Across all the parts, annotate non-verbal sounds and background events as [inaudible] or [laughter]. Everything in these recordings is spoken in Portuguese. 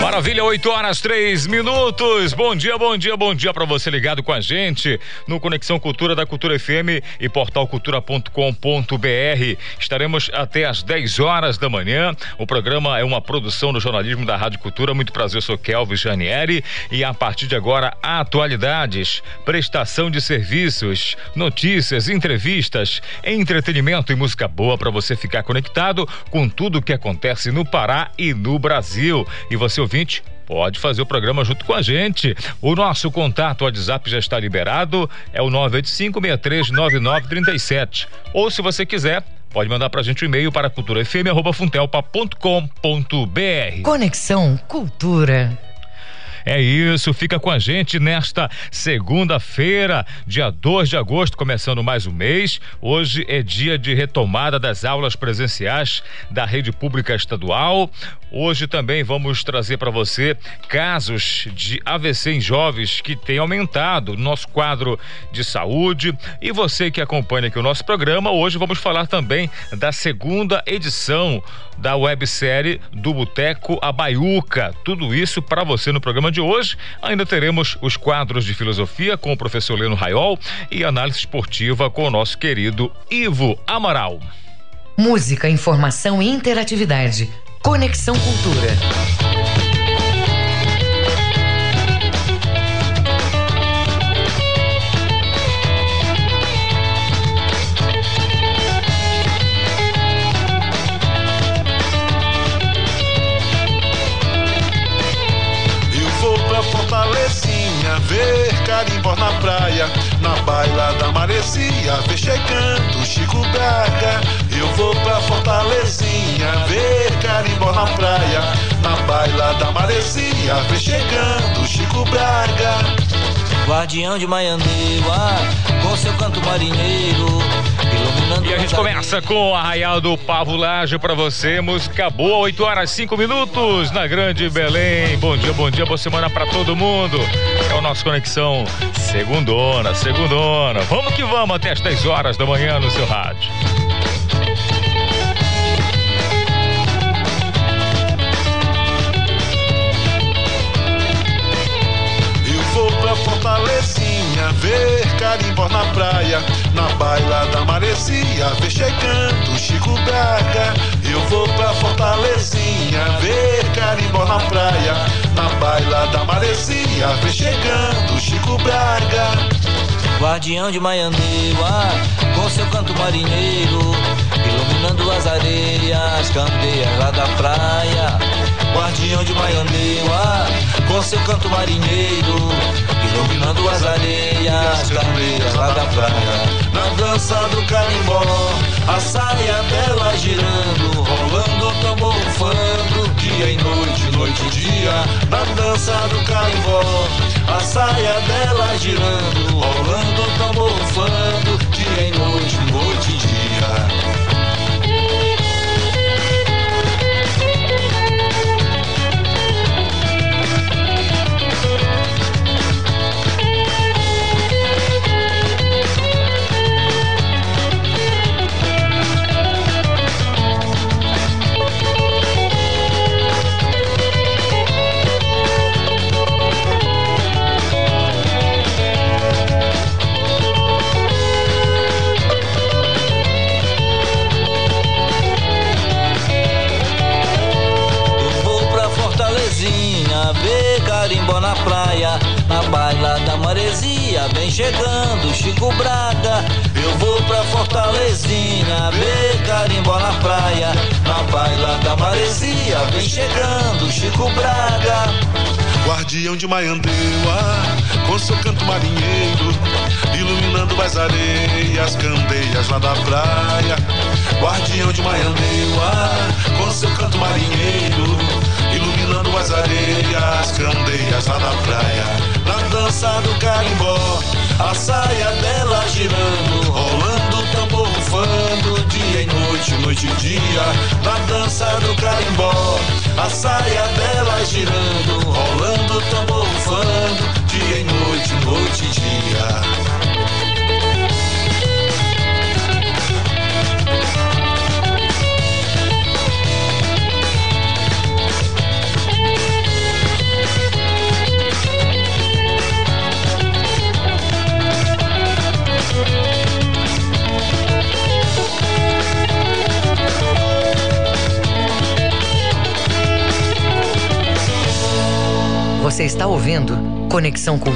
Maravilha, 8 horas 3 minutos. Bom dia, bom dia, bom dia para você ligado com a gente no Conexão Cultura da Cultura FM e portal cultura.com.br. Estaremos até às 10 horas da manhã. O programa é uma produção do jornalismo da Rádio Cultura. Muito prazer, eu sou Kelvin Janieri e a partir de agora, atualidades, prestação de serviços, notícias, entrevistas, entretenimento e música boa para você ficar conectado com tudo o que acontece no Pará e no Brasil. E você ouvinte pode fazer o programa junto com a gente. O nosso contato WhatsApp já está liberado, é o 985639937. Ou se você quiser, pode mandar pra gente um e-mail para culturafm@funtelpa.com.br. Conexão Cultura. É isso, fica com a gente nesta segunda-feira, dia 2 de agosto, começando mais um mês. Hoje é dia de retomada das aulas presenciais da rede pública estadual. Hoje também vamos trazer para você casos de AVC em jovens que tem aumentado no nosso quadro de saúde. E você que acompanha aqui o nosso programa, hoje vamos falar também da segunda edição da websérie do Boteco Abaiuca. Tudo isso para você no programa de hoje. Ainda teremos os quadros de filosofia com o professor Leno Raiol e análise esportiva com o nosso querido Ivo Amaral. Música, informação e interatividade. Conexão Cultura. Na praia, na baila da maresia, ver chegando Chico Braga. Eu vou pra Fortalezinha, ver carimbó na praia, na baila da maresia, ver chegando Chico Braga. Guardião de Maiandeua, com seu canto marinheiro, E a gente começa com o Arraial do Pavulagem para você, música boa, 8 horas 5 minutos na Grande Belém. Bom dia, bom dia, boa semana para todo mundo. É o nosso Conexão Segundona, Segundona. Vamos que vamos até as 10 horas da manhã no seu rádio. Ver carimbó na praia, na baila da maresia, ver chegando Chico Braga. Eu vou pra Fortalezinha, ver carimbó na praia, na baila da maresia, ver chegando Chico Braga. Guardião de Maiandeua, com seu canto marinheiro, iluminando as areias, candeias lá da praia. Guardião de Maiandeua, com seu canto marinheiro, iluminando as areias, candeias lá da praia. Na dança do carimbó, a saia dela girando, rolando o dia e noite, noite e dia. Na dança do carimbó, a saia dela girando, rolando o dia e noite, noite e dia.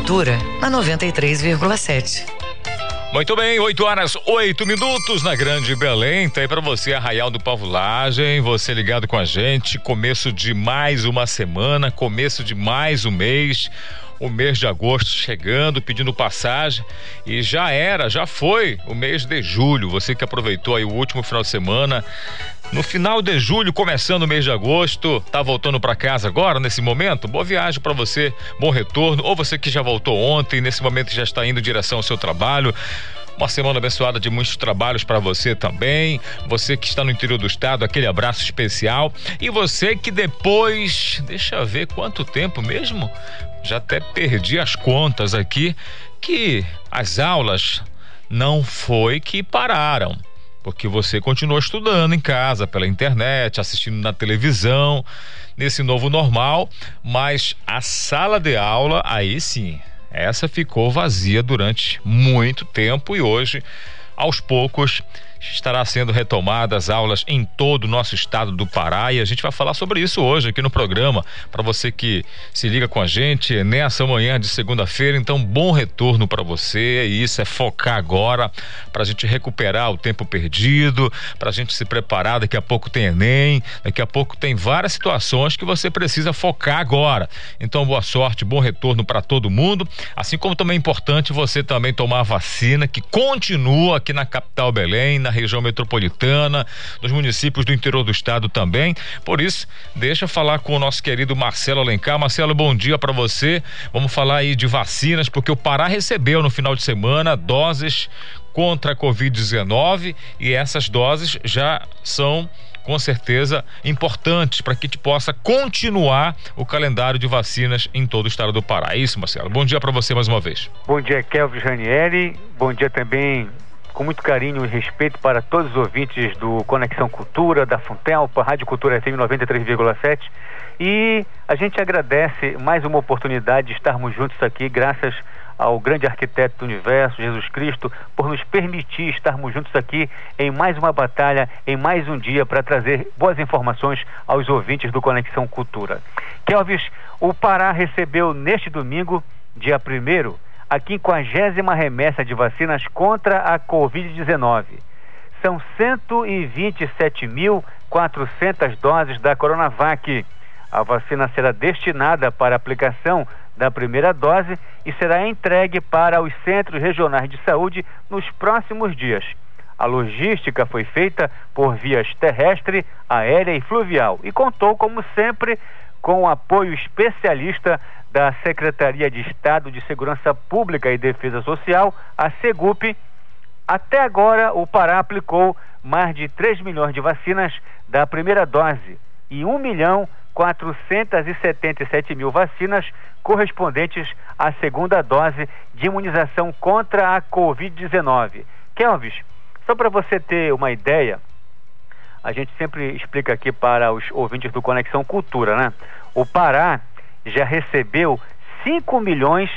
Cultura na 93,7. Muito bem, 8 horas, 8 minutos na Grande Belém. Tem para você Arraial do Pavulagem, você ligado com a gente. Começo de mais uma semana, começo de mais um mês o mês de agosto chegando, pedindo passagem e já era, já foi o mês de julho. Você que aproveitou aí o último final de semana, no final de julho, começando o mês de agosto, tá voltando para casa agora, nesse momento? Boa viagem para você, bom retorno. Ou você que já voltou ontem, nesse momento já está indo em direção ao seu trabalho. Uma semana abençoada de muitos trabalhos para você também. Você que está no interior do estado, aquele abraço especial. E você que depois, deixa eu ver quanto tempo mesmo, já até perdi as contas aqui, que as aulas não foi que pararam porque você continuou estudando em casa, pela internet, assistindo na televisão, nesse novo normal, mas a sala de aula, aí sim, essa ficou vazia durante muito tempo e hoje, aos poucos, estará sendo retomadas aulas em todo o nosso estado do Pará e a gente vai falar sobre isso hoje aqui no programa para você que se liga com a gente nessa manhã de segunda-feira. Então, bom retorno para você e isso é focar agora para a gente recuperar o tempo perdido, para a gente se preparar. Daqui a pouco tem Enem, daqui a pouco tem várias situações que você precisa focar agora. Então, boa sorte, bom retorno para todo mundo. Assim como também é importante você também tomar a vacina que continua aqui na capital Belém, na região metropolitana, nos municípios do interior do estado também. Por isso, deixa eu falar com o nosso querido Marcelo Alencar. Marcelo, bom dia para você. Vamos falar aí de vacinas, porque o Pará recebeu no final de semana doses contra a Covid-19 e essas doses já são com certeza importantes para que gente possa continuar o calendário de vacinas em todo o estado do Pará. É isso, Marcelo. Bom dia para você mais uma vez. Bom dia, Kelvin Ranieri. Bom dia também com muito carinho e respeito para todos os ouvintes do Conexão Cultura, da Funtelpa, Rádio Cultura FM 93,7. E a gente agradece mais uma oportunidade de estarmos juntos aqui, graças ao grande arquiteto do universo, Jesus Cristo, por nos permitir estarmos juntos aqui em mais uma batalha, em mais um dia, para trazer boas informações aos ouvintes do Conexão Cultura. Kelvis, o Pará recebeu neste domingo, dia 1 a 50 remessa de vacinas contra a Covid-19. São 127.400 doses da Coronavac. A vacina será destinada para aplicação da primeira dose e será entregue para os centros regionais de saúde nos próximos dias. A logística foi feita por vias terrestre, aérea e fluvial e contou, como sempre, com o apoio especialista da Secretaria de Estado de Segurança Pública e Defesa Social, a SEGUP, até agora o Pará aplicou mais de 3 milhões de vacinas da primeira dose e 1 milhão 477 mil vacinas correspondentes à segunda dose de imunização contra a Covid-19. Kelvis, só para você ter uma ideia, a gente sempre explica aqui para os ouvintes do Conexão Cultura, né? O Pará já recebeu 5 milhões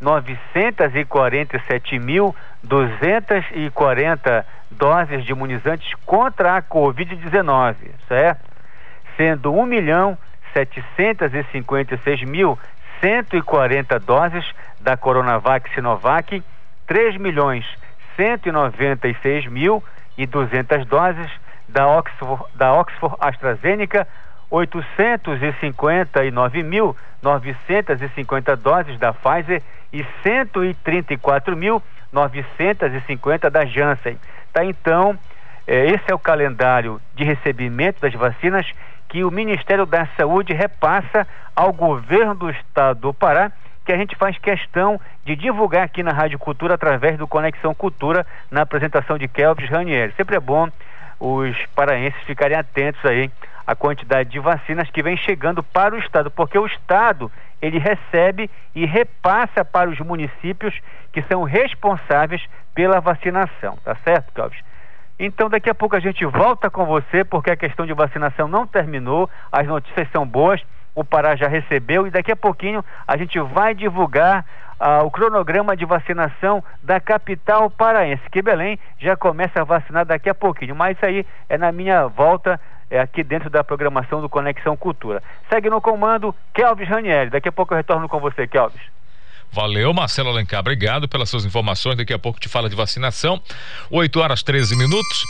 947 mil 240 doses de imunizantes contra a Covid-19, certo? Sendo 1 milhão 756 mil 140 doses da Coronavac Sinovac, 3 milhões 196 mil e 200 doses da Oxford, da Oxford AstraZeneca, 859.950 doses da Pfizer e 134.950 da Janssen. Tá, então, é, esse é o calendário de recebimento das vacinas que o Ministério da Saúde repassa ao governo do estado do Pará, que a gente faz questão de divulgar aqui na Rádio Cultura através do Conexão Cultura na apresentação de Kelvis Ranieri. Sempre é bom os paraenses ficarem atentos aí à quantidade de vacinas que vem chegando para o estado, porque o estado ele recebe e repassa para os municípios que são responsáveis pela vacinação, tá certo, Cláudio? Então daqui a pouco a gente volta com você, porque a questão de vacinação não terminou, as notícias são boas, o Pará já recebeu e daqui a pouquinho a gente vai divulgar ah, o cronograma de vacinação da capital paraense, que Belém já começa a vacinar daqui a pouquinho, mas isso aí é na minha volta é, aqui dentro da programação do Conexão Cultura. Segue no comando Kelvis Ranieri. Daqui a pouco eu retorno com você, Kelvis. Valeu, Marcelo Alencar. Obrigado pelas suas informações. Daqui a pouco te fala de vacinação. 8 horas 13 minutos.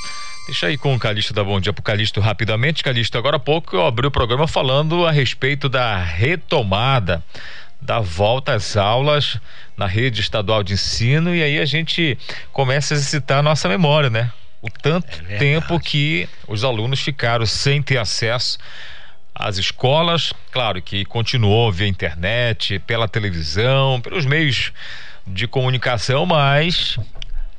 Deixa aí com o Calixto dar bom dia pro Calixto rapidamente. Calixto, agora há pouco eu abri o programa falando a respeito da retomada da volta às aulas na rede estadual de ensino e aí a gente começa a exercitar a nossa memória, né? O tanto é tempo que os alunos ficaram sem ter acesso às escolas, claro que continuou via internet, pela televisão, pelos meios de comunicação, mas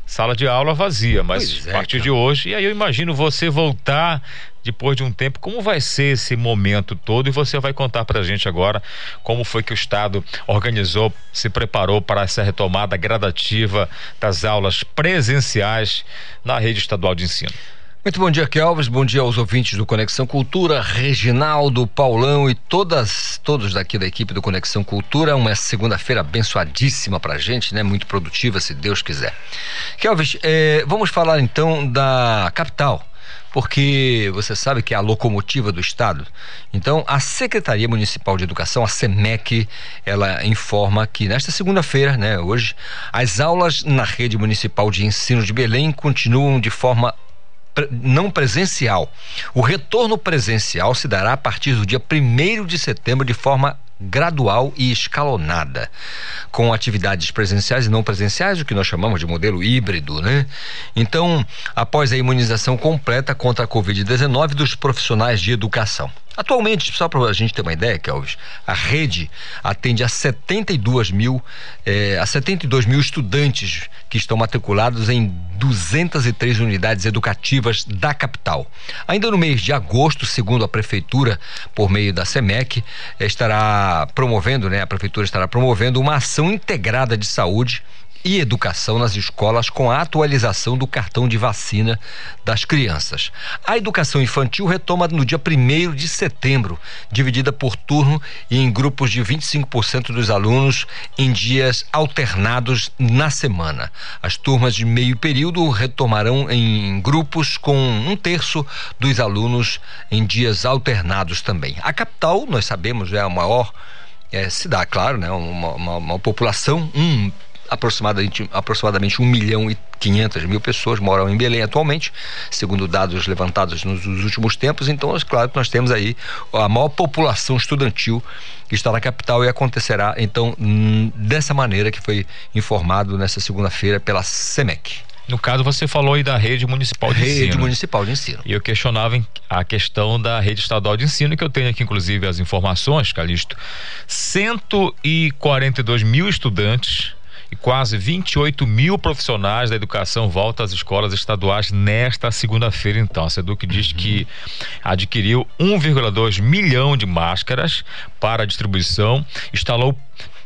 sala de aula vazia, mas é, a partir cara. de hoje, e aí eu imagino você voltar depois de um tempo, como vai ser esse momento todo e você vai contar pra gente agora como foi que o estado organizou, se preparou para essa retomada gradativa das aulas presenciais na rede estadual de ensino. Muito bom dia, Kelvis. Bom dia aos ouvintes do Conexão Cultura, Reginaldo, Paulão e todas, todos daqui da equipe do Conexão Cultura. Uma segunda-feira abençoadíssima pra gente, né? Muito produtiva, se Deus quiser. Kelvis, eh, vamos falar então da capital porque você sabe que é a locomotiva do Estado. Então, a Secretaria Municipal de Educação, a SEMEC, ela informa que nesta segunda-feira, né, hoje, as aulas na rede municipal de ensino de Belém continuam de forma não presencial. O retorno presencial se dará a partir do dia 1 de setembro de forma gradual e escalonada, com atividades presenciais e não presenciais, o que nós chamamos de modelo híbrido, né? Então, após a imunização completa contra a Covid-19 dos profissionais de educação. Atualmente, só para a gente ter uma ideia, Kelvis, a rede atende a 72 mil, eh, a 72 mil estudantes que estão matriculados em 203 unidades educativas da capital. Ainda no mês de agosto, segundo a prefeitura, por meio da SEMEC, estará promovendo, né, a prefeitura estará promovendo uma ação integrada de saúde e educação nas escolas com a atualização do cartão de vacina das crianças. A educação infantil retoma no dia 1 de setembro, dividida por turno e em grupos de 25% dos alunos em dias alternados na semana. As turmas de meio período retomarão em grupos com um terço dos alunos em dias alternados também. A capital, nós sabemos, é a maior é, cidade, claro, né? uma, uma, uma população, um aproximadamente, aproximadamente 1 milhão e 500 mil pessoas moram em Belém atualmente, segundo dados levantados nos, nos últimos tempos. Então, é claro que nós temos aí a maior população estudantil que está na capital e acontecerá, então, hum, dessa maneira que foi informado nessa segunda-feira pela SEMEC. No caso, você falou aí da rede municipal de rede ensino. Rede municipal de ensino. E eu questionava a questão da rede estadual de ensino, que eu tenho aqui, inclusive, as informações, Calixto. 142 mil estudantes e quase 28 mil profissionais da educação voltam às escolas estaduais nesta segunda-feira. Então, a SEDUC diz uhum. que adquiriu 1,2 milhão de máscaras para distribuição, instalou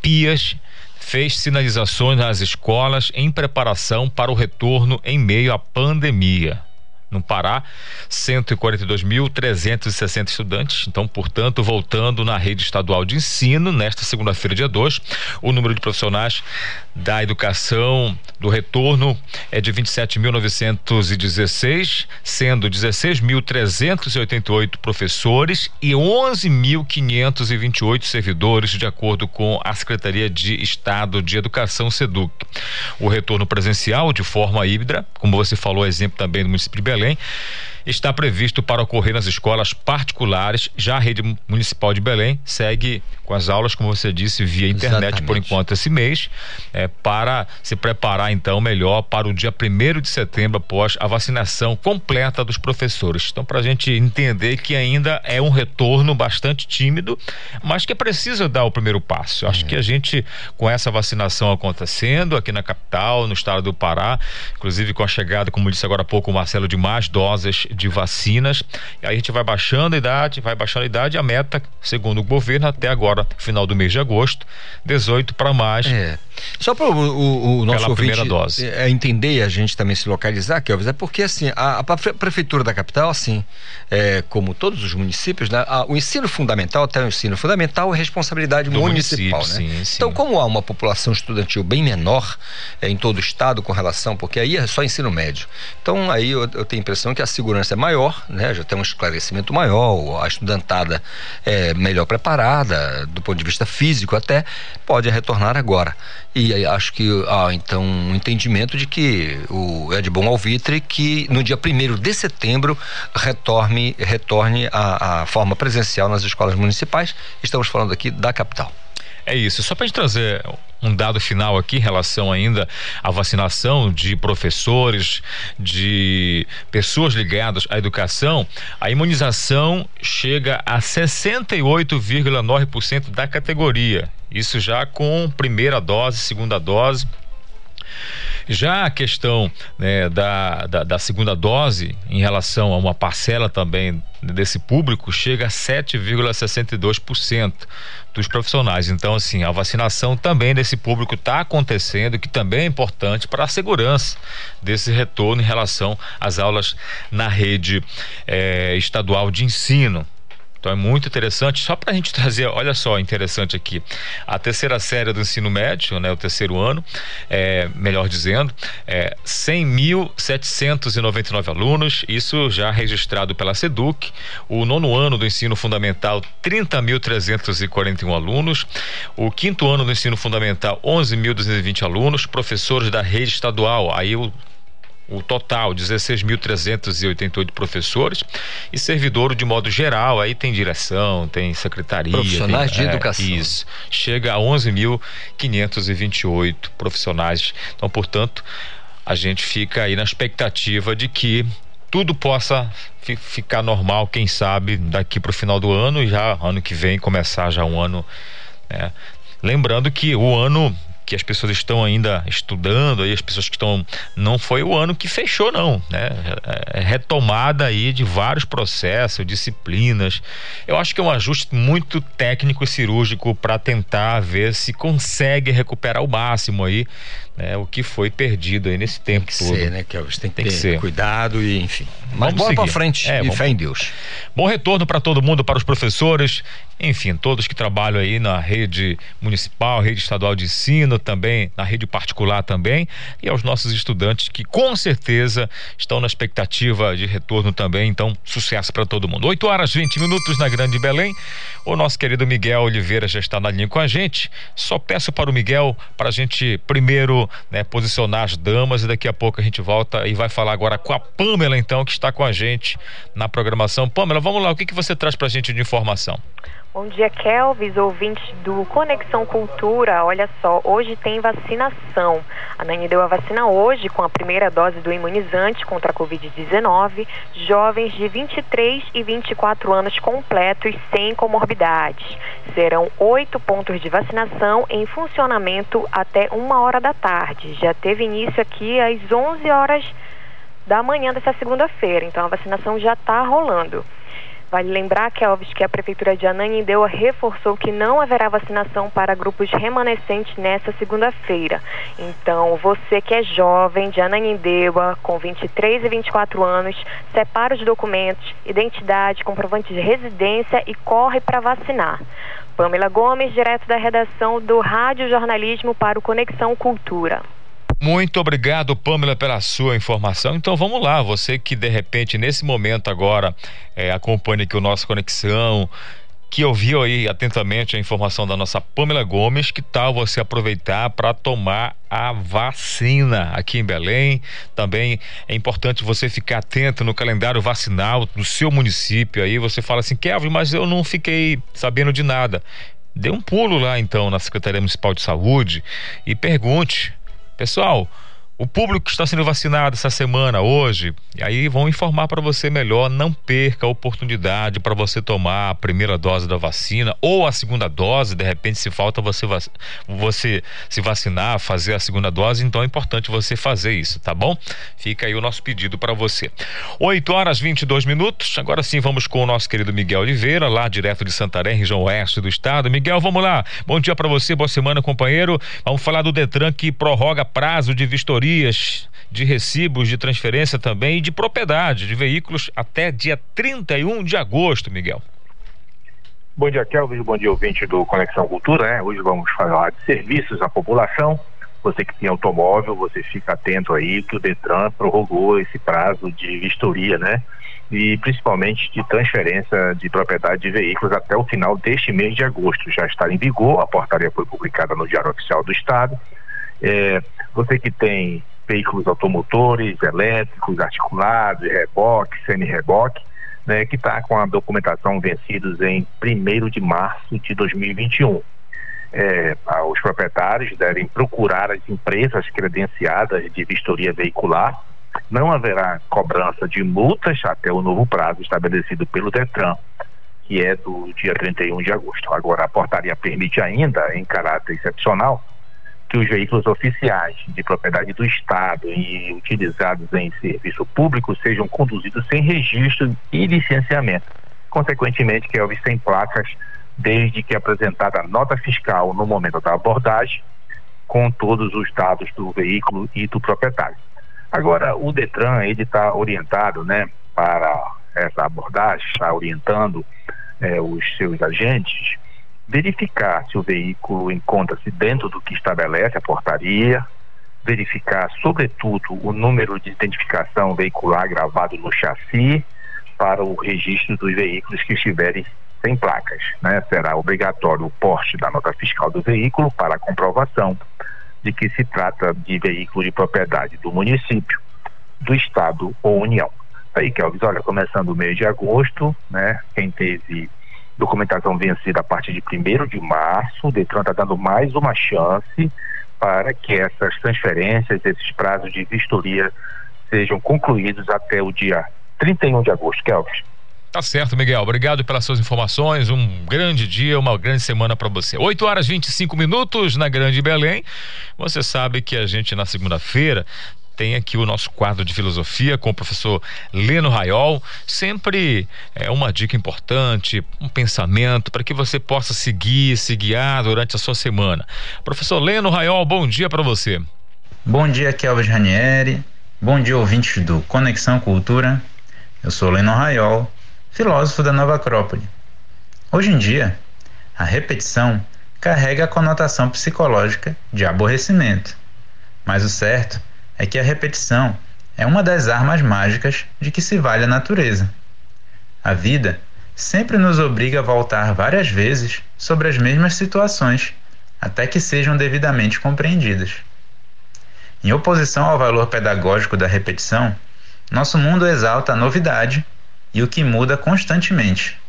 pias fez sinalizações nas escolas em preparação para o retorno em meio à pandemia no Pará, 142.360 estudantes. Então, portanto, voltando na rede estadual de ensino, nesta segunda-feira, dia 2, o número de profissionais da educação do retorno é de 27.916, sendo 16.388 professores e 11.528 servidores, de acordo com a Secretaria de Estado de Educação, SEDUC. O retorno presencial, de forma híbrida, como você falou, exemplo também do município de Belém, está previsto para ocorrer nas escolas particulares. Já a rede municipal de Belém segue com as aulas, como você disse, via internet Exatamente. por enquanto esse mês, é, para se preparar então melhor para o dia 1 de setembro, após a vacinação completa dos professores. Então, para a gente entender que ainda é um retorno bastante tímido, mas que é preciso dar o primeiro passo. Acho é. que a gente, com essa vacinação acontecendo aqui na capital, no estado do Pará, inclusive com a chegada, como disse agora há pouco o Marcelo, de mais doses de vacinas, e aí a gente vai baixando a idade, vai baixando a idade, a meta, segundo o governo, até agora final do mês de agosto, 18 para mais. É. Só para o, o, o nosso ouvinte dose. É, entender e a gente também se localizar, Kelvis, é porque assim, a, a prefeitura da capital, assim, é, como todos os municípios, né, a, o ensino fundamental, até o ensino fundamental, é responsabilidade do municipal, né? Sim, sim. Então, como há uma população estudantil bem menor é, em todo o estado com relação, porque aí é só ensino médio. Então, aí eu, eu tenho a impressão que a segurança é maior, né? Já tem um esclarecimento maior, a estudantada é melhor preparada, do ponto de vista físico até, pode retornar agora. E acho que há então um entendimento de que o, é de bom alvitre que no dia 1 de setembro retorne, retorne a, a forma presencial nas escolas municipais. Estamos falando aqui da capital. É isso. Só para a gente trazer um dado final aqui em relação ainda à vacinação de professores, de pessoas ligadas à educação, a imunização chega a 68,9% da categoria. Isso já com primeira dose, segunda dose. Já a questão né, da, da, da, segunda dose, em relação a uma parcela também desse público, chega a 7,62% dos profissionais. Então, assim, a vacinação também desse público está acontecendo, que também é importante para a segurança desse retorno em relação às aulas na rede eh, estadual de ensino. Então é muito interessante. Só para a gente [laughs] trazer, olha só, interessante aqui. A terceira série do ensino médio, né, o terceiro ano, é, melhor dizendo, é 100.799 alunos, isso já registrado pela SEDUC. O nono ano do ensino fundamental, 30.341 alunos. O quinto ano do ensino fundamental, 11.220 alunos. Professores da rede estadual, aí o o total 16.388 professores e servidor de modo geral. Aí tem direção tem secretaria profissionais tem, de é, educação. isso. Chega a 11.528 profissionais. Então portanto a gente fica aí na expectativa de que tudo possa ficar normal quem sabe daqui para o final do ano e já ano que vem começar já um ano né? lembrando que o ano que as pessoas estão ainda estudando, aí as pessoas que estão. Não foi o ano que fechou, não. Né? É, é retomada aí de vários processos, disciplinas. Eu acho que é um ajuste muito técnico e cirúrgico para tentar ver se consegue recuperar o máximo aí né, o que foi perdido aí nesse tempo tem que todo. Ser, né, que tem que tem ter que ser. cuidado e enfim. Mas vamos para frente é, e vamos... fé em Deus. Bom retorno para todo mundo, para os professores, enfim, todos que trabalham aí na rede municipal, rede estadual de ensino, também na rede particular também, e aos nossos estudantes que com certeza estão na expectativa de retorno também. Então, sucesso para todo mundo. 8 horas 20 minutos na Grande Belém. O nosso querido Miguel Oliveira já está na linha com a gente. Só peço para o Miguel para a gente primeiro né, posicionar as damas e daqui a pouco a gente volta e vai falar agora com a Pamela, então, que está com a gente na programação. Pamela, vamos lá, o que, que você traz para a gente de informação? Bom dia, Kelvis, ouvintes do Conexão Cultura. Olha só, hoje tem vacinação. A Nani deu a vacina hoje com a primeira dose do imunizante contra a Covid-19, jovens de 23 e 24 anos completos sem comorbidades. Serão oito pontos de vacinação em funcionamento até uma hora da tarde. Já teve início aqui às 11 horas da manhã dessa segunda-feira, então a vacinação já está rolando. Vale lembrar, Kelvis, que a Prefeitura de Ananindeua reforçou que não haverá vacinação para grupos remanescentes nesta segunda-feira. Então, você que é jovem de Ananindeua, com 23 e 24 anos, separa os documentos, identidade, comprovante de residência e corre para vacinar. Pamela Gomes, direto da redação do Rádio Jornalismo para o Conexão Cultura. Muito obrigado, Pamela, pela sua informação. Então vamos lá, você que de repente, nesse momento agora, é, acompanha aqui o nosso Conexão, que ouviu aí atentamente a informação da nossa Pamela Gomes, que tal você aproveitar para tomar a vacina aqui em Belém? Também é importante você ficar atento no calendário vacinal do seu município aí. Você fala assim, Kelvin, mas eu não fiquei sabendo de nada. Dê um pulo lá então na Secretaria Municipal de Saúde e pergunte Pessoal, o público que está sendo vacinado essa semana, hoje, e aí vão informar para você melhor. Não perca a oportunidade para você tomar a primeira dose da vacina ou a segunda dose. De repente, se falta você, você se vacinar, fazer a segunda dose, então é importante você fazer isso, tá bom? Fica aí o nosso pedido para você. 8 horas 22 minutos. Agora sim, vamos com o nosso querido Miguel Oliveira, lá direto de Santarém, região oeste do estado. Miguel, vamos lá. Bom dia para você, boa semana, companheiro. Vamos falar do Detran que prorroga prazo de vistoria de recibos de transferência também e de propriedade de veículos até dia 31 de agosto, Miguel. Bom dia, Kelvin. Bom dia, ouvinte do Conexão Cultura. Né? Hoje vamos falar de serviços à população. Você que tem automóvel, você fica atento aí que o Detran prorrogou esse prazo de vistoria, né? e principalmente de transferência de propriedade de veículos até o final deste mês de agosto. Já está em vigor, a portaria foi publicada no Diário Oficial do Estado. É, você que tem veículos automotores, elétricos, articulados, reboque, semi-reboque, né, que está com a documentação vencidos em 1 de março de 2021. É, os proprietários devem procurar as empresas credenciadas de vistoria veicular não haverá cobrança de multas até o novo prazo estabelecido pelo Detran, que é do dia 31 de agosto. Agora, a portaria permite ainda, em caráter excepcional, que os veículos oficiais de propriedade do Estado e utilizados em serviço público sejam conduzidos sem registro e licenciamento. Consequentemente, que é sem placas, desde que apresentada a nota fiscal no momento da abordagem, com todos os dados do veículo e do proprietário. Agora, o Detran, ele está orientado, né, para essa abordagem, está orientando é, os seus agentes verificar se o veículo encontra-se dentro do que estabelece a portaria, verificar, sobretudo, o número de identificação veicular gravado no chassi para o registro dos veículos que estiverem sem placas. Né? Será obrigatório o porte da nota fiscal do veículo para a comprovação de que se trata de veículo de propriedade do município, do Estado ou União. Aí, Kelvis, olha, começando o mês de agosto, né? Quem teve documentação vencida a partir de 1 de março, o Detran está dando mais uma chance para que essas transferências, esses prazos de vistoria sejam concluídos até o dia 31 de agosto, Kelvis. Tá certo, Miguel. Obrigado pelas suas informações. Um grande dia, uma grande semana para você. 8 horas e 25 minutos na Grande Belém. Você sabe que a gente na segunda-feira tem aqui o nosso quadro de filosofia com o professor Leno Raiol. Sempre é uma dica importante, um pensamento para que você possa seguir, se guiar durante a sua semana. Professor Leno Raiol, bom dia para você. Bom dia, Kelvis Ranieri. Bom dia, ouvintes do Conexão Cultura. Eu sou Leno Raiol filósofo da Nova Acrópole. Hoje em dia, a repetição carrega a conotação psicológica de aborrecimento, mas o certo que a repetição é uma das armas mágicas de que se vale a natureza. A vida sempre nos obriga a voltar várias vezes sobre as mesmas situações até que sejam devidamente compreendidas. Em oposição ao valor pedagógico da repetição, nosso mundo exalta a novidade e o que muda constantemente.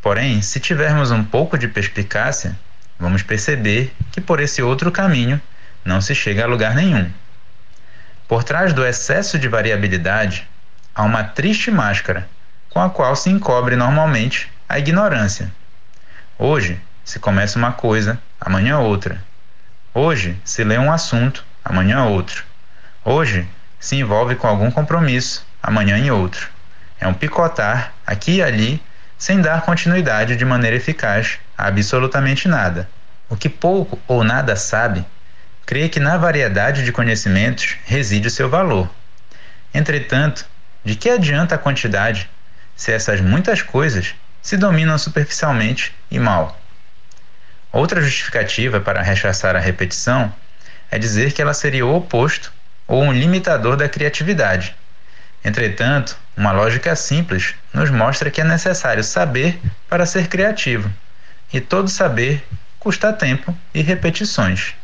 Porém, se tivermos um pouco de perspicácia, vamos perceber que por esse outro caminho não se chega a lugar nenhum. Por trás do excesso de variabilidade há uma triste máscara com a qual se encobre normalmente a ignorância. Hoje se começa uma coisa, amanhã outra. Hoje se lê um assunto, amanhã outro. Hoje se envolve com algum compromisso, amanhã em outro. É um picotar aqui e ali, sem dar continuidade de maneira eficaz a absolutamente nada. O que pouco ou nada sabe, crê que na variedade de conhecimentos reside o seu valor. Entretanto, de que adianta a quantidade se essas muitas coisas se dominam superficialmente e mal? Outra justificativa para rechaçar a repetição é dizer que ela seria o oposto ou um limitador da criatividade. Entretanto, uma lógica simples nos mostra que é necessário saber para ser criativo, e todo saber custa tempo e repetições.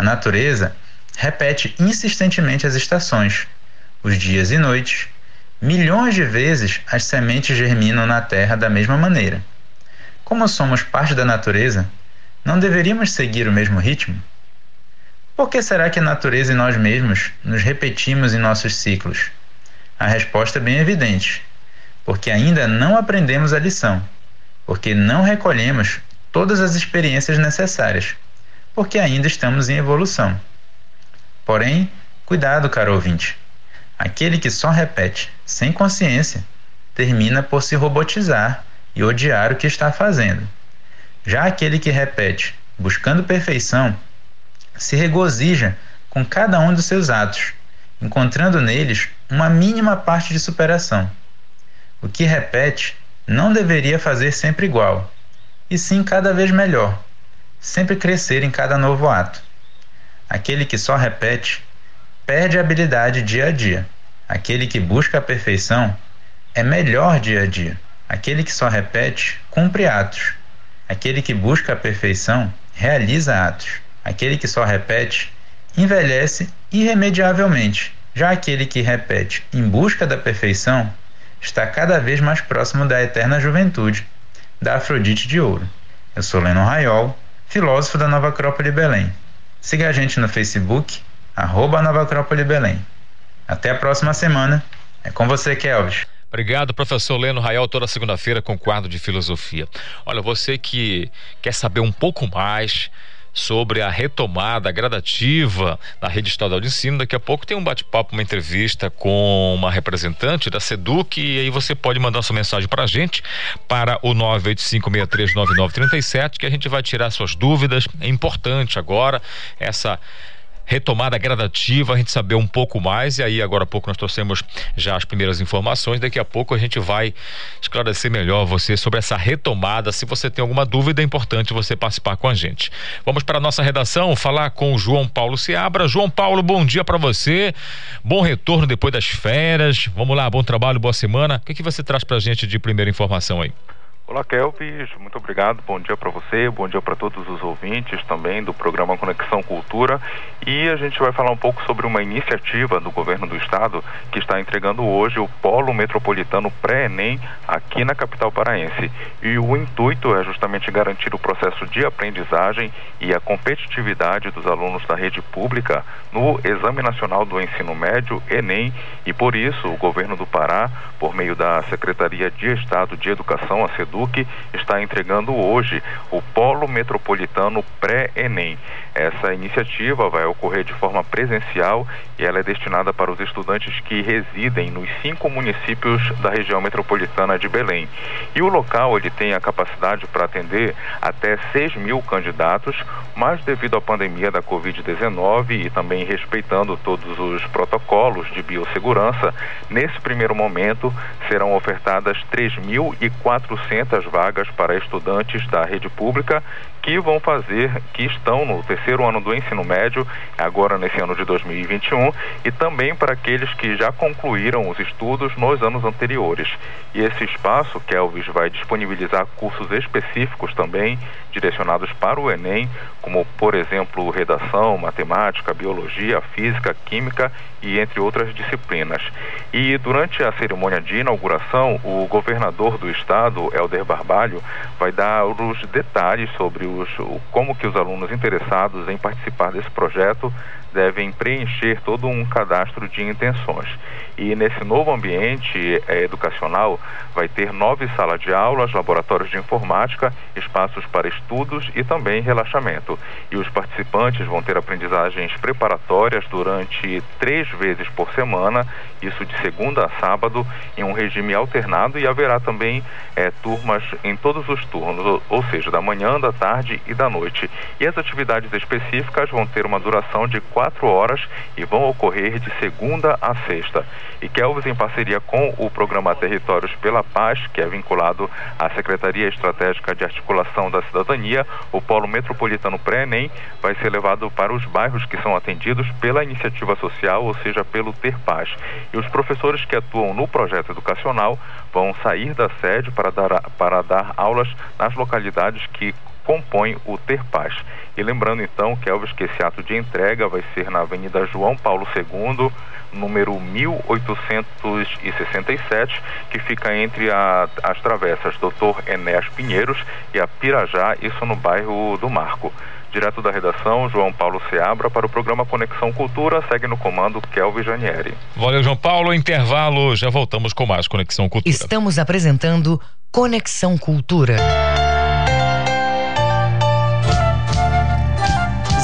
A natureza repete insistentemente as estações, os dias e noites. Milhões de vezes as sementes germinam na terra da mesma maneira. Como somos parte da natureza, não deveríamos seguir o mesmo ritmo? Por que será que a natureza e nós mesmos nos repetimos em nossos ciclos? A resposta é bem evidente, porque ainda não aprendemos a lição, porque não recolhemos todas as experiências necessárias, porque ainda estamos em evolução. Porém, cuidado, caro ouvinte. Aquele que só repete sem consciência termina por se robotizar e odiar o que está fazendo. Já aquele que repete buscando perfeição se regozija com cada um dos seus atos encontrando neles uma mínima parte de superação. O que repete não deveria fazer sempre igual, e sim cada vez melhor, sempre crescer em cada novo ato. Aquele que só repete perde habilidade dia a dia. Aquele que busca a perfeição é melhor dia a dia. Aquele que só repete, cumpre atos. Aquele que busca a perfeição, realiza atos. Aquele que só repete, envelhece irremediavelmente. Já aquele que repete em busca da perfeição, está cada vez mais próximo da eterna juventude, da Afrodite de Ouro. Eu sou Leno Raiol, filósofo da Nova Acrópole Belém. Siga a gente no Facebook, arroba Nova Acrópole Belém. Até a próxima semana. É com você, Kelvis. Obrigado, professor Leno Raiol, toda segunda-feira com quadro de filosofia. Olha, você que quer saber um pouco mais sobre a retomada gradativa da rede estadual de ensino. Daqui a pouco tem um bate-papo, uma entrevista com uma representante da SEDUC e aí você pode mandar sua mensagem para a gente para o 985639937 que a gente vai tirar suas dúvidas. É importante agora essa retomada gradativa, a gente saber um pouco mais. E aí, agora há pouco, nós trouxemos já as primeiras informações. Daqui a pouco a gente vai esclarecer melhor você sobre essa retomada. Se você tem alguma dúvida, é importante você participar com a gente. Vamos para a nossa redação falar com o João Paulo Seabra. João Paulo, bom dia para você. Bom retorno depois das férias. Vamos lá, bom trabalho, boa semana. O que, que você traz para a gente de primeira informação aí? Olá, Kelvis, muito obrigado. Bom dia para você, bom dia para todos os ouvintes também do programa Conexão Cultura. E a gente vai falar um pouco sobre uma iniciativa do governo do estado que está entregando hoje o Polo Metropolitano Pré-ENEM aqui na capital paraense. E o intuito é justamente garantir o processo de aprendizagem e a competitividade dos alunos da rede pública no Exame Nacional do Ensino Médio, ENEM. E por isso, o governo do Pará, por meio da Secretaria de Estado de Educação, a SEDU, Está entregando hoje o Polo Metropolitano Pré-ENEM. Essa iniciativa vai ocorrer de forma presencial e ela é destinada para os estudantes que residem nos cinco municípios da região metropolitana de Belém. E o local ele tem a capacidade para atender até 6 mil candidatos, mas devido à pandemia da Covid-19 e também respeitando todos os protocolos de biossegurança, nesse primeiro momento serão ofertadas 3.400 500 vagas para estudantes da rede pública que vão fazer, que estão no terceiro ano do ensino médio, agora nesse ano de 2021, e também para aqueles que já concluíram os estudos nos anos anteriores. E esse espaço, Kelvis, vai disponibilizar cursos específicos também, direcionados para o Enem, como, por exemplo, redação, matemática, biologia, física, química e entre outras disciplinas. E durante a cerimônia de inauguração, o governador do estado, Helder Barbalho, vai dar os detalhes sobre os, como que os alunos interessados em participar desse projeto devem preencher todo um cadastro de intenções. E nesse novo ambiente é, educacional vai ter nove salas de aulas, laboratórios de informática, espaços para estudos e também relaxamento. E os participantes vão ter aprendizagens preparatórias durante três vezes por semana, isso de segunda a sábado, em um regime alternado e haverá também é, em todos os turnos, ou, ou seja, da manhã, da tarde e da noite. E as atividades específicas vão ter uma duração de quatro horas e vão ocorrer de segunda a sexta e Kelvis, em parceria com o programa Territórios pela Paz, que é vinculado à Secretaria Estratégica de Articulação da Cidadania, o Polo Metropolitano Pré-ENEM vai ser levado para os bairros que são atendidos pela iniciativa social, ou seja, pelo Ter Paz. E os professores que atuam no projeto educacional vão sair da sede para dar, para dar aulas nas localidades que compõem o Ter Paz. E lembrando então, que esse ato de entrega vai ser na Avenida João Paulo II, número 1867, que fica entre a, as travessas Doutor Enéas Pinheiros e a Pirajá, isso no bairro do Marco. Direto da redação, João Paulo Seabra, para o programa Conexão Cultura, segue no comando Kelvin Janieri. Valeu, João Paulo. Intervalo, já voltamos com mais Conexão Cultura. Estamos apresentando Conexão Cultura.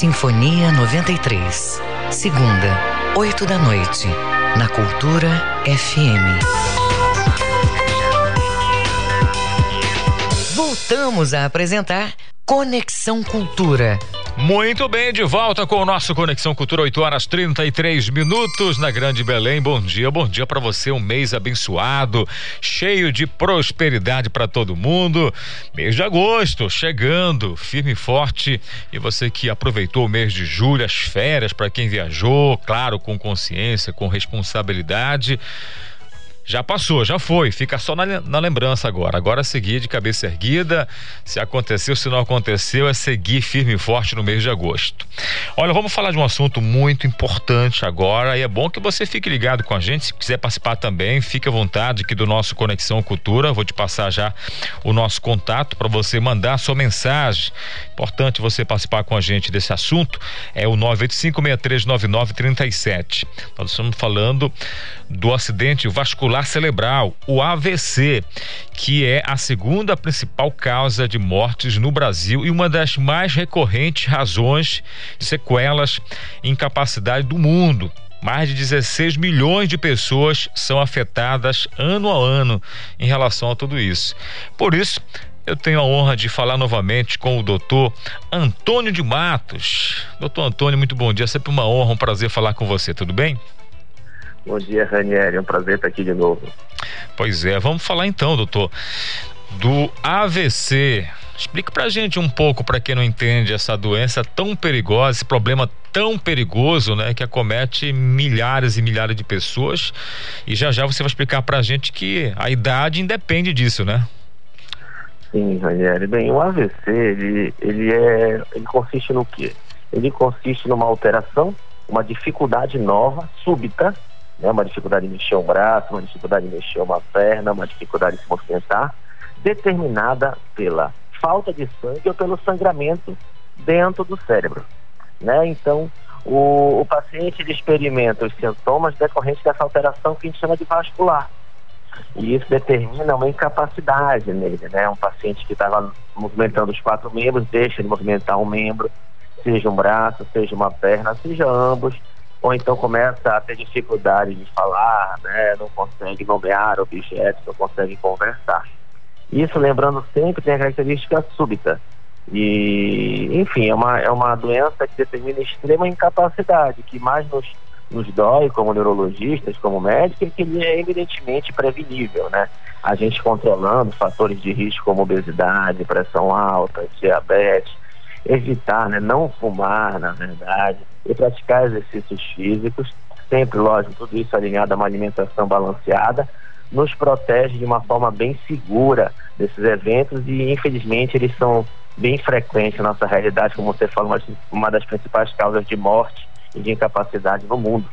Sinfonia 93. Segunda, 8 da noite, na Cultura FM. Voltamos a apresentar Conexão Cultura. Muito bem, de volta com o nosso Conexão Cultura, 8 horas 33 minutos na Grande Belém. Bom dia, bom dia para você. Um mês abençoado, cheio de prosperidade para todo mundo. Mês de agosto chegando, firme e forte. E você que aproveitou o mês de julho, as férias para quem viajou, claro, com consciência, com responsabilidade. Já passou, já foi, fica só na, na, lembrança agora. Agora seguir de cabeça erguida. Se aconteceu, se não aconteceu, é seguir firme e forte no mês de agosto. Olha, vamos falar de um assunto muito importante agora e é bom que você fique ligado com a gente. Se quiser participar também, fique à vontade aqui do nosso Conexão Cultura. Vou te passar já o nosso contato para você mandar sua mensagem. Importante você participar com a gente desse assunto. É o 985639937. Nós estamos falando do acidente vascular vascular cerebral, o AVC, que é a segunda principal causa de mortes no Brasil e uma das mais recorrentes razões de sequelas e incapacidade do mundo. Mais de 16 milhões de pessoas são afetadas ano a ano em relação a tudo isso. Por isso, eu tenho a honra de falar novamente com o doutor Antônio de Matos. Doutor Antônio, muito bom dia. Sempre uma honra, um prazer falar com você, tudo bem? Bom dia, Ranieri. É um prazer estar aqui de novo. Pois é, vamos falar então, doutor, do AVC. Explica pra gente um pouco, para quem não entende, essa doença tão perigosa, esse problema tão perigoso, né, que acomete milhares e milhares de pessoas. E já já você vai explicar pra gente que a idade independe disso, né? Sim, Ranieri. Bem, o AVC, ele, ele, é, ele consiste no quê? Ele consiste numa alteração, uma dificuldade nova, súbita, né, uma dificuldade de mexer um braço, uma dificuldade de mexer uma perna, uma dificuldade de se movimentar, determinada pela falta de sangue ou pelo sangramento dentro do cérebro. Né? Então, o, o paciente experimenta os sintomas decorrentes dessa alteração que a gente chama de vascular. E isso determina uma incapacidade nele, né? Um paciente que estava movimentando os quatro membros, deixa de movimentar um membro, seja um braço, seja uma perna, seja ambos, ou então começa a ter dificuldade de falar, né, não consegue nomear objetos, não consegue conversar. Isso, lembrando sempre, tem a característica súbita. E, enfim, é uma, é uma doença que determina extrema incapacidade, que mais nos, nos dói como neurologistas, como médicos, é que ele é evidentemente prevenível, né? A gente controlando fatores de risco como obesidade, pressão alta, diabetes, evitar, né, não fumar, na verdade, e praticar exercícios físicos, sempre, lógico, tudo isso alinhado a uma alimentação balanceada, nos protege de uma forma bem segura desses eventos e, infelizmente, eles são bem frequentes na nossa realidade, como você falou, uma das principais causas de morte e de incapacidade no mundo.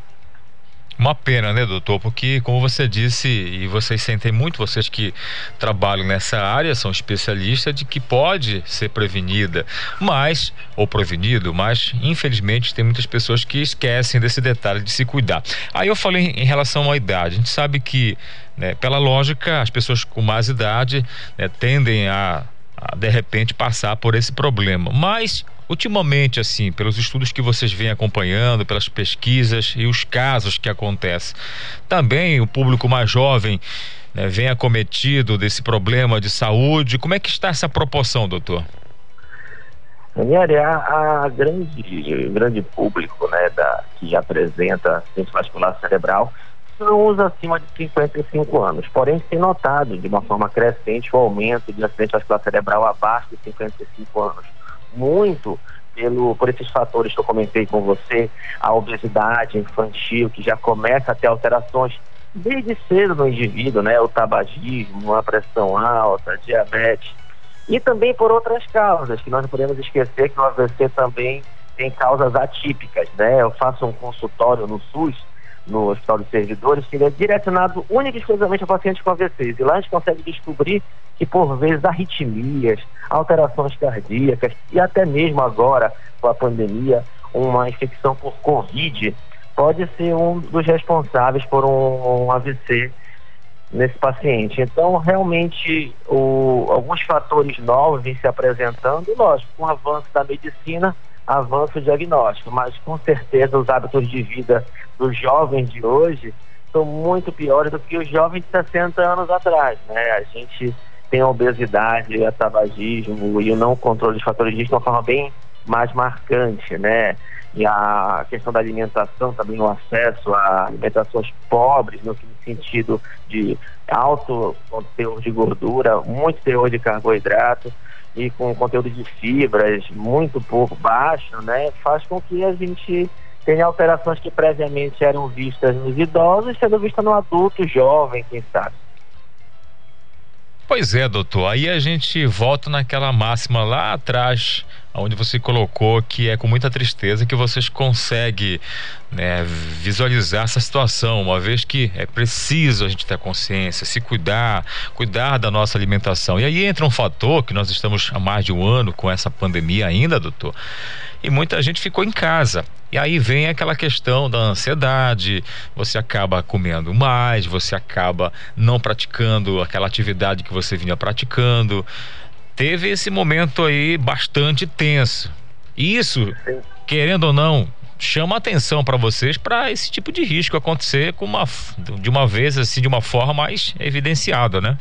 Uma pena, né, doutor? Porque, como você disse, e vocês sentem muito, vocês que trabalham nessa área, são especialistas, de que pode ser prevenida, mas, ou prevenido, mas, infelizmente, tem muitas pessoas que esquecem desse detalhe de se cuidar. Aí eu falei em relação à idade. A gente sabe que, né, pela lógica, as pessoas com mais idade né, tendem a, a, de repente, passar por esse problema. Mas Ultimamente, assim, pelos estudos que vocês vêm acompanhando, pelas pesquisas e os casos que acontecem, também o público mais jovem né, vem acometido desse problema de saúde. Como é que está essa proporção, doutor? A, a grande, grande público né, da, que apresenta acidente vascular cerebral são os acima de 55 anos. Porém, tem notado de uma forma crescente o aumento de acidente vascular cerebral abaixo de 55 anos muito pelo, por esses fatores que eu comentei com você, a obesidade infantil, que já começa a ter alterações desde cedo no indivíduo, né? O tabagismo, a pressão alta, a diabetes. E também por outras causas, que nós não podemos esquecer que o AVC também tem causas atípicas, né? Eu faço um consultório no SUS, no Hospital de Servidores, que ele é direcionado única e exclusivamente a pacientes com AVCs. E lá a gente consegue descobrir que, por vezes, arritmias, alterações cardíacas e até mesmo agora, com a pandemia, uma infecção por Covid pode ser um dos responsáveis por um, um AVC nesse paciente. Então, realmente, o, alguns fatores novos vêm se apresentando, lógico, com o avanço da medicina, avanço diagnóstico, mas com certeza os hábitos de vida dos jovens de hoje são muito piores do que os jovens de 60 anos atrás, né? A gente tem a obesidade, o tabagismo e o não controle de fatores de risco de uma forma bem mais marcante, né? E a questão da alimentação, também o acesso a alimentações pobres, no sentido de alto conteúdo de gordura, muito teor de carboidrato e com conteúdo de fibras muito pouco baixo, né? Faz com que a gente tenha alterações que previamente eram vistas nos idosos, sendo vistas no adulto jovem, quem sabe. Pois é, doutor. Aí a gente volta naquela máxima lá atrás, onde você colocou que é com muita tristeza que vocês conseguem né, visualizar essa situação, uma vez que é preciso a gente ter consciência, se cuidar, cuidar da nossa alimentação. E aí entra um fator que nós estamos há mais de um ano com essa pandemia ainda, doutor, e muita gente ficou em casa. E aí vem aquela questão da ansiedade, você acaba comendo mais, você acaba não praticando aquela atividade que você vinha praticando. Teve esse momento aí bastante tenso. Isso, querendo ou não, chama atenção para vocês para esse tipo de risco acontecer com uma, de uma vez assim, de uma forma mais evidenciada, né?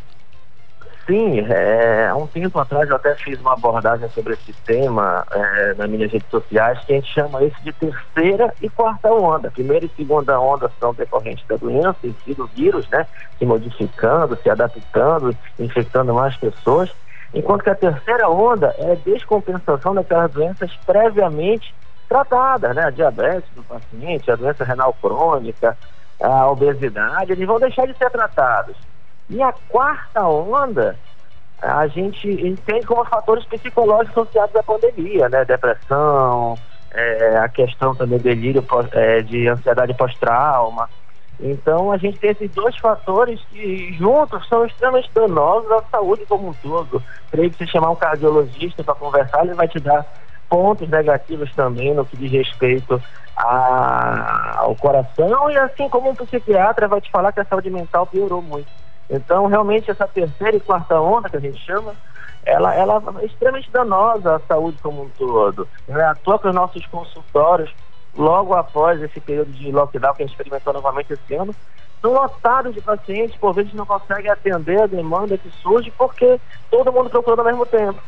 Sim, é, há um tempo atrás eu até fiz uma abordagem sobre esse tema é, nas minhas redes sociais, que a gente chama isso de terceira e quarta onda. Primeira e segunda onda são decorrentes da doença si, do vírus, né? Se modificando, se adaptando, infectando mais pessoas. Enquanto que a terceira onda é a descompensação daquelas doenças previamente tratadas, né? A diabetes do paciente, a doença renal crônica, a obesidade, eles vão deixar de ser tratados e a quarta onda, a gente entende como fatores psicológicos associados à pandemia, né? Depressão, é, a questão também do delírio é, de ansiedade pós-trauma. Então a gente tem esses dois fatores que juntos são extremamente danosos à saúde como um todo. Creio que se chamar um cardiologista para conversar, ele vai te dar pontos negativos também no que diz respeito a, ao coração e assim como um psiquiatra vai te falar que a saúde mental piorou muito. Então, realmente, essa terceira e quarta onda, que a gente chama, ela, ela é extremamente danosa à saúde como um todo. Não é à toa que os nossos consultórios, logo após esse período de lockdown que a gente experimentou novamente esse ano, são lotados de pacientes, por vezes não conseguem atender a demanda que surge porque todo mundo procurando ao mesmo tempo.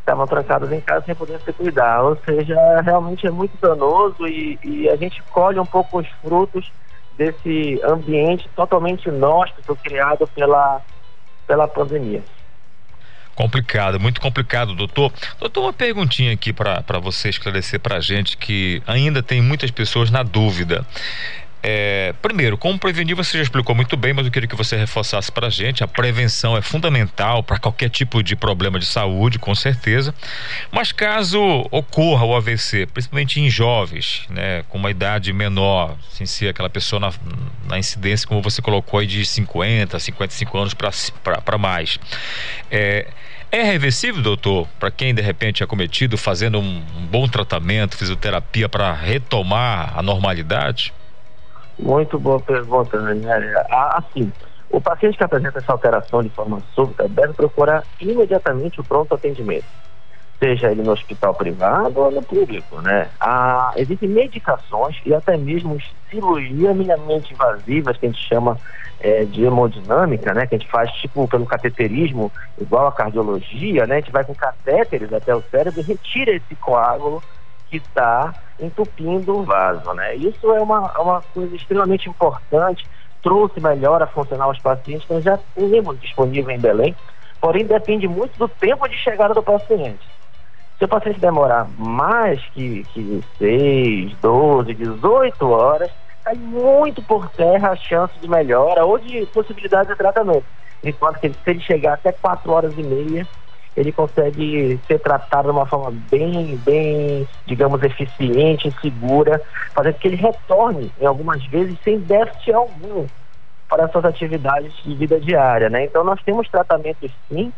Estavam trancados em casa sem poder se cuidar. Ou seja, realmente é muito danoso e, e a gente colhe um pouco os frutos desse ambiente totalmente inóspito criado pela, pela pandemia. Complicado, muito complicado, doutor. Doutor, uma perguntinha aqui para você esclarecer para a gente que ainda tem muitas pessoas na dúvida. É, primeiro, como prevenir, você já explicou muito bem, mas eu queria que você reforçasse para a gente. A prevenção é fundamental para qualquer tipo de problema de saúde, com certeza. Mas caso ocorra o AVC, principalmente em jovens, né, com uma idade menor, sem ser aquela pessoa na, na incidência, como você colocou aí, de 50, 55 anos para mais. É, é reversível, doutor, para quem de repente é cometido, fazendo um, um bom tratamento, fisioterapia para retomar a normalidade? Muito boa pergunta, Daniela. Ah, assim, o paciente que apresenta essa alteração de forma súbita deve procurar imediatamente o pronto atendimento, seja ele no hospital privado ou no público, né? Ah, existem medicações e até mesmo cirurgia minimamente invasivas que a gente chama é, de hemodinâmica, né? Que a gente faz tipo pelo cateterismo, igual a cardiologia, né? A gente vai com catéteres até o cérebro e retira esse coágulo que está entupindo o vaso, né? Isso é uma, é uma coisa extremamente importante, trouxe melhora funcional aos pacientes, nós já temos disponível em Belém, porém depende muito do tempo de chegada do paciente. Se o paciente demorar mais que, que 6, 12, 18 horas, cai muito por terra a chance de melhora ou de possibilidade de tratamento. Enquanto que se ele chegar até 4 horas e meia, ele consegue ser tratado de uma forma bem, bem, digamos, eficiente segura, fazendo que ele retorne, em algumas vezes, sem déficit algum para suas atividades de vida diária, né? Então nós temos tratamentos sim,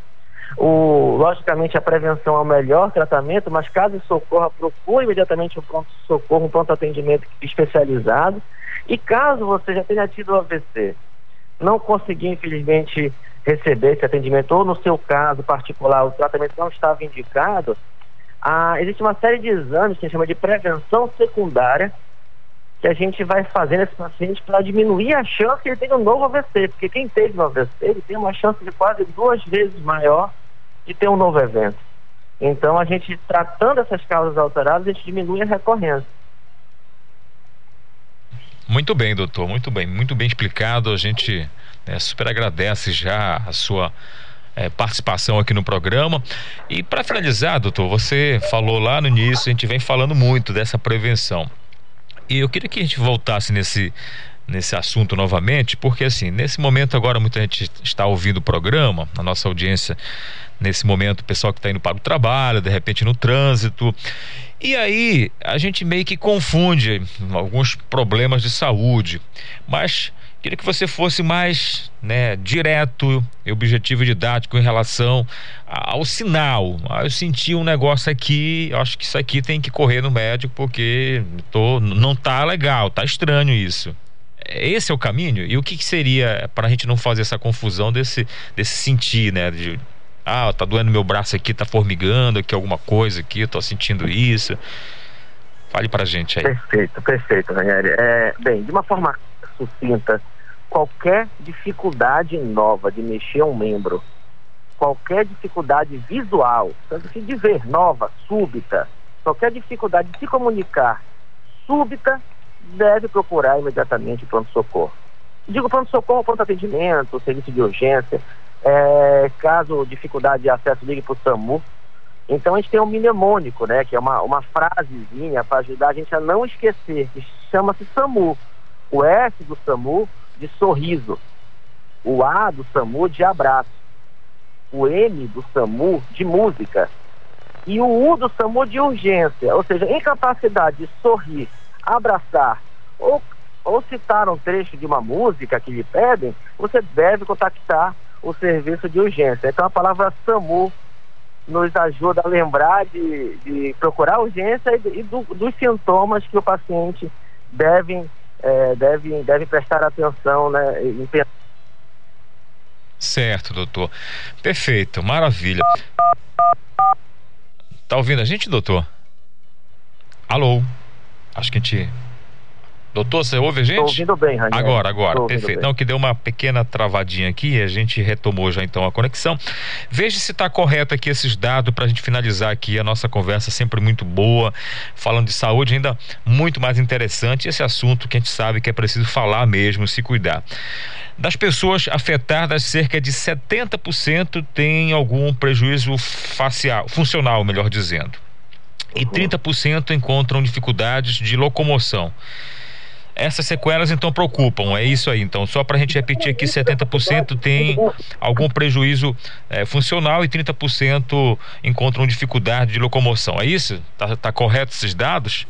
o, logicamente a prevenção é o melhor tratamento, mas caso isso ocorra, procure imediatamente um pronto-socorro, um pronto atendimento especializado. E caso você já tenha tido o AVC, não conseguir, infelizmente, receber esse atendimento, ou no seu caso particular, o tratamento não estava indicado, ah, existe uma série de exames que a gente chama de prevenção secundária, que a gente vai fazendo esse paciente para diminuir a chance que ele tenha um novo AVC, porque quem teve um AVC, ele tem uma chance de quase duas vezes maior de ter um novo evento. Então, a gente tratando essas causas alteradas, a gente diminui a recorrência. Muito bem, doutor, muito bem, muito bem explicado. A gente né, super agradece já a sua é, participação aqui no programa. E para finalizar, doutor, você falou lá no início, a gente vem falando muito dessa prevenção. E eu queria que a gente voltasse nesse, nesse assunto novamente, porque assim, nesse momento agora muita gente está ouvindo o programa, a nossa audiência, nesse momento, o pessoal que está indo para o trabalho, de repente no trânsito. E aí a gente meio que confunde alguns problemas de saúde, mas Queria que você fosse mais né, direto e objetivo didático em relação ao sinal. Ah, eu senti um negócio aqui, acho que isso aqui tem que correr no médico porque tô, não tá legal, tá estranho isso. Esse é o caminho? E o que, que seria para a gente não fazer essa confusão desse, desse sentir, né? De, ah, tá doendo meu braço aqui, tá formigando aqui alguma coisa aqui, tô sentindo isso. Fale pra gente aí. Perfeito, perfeito, Ranieri. É, bem, de uma forma sucinta, qualquer dificuldade nova de mexer um membro, qualquer dificuldade visual, tanto que de ver, nova, súbita, qualquer dificuldade de se comunicar súbita, deve procurar imediatamente o pronto-socorro. Digo pronto-socorro, pronto-atendimento, serviço de urgência, é, caso dificuldade de acesso, ligue para o SAMU. Então a gente tem um mnemônico, né, que é uma, uma frasezinha para ajudar a gente a não esquecer, que chama-se SAMU. O S do SAMU de sorriso, o A do SAMU de abraço, o M do SAMU de música. E o U do SAMU de urgência, ou seja, incapacidade de sorrir, abraçar ou, ou citar um trecho de uma música que lhe pedem, você deve contactar o serviço de urgência. Então a palavra SAMU nos ajuda a lembrar de, de procurar urgência e, e do, dos sintomas que o paciente deve é, devem, prestar atenção né, em Certo, doutor. Perfeito, maravilha. Tá ouvindo a gente, doutor? Alô? Acho que a gente Doutor, você ouve a gente? Estou ouvindo bem, Raniel. Agora, agora, perfeito. Não, que deu uma pequena travadinha aqui e a gente retomou já então a conexão. Veja se está correto aqui esses dados para a gente finalizar aqui a nossa conversa, sempre muito boa, falando de saúde, ainda muito mais interessante esse assunto que a gente sabe que é preciso falar mesmo, se cuidar. Das pessoas afetadas, cerca de 70% têm algum prejuízo facial, funcional, melhor dizendo. E 30% encontram dificuldades de locomoção. Essas sequelas então preocupam, é isso aí. Então, só para a gente repetir aqui, 70% tem algum prejuízo é, funcional e 30% encontram dificuldade de locomoção. É isso? Tá, tá correto esses dados?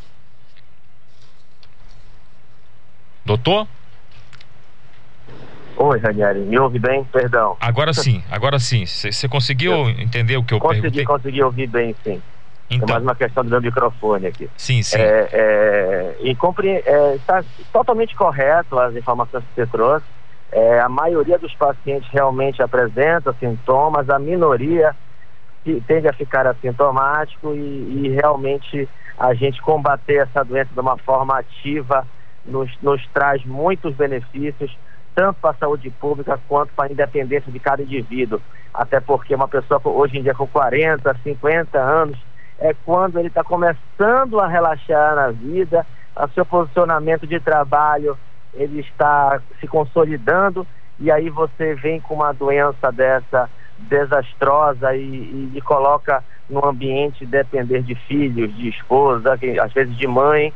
Doutor? Oi, Ranieri, me ouve bem? Perdão. Agora sim, agora sim. Você conseguiu entender o que eu consegui, perguntei? Consegui ouvir bem, sim. Então. É mais uma questão do meu microfone aqui. Sim, sim. É, é, e compre, é, está totalmente correto as informações que você trouxe. É, a maioria dos pacientes realmente apresenta sintomas, a minoria tende a ficar assintomático e, e realmente a gente combater essa doença de uma forma ativa nos, nos traz muitos benefícios, tanto para a saúde pública quanto para a independência de cada indivíduo. Até porque uma pessoa hoje em dia com 40, 50 anos, é quando ele está começando a relaxar na vida, o seu posicionamento de trabalho ele está se consolidando e aí você vem com uma doença dessa desastrosa e, e, coloca no ambiente depender de filhos, de esposa, às vezes de mãe,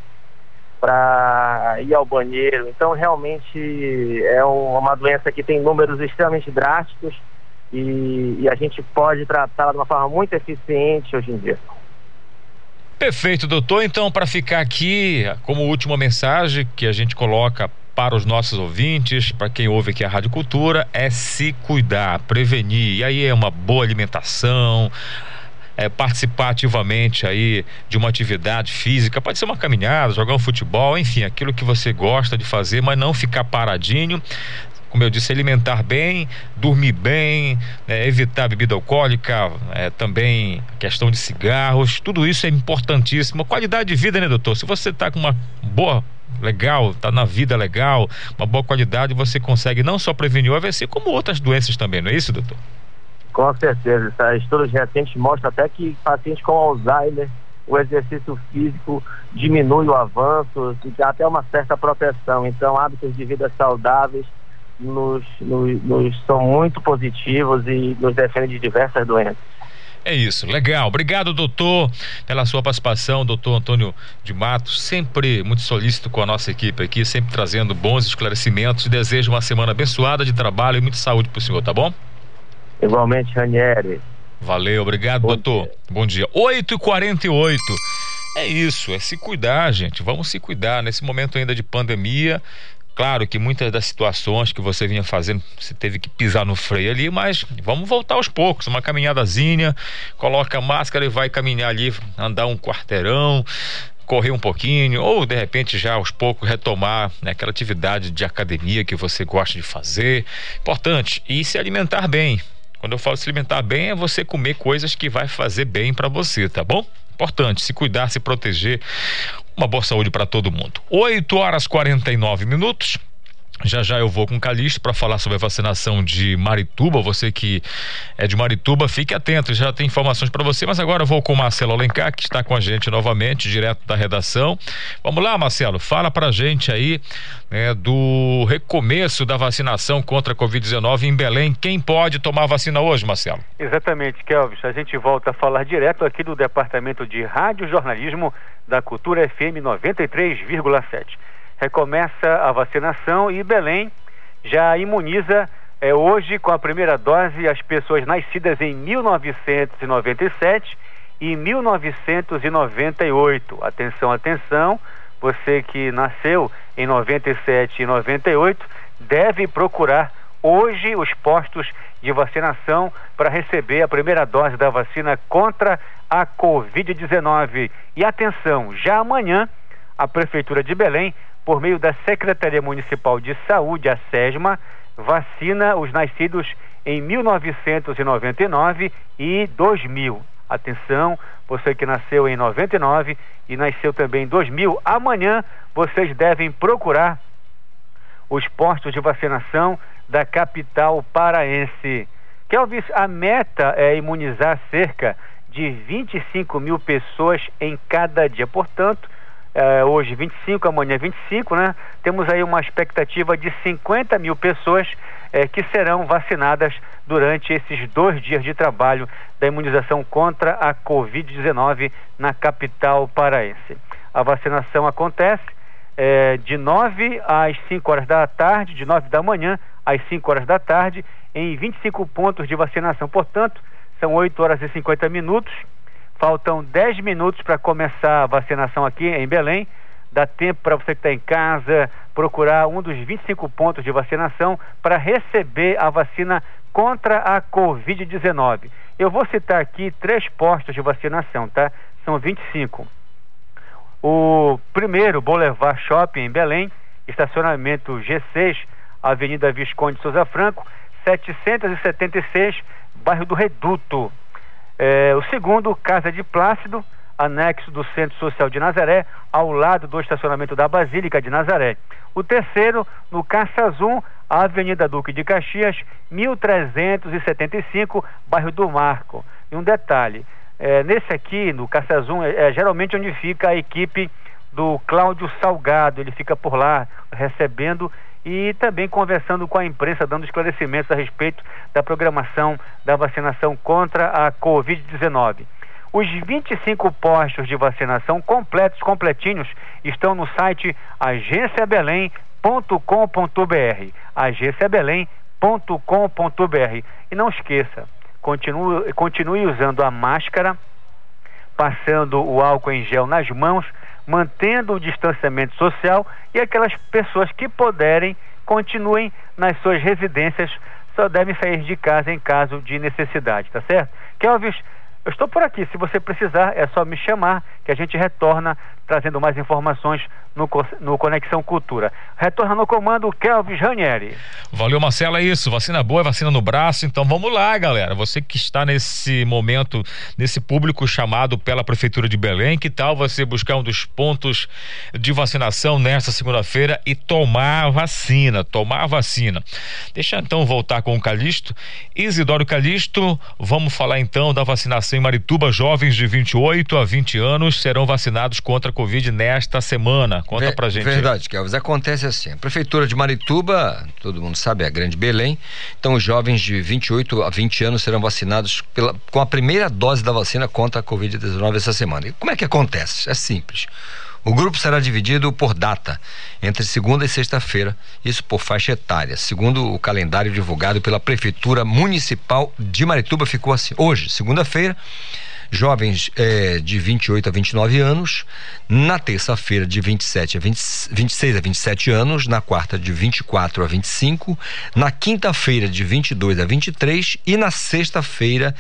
para ir ao banheiro. Então, realmente é uma doença que tem números extremamente drásticos e, e a gente pode tratá-la de uma forma muito eficiente hoje em dia. Perfeito, doutor. Então, para ficar aqui, como última mensagem que a gente coloca para os nossos ouvintes, para quem ouve aqui a Rádio Cultura, é se cuidar, prevenir. E aí é uma boa alimentação, é, participar ativamente aí de uma atividade física, pode ser uma caminhada, jogar um futebol, enfim, aquilo que você gosta de fazer, mas não ficar paradinho, como eu disse, alimentar bem, dormir bem, né, evitar bebida alcoólica, é, também questão de cigarros, tudo isso é importantíssimo. Qualidade de vida, né, doutor? Se você está com uma boa legal, tá na vida legal, uma boa qualidade, você consegue não só prevenir o AVC, como outras doenças também, não é isso, doutor? Com certeza. Estudos recentes mostram até que pacientes com Alzheimer, o exercício físico diminui o avanço e dá até uma certa proteção. Então, hábitos de vida saudáveis nos, nos, nos são muito positivos e nos defendem de diversas doenças. É isso, legal. Obrigado, doutor, pela sua participação, doutor Antônio de Matos, sempre muito solícito com a nossa equipe aqui, sempre trazendo bons esclarecimentos. Desejo uma semana abençoada de trabalho e muita saúde para o senhor, tá bom? Igualmente, Ranieri. Valeu, obrigado, Bom doutor. Dia. Bom dia. 8h48. É isso, é se cuidar, gente. Vamos se cuidar nesse momento ainda de pandemia. Claro que muitas das situações que você vinha fazendo, você teve que pisar no freio ali, mas vamos voltar aos poucos, uma caminhadazinha, coloca a máscara e vai caminhar ali, andar um quarteirão, correr um pouquinho, ou de repente já aos poucos retomar né, aquela atividade de academia que você gosta de fazer. Importante, e se alimentar bem. Quando eu falo se alimentar bem, é você comer coisas que vai fazer bem para você, tá bom? Importante, se cuidar, se proteger. Uma boa saúde para todo mundo. 8 horas 49 minutos. Já já eu vou com o Calixto para falar sobre a vacinação de Marituba. Você que é de Marituba, fique atento, já tem informações para você. Mas agora eu vou com o Marcelo Alencar, que está com a gente novamente, direto da redação. Vamos lá, Marcelo, fala para a gente aí né, do recomeço da vacinação contra a Covid-19 em Belém. Quem pode tomar vacina hoje, Marcelo? Exatamente, Kelvis. A gente volta a falar direto aqui do Departamento de Rádio Jornalismo da Cultura FM 93,7 recomeça a vacinação e Belém já imuniza é, hoje com a primeira dose as pessoas nascidas em 1997 e 1998. Atenção, atenção, você que nasceu em 97 e 98 deve procurar hoje os postos de vacinação para receber a primeira dose da vacina contra a Covid-19. E atenção, já amanhã a Prefeitura de Belém por meio da Secretaria Municipal de Saúde, a SESMA, vacina os nascidos em 1999 e 2000. Atenção, você que nasceu em 99 e nasceu também em 2000, amanhã vocês devem procurar os postos de vacinação da capital paraense. Kelvis, a meta é imunizar cerca de 25 mil pessoas em cada dia. Portanto, é, hoje 25, amanhã 25, né? Temos aí uma expectativa de 50 mil pessoas é, que serão vacinadas durante esses dois dias de trabalho da imunização contra a Covid-19 na capital paraense. A vacinação acontece é, de 9 às 5 horas da tarde, de 9 da manhã às 5 horas da tarde, em 25 pontos de vacinação. Portanto, são 8 horas e 50 minutos Faltam 10 minutos para começar a vacinação aqui em Belém. Dá tempo para você que está em casa procurar um dos 25 pontos de vacinação para receber a vacina contra a Covid-19. Eu vou citar aqui três postos de vacinação, tá? São 25. O primeiro, Boulevard Shopping em Belém, estacionamento G6, Avenida Visconde Souza Franco, 776, bairro do Reduto. É, o segundo, Casa de Plácido, anexo do Centro Social de Nazaré, ao lado do estacionamento da Basílica de Nazaré. O terceiro, no Caça Azul, Avenida Duque de Caxias, 1375, bairro do Marco. E um detalhe, é, nesse aqui, no Caça Azul, é, é geralmente onde fica a equipe do Cláudio Salgado, ele fica por lá recebendo e também conversando com a imprensa, dando esclarecimentos a respeito da programação da vacinação contra a Covid-19. Os 25 postos de vacinação completos, completinhos, estão no site agenciabelém.com.br. agenciabelém.com.br. E não esqueça, continue, continue usando a máscara, passando o álcool em gel nas mãos, mantendo o distanciamento social e aquelas pessoas que puderem continuem nas suas residências, só devem sair de casa em caso de necessidade, tá certo? Kelvis, Eu estou por aqui. Se você precisar, é só me chamar que a gente retorna trazendo mais informações no, no Conexão Cultura. Retorna no comando Kelvis Ranieri. Valeu, Marcelo. É isso. Vacina boa é vacina no braço. Então vamos lá, galera. Você que está nesse momento, nesse público chamado pela Prefeitura de Belém, que tal você buscar um dos pontos de vacinação nesta segunda-feira e tomar vacina? Tomar vacina. Deixa então voltar com o Calixto. Isidoro Calixto, vamos falar então da vacinação em Marituba. Jovens de 28 a 20 anos serão vacinados contra a Covid nesta semana. Conta Ver, pra gente. Verdade, Kelvis. Acontece assim. A Prefeitura de Marituba, todo mundo sabe, é a Grande Belém. Então, os jovens de 28 a 20 anos serão vacinados pela, com a primeira dose da vacina contra a Covid-19 essa semana. E como é que acontece? É simples. O grupo será dividido por data, entre segunda e sexta-feira, isso por faixa etária. Segundo o calendário divulgado pela Prefeitura Municipal de Marituba, ficou assim. Hoje, segunda-feira, jovens é, de 28 a 29 anos, na terça-feira de 27 a 20, 26 a 27 anos, na quarta de 24 a 25, na quinta-feira de 22 a 23 e na sexta-feira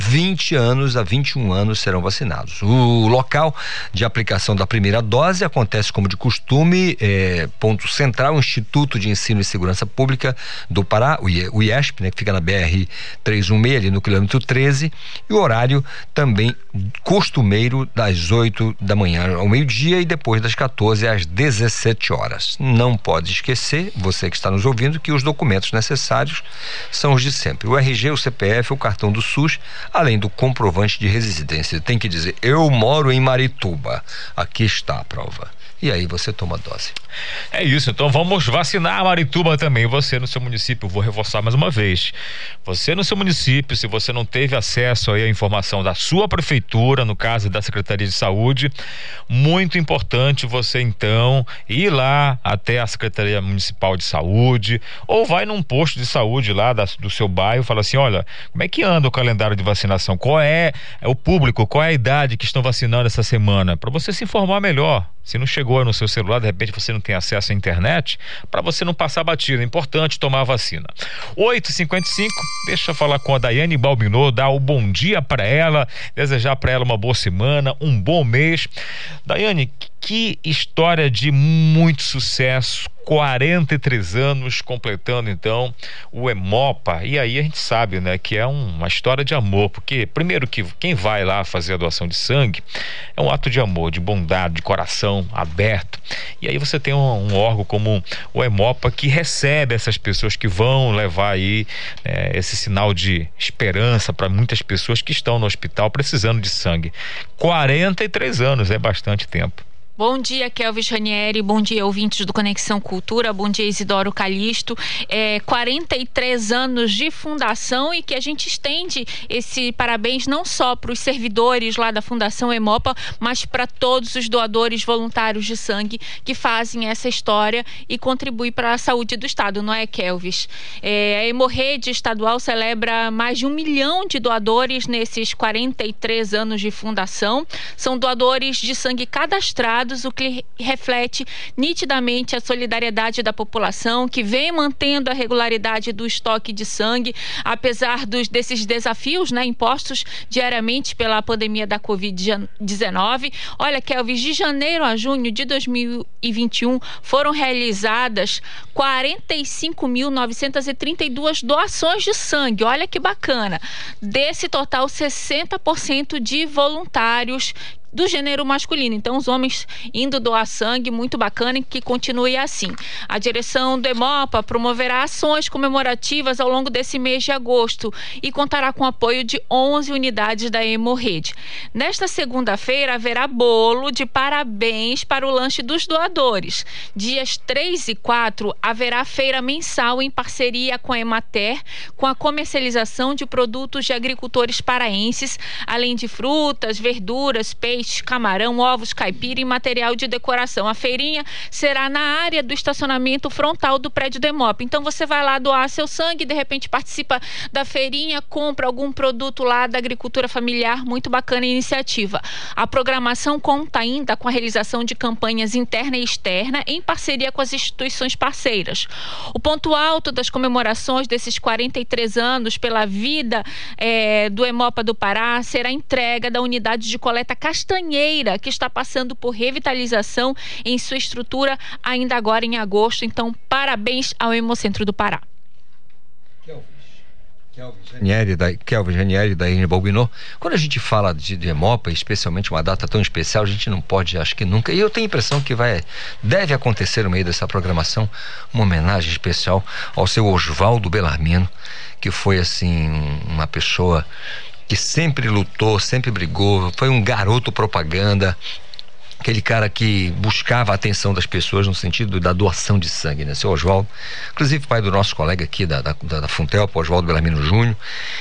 20 anos a 21 anos serão vacinados. O local de aplicação da primeira dose acontece como de costume, é, ponto central, Instituto de Ensino e Segurança Pública do Pará, o IESP, né, que fica na BR 316, ali no quilômetro 13, e o horário também costumeiro das 8 da manhã ao meio-dia e depois das 14 às 17 horas. Não pode esquecer, você que está nos ouvindo, que os documentos necessários são os de sempre: o RG, o CPF, o cartão do SUS, além do comprovante de residência. Tem que dizer: eu moro em Marituba. Aqui está a prova e aí você toma dose. É isso, então vamos vacinar a Marituba também. Você no seu município, vou reforçar mais uma vez. Você no seu município, se você não teve acesso aí à informação da sua prefeitura, no caso da Secretaria de Saúde, muito importante você então ir lá até a Secretaria Municipal de Saúde ou vai num posto de saúde lá da, do seu bairro e fala assim: olha, como é que anda o calendário de vacinação? Qual é, é o público? Qual é a idade que estão vacinando essa semana? Para você se informar melhor. Se não chegou no seu celular, de repente você não tem acesso à internet, para você não passar batida. É importante tomar a vacina. 8h55, deixa eu falar com a Daiane Balbinot, dar o um bom dia para ela, desejar para ela uma boa semana, um bom mês. Daiane, que história de muito sucesso, 43 anos completando então o Emopa. E aí a gente sabe, né, que é um, uma história de amor, porque primeiro que quem vai lá fazer a doação de sangue é um ato de amor, de bondade, de coração aberto. E aí você tem um, um órgão como o Emopa que recebe essas pessoas que vão levar aí é, esse sinal de esperança para muitas pessoas que estão no hospital precisando de sangue. 43 anos é bastante tempo. Bom dia, Kelvis Ranieri. Bom dia, ouvintes do Conexão Cultura. Bom dia, Isidoro Calixto. É, 43 anos de fundação e que a gente estende esse parabéns não só para os servidores lá da Fundação Emopa, mas para todos os doadores voluntários de sangue que fazem essa história e contribuem para a saúde do Estado, não é, Kelvis? É, a Hemorrede Estadual celebra mais de um milhão de doadores nesses 43 anos de fundação. São doadores de sangue cadastrados dados, o que reflete nitidamente a solidariedade da população, que vem mantendo a regularidade do estoque de sangue, apesar dos, desses desafios né, impostos diariamente pela pandemia da Covid-19. Olha, Kelvis, de janeiro a junho de 2021 foram realizadas 45.932 doações de sangue. Olha que bacana. Desse total, 60% de voluntários do gênero masculino. Então, os homens indo doar sangue, muito bacana e que continue assim. A direção do Hemopa promoverá ações comemorativas ao longo desse mês de agosto e contará com o apoio de 11 unidades da Hemorrede. Nesta segunda-feira haverá bolo de parabéns para o lanche dos doadores. Dias 3 e 4 haverá feira mensal em parceria com a Emater, com a comercialização de produtos de agricultores paraenses, além de frutas, verduras, peixes peixe, camarão, ovos, caipira e material de decoração. A feirinha será na área do estacionamento frontal do prédio do Emop. Então você vai lá doar seu sangue, de repente participa da feirinha, compra algum produto lá da agricultura familiar. Muito bacana a iniciativa. A programação conta ainda com a realização de campanhas interna e externa em parceria com as instituições parceiras. O ponto alto das comemorações desses 43 anos pela vida é, do Emopa do Pará será a entrega da unidade de coleta Castanheira, que está passando por revitalização em sua estrutura ainda agora em agosto. Então, parabéns ao Hemocentro do Pará. Ranieri, da, Kelvin Ranieri, da Ine Balbinot. Quando a gente fala de, de Emopa, especialmente uma data tão especial, a gente não pode, acho que nunca. E eu tenho a impressão que vai, deve acontecer no meio dessa programação uma homenagem especial ao seu Oswaldo Belarmino, que foi assim uma pessoa que sempre lutou, sempre brigou, foi um garoto propaganda, aquele cara que buscava a atenção das pessoas no sentido da doação de sangue, né? Seu Oswaldo, inclusive pai do nosso colega aqui da, da, da Oswaldo Belarmino Júnior.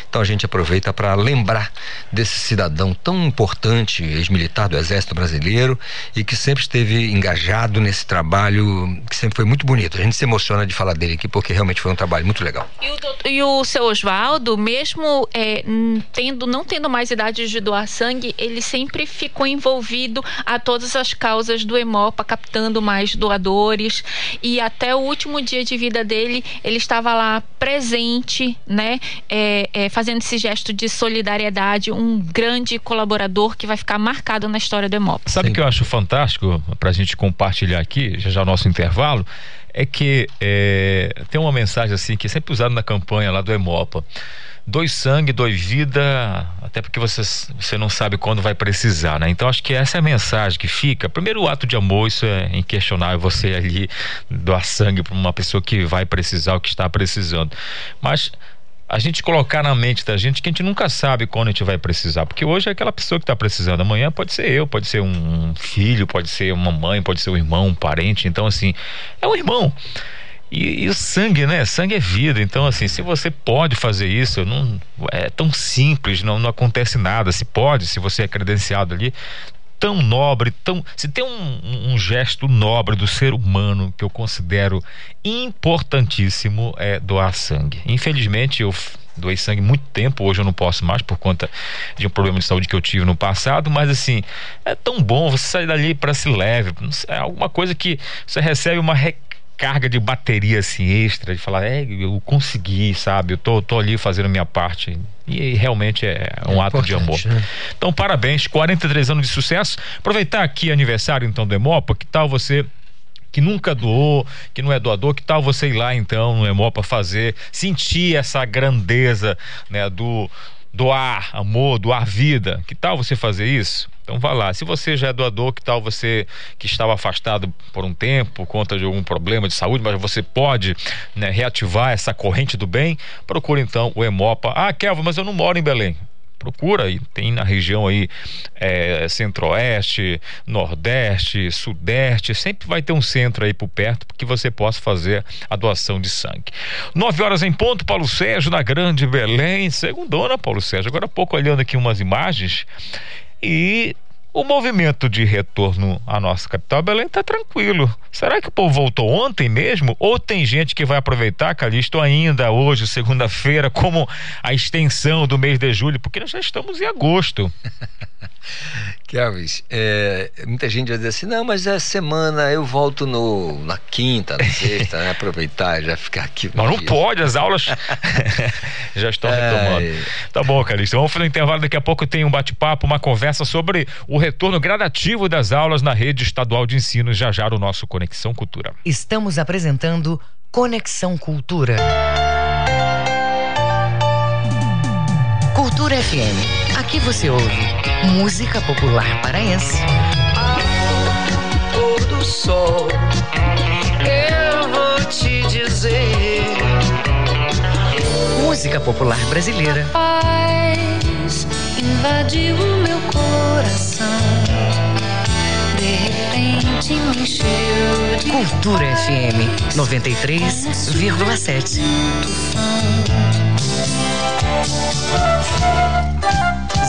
Então a gente aproveita para lembrar desse cidadão tão importante, ex-militar do Exército Brasileiro e que sempre esteve engajado nesse trabalho, que sempre foi muito bonito. A gente se emociona de falar dele aqui porque realmente foi um trabalho muito legal. E o, doutor, e o seu Oswaldo, mesmo é, tendo, não tendo mais idade de doar sangue, ele sempre ficou envolvido a todas todas as causas do Hemopa, captando mais doadores. E até o último dia de vida dele, ele estava lá presente, né, é, é, fazendo esse gesto de solidariedade, um grande colaborador que vai ficar marcado na história do Hemopa. Sabe o que eu acho fantástico para a gente compartilhar aqui, já já o nosso intervalo, é que é, tem uma mensagem assim que é sempre usada na campanha lá do Hemopa doe sangue, doe vida, até porque você, você não sabe quando vai precisar, né? Então acho que essa é a mensagem que fica. Primeiro, o ato de amor, isso é inquestionável, você ali doar sangue para uma pessoa que vai precisar, o que está precisando. Mas a gente colocar na mente da gente que a gente nunca sabe quando a gente vai precisar, porque hoje é aquela pessoa que está precisando, amanhã pode ser eu, pode ser um filho, pode ser uma mãe, pode ser um irmão, um parente, então assim, é um irmão. E, e, o sangue, né? Sangue é vida. Então, assim, se você pode fazer isso, não é tão simples, não, não acontece nada. Se pode, se você é credenciado ali, tão nobre, tão. Se tem um, um, gesto nobre do ser humano que eu considero importantíssimo é doar sangue. Infelizmente, eu doei sangue muito tempo, hoje eu não posso mais por conta de um problema de saúde que eu tive no passado, mas assim, é tão bom você sair dali para se leve, é alguma coisa que você recebe uma carga de bateria assim extra, de falar, é, eu consegui, sabe? Eu tô, tô ali fazendo minha parte. E, realmente é um é ato de amor. Né? Então, parabéns, 43 anos de sucesso. Aproveitar aqui aniversário então do Emopa, que tal você que nunca doou, que não é doador, que tal você ir lá então no Emopa fazer, sentir essa grandeza, né, do doar amor, doar vida. Que tal você fazer isso? Então vá lá. Se você já é doador, que tal você que estava afastado por um tempo por conta de algum problema de saúde, mas você pode né, reativar essa corrente do bem? Procure então o Emopa. Ah, Kelvin, mas eu não moro em Belém procura aí, tem na região aí é, centro-oeste, nordeste, sudeste, sempre vai ter um centro aí por perto que você possa fazer a doação de sangue. Nove horas em ponto, Paulo Sérgio, na Grande Belém, segundona, Paulo Sérgio. Agora há pouco olhando aqui umas imagens, e o movimento de retorno à nossa capital, Belém, está tranquilo. Será que o povo voltou ontem mesmo? Ou tem gente que vai aproveitar, Calixto, ainda hoje, segunda-feira, como a extensão do mês de julho? Porque nós já estamos em agosto. [laughs] Kelvis, é, muita gente vai dizer assim, não, mas é semana, eu volto no, na quinta, na sexta, né? Aproveitar e já ficar aqui. Mas não dia. pode, as aulas [laughs] já estão retomando. É... Tá bom, Calixto. Vamos fazer um intervalo, daqui a pouco tem um bate-papo, uma conversa sobre o retorno gradativo das aulas na rede estadual de ensino, já já o nosso Conexão Cultura. Estamos apresentando Conexão Cultura. Cultura FM. Aqui você ouve música popular paraense. Ao do sol, eu vou te dizer. Música popular brasileira. A paz invadiu o meu coração. De repente me encheu de Cultura paz, FM 93,7.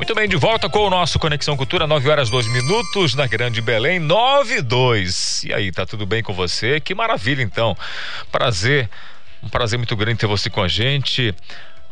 Muito bem, de volta com o nosso Conexão Cultura, 9 horas 2 minutos, na Grande Belém, 9 e 2. E aí, tá tudo bem com você? Que maravilha, então. Prazer, um prazer muito grande ter você com a gente.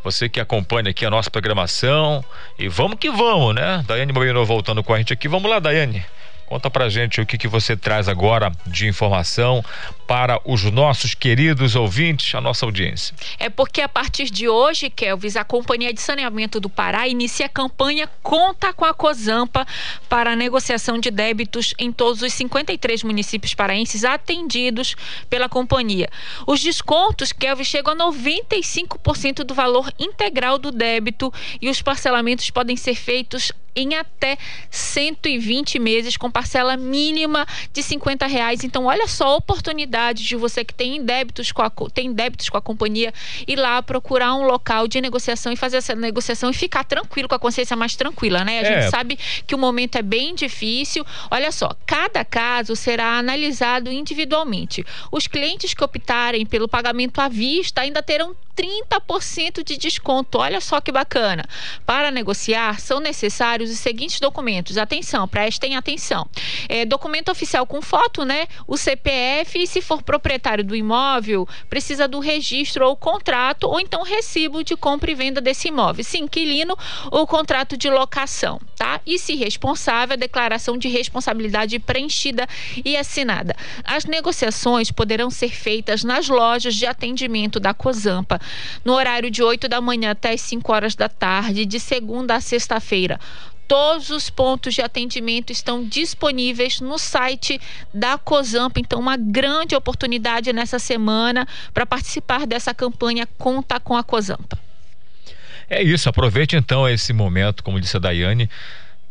Você que acompanha aqui a nossa programação. E vamos que vamos, né? Daiane Moino voltando com a gente aqui. Vamos lá, Daiane. Conta pra gente o que, que você traz agora de informação para os nossos queridos ouvintes, a nossa audiência. É porque a partir de hoje, Kelvis, a Companhia de Saneamento do Pará inicia a campanha Conta com a Cozampa para a negociação de débitos em todos os 53 municípios paraenses atendidos pela companhia. Os descontos, Kelvis, chegam a 95% do valor integral do débito e os parcelamentos podem ser feitos em até 120 meses com parcela mínima de 50 reais. Então, olha só a oportunidade de você que tem débitos com a, tem débitos com a companhia ir lá procurar um local de negociação e fazer essa negociação e ficar tranquilo com a consciência mais tranquila, né? A é. gente sabe que o momento é bem difícil. Olha só, cada caso será analisado individualmente. Os clientes que optarem pelo pagamento à vista ainda terão 30% de desconto. Olha só que bacana. Para negociar, são necessários os seguintes documentos. Atenção, prestem atenção. É, documento oficial com foto, né? O CPF e se for proprietário do imóvel, precisa do registro ou contrato ou então recibo de compra e venda desse imóvel. Se inquilino, o contrato de locação, tá? E se responsável, a declaração de responsabilidade preenchida e assinada. As negociações poderão ser feitas nas lojas de atendimento da COSAMPA no horário de 8 da manhã até as 5 horas da tarde, de segunda a sexta-feira. Todos os pontos de atendimento estão disponíveis no site da COSAMP. Então, uma grande oportunidade nessa semana para participar dessa campanha Conta com a COSAMPA. É isso, aproveite então esse momento, como disse a Daiane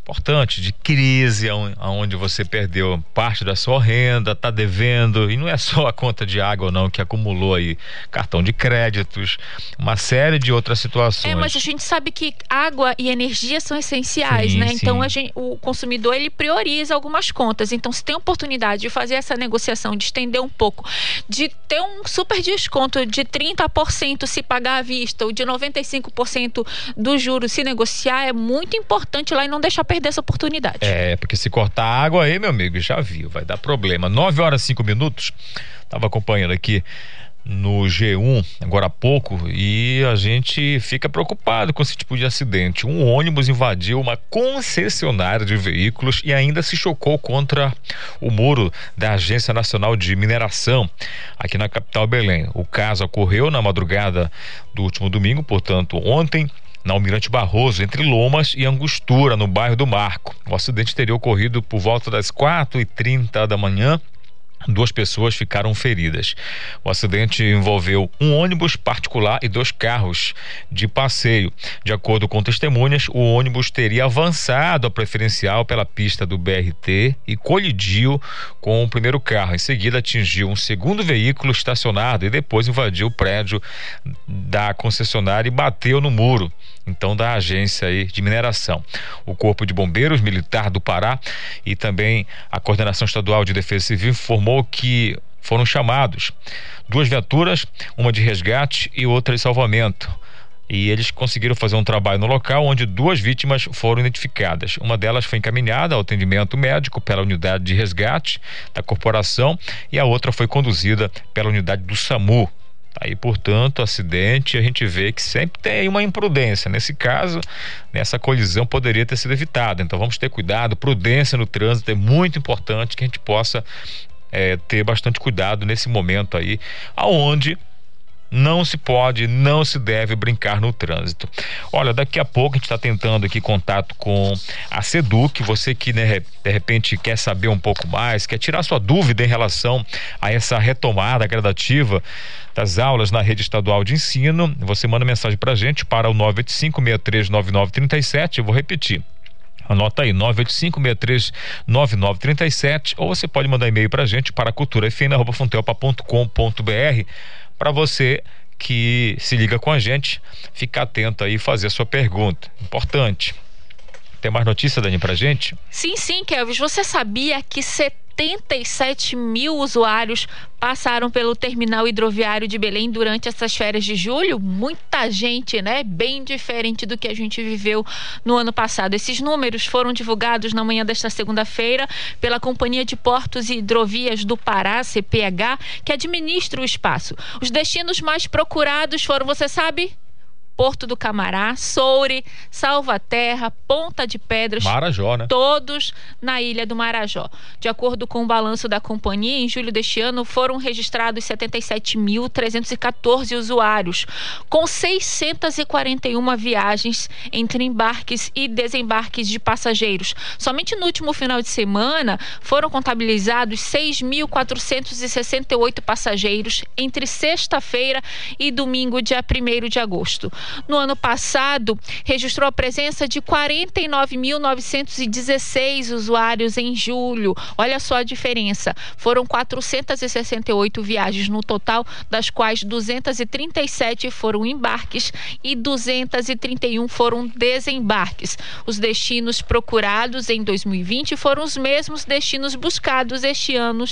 importante de crise, onde você perdeu parte da sua renda, está devendo, e não é só a conta de água não que acumulou aí, cartão de créditos, uma série de outras situações. É, mas a gente sabe que água e energia são essenciais, sim, né? Sim. Então gente, o consumidor ele prioriza algumas contas. Então se tem oportunidade de fazer essa negociação, de estender um pouco, de ter um super desconto de 30% se pagar à vista ou de 95% do juro se negociar, é muito importante lá e não deixar perder perder essa oportunidade. É, porque se cortar água aí, meu amigo, já viu, vai dar problema. 9 horas e 5 minutos, estava acompanhando aqui no G1 agora há pouco e a gente fica preocupado com esse tipo de acidente. Um ônibus invadiu uma concessionária de veículos e ainda se chocou contra o muro da Agência Nacional de Mineração aqui na capital Belém. O caso ocorreu na madrugada do último domingo, portanto, ontem na Almirante Barroso, entre Lomas e Angostura, no bairro do Marco. O acidente teria ocorrido por volta das 4h30 da manhã Duas pessoas ficaram feridas. O acidente envolveu um ônibus particular e dois carros de passeio. De acordo com testemunhas, o ônibus teria avançado a preferencial pela pista do BRT e colidiu com o primeiro carro. Em seguida, atingiu um segundo veículo estacionado e depois invadiu o prédio da concessionária e bateu no muro então da agência aí de mineração. O Corpo de Bombeiros Militar do Pará e também a Coordenação Estadual de Defesa Civil informou que foram chamados duas viaturas, uma de resgate e outra de salvamento. E eles conseguiram fazer um trabalho no local onde duas vítimas foram identificadas. Uma delas foi encaminhada ao atendimento médico pela unidade de resgate da corporação e a outra foi conduzida pela unidade do SAMU, Aí, portanto, acidente, a gente vê que sempre tem uma imprudência. Nesse caso, nessa colisão poderia ter sido evitada. Então, vamos ter cuidado, prudência no trânsito é muito importante que a gente possa é, ter bastante cuidado nesse momento aí, aonde não se pode, não se deve brincar no trânsito. Olha, daqui a pouco a gente está tentando aqui contato com a Seduc, você que né, de repente quer saber um pouco mais, quer tirar sua dúvida em relação a essa retomada gradativa das aulas na rede estadual de ensino, você manda mensagem para a gente para o 985 639937, eu vou repetir. Anota aí, 985-639937, ou você pode mandar e-mail para a gente para culturafm.com.br para você que se liga com a gente, ficar atento aí e fazer a sua pergunta. Importante. Tem mais notícia, Dani, pra gente? Sim, sim, Kelvis. Você sabia que 77 mil usuários passaram pelo terminal hidroviário de Belém durante essas férias de julho? Muita gente, né? Bem diferente do que a gente viveu no ano passado. Esses números foram divulgados na manhã desta segunda-feira pela Companhia de Portos e Hidrovias do Pará, CPH, que administra o espaço. Os destinos mais procurados foram, você sabe? Porto do Camará, Soure, Salvaterra, Ponta de Pedras. Marajó, né? Todos na ilha do Marajó. De acordo com o balanço da companhia, em julho deste ano foram registrados 77.314 usuários, com 641 viagens entre embarques e desembarques de passageiros. Somente no último final de semana foram contabilizados 6.468 passageiros entre sexta-feira e domingo, dia 1 de agosto. No ano passado, registrou a presença de 49.916 usuários em julho. Olha só a diferença. Foram 468 viagens no total, das quais 237 foram embarques e 231 foram desembarques. Os destinos procurados em 2020 foram os mesmos destinos buscados este ano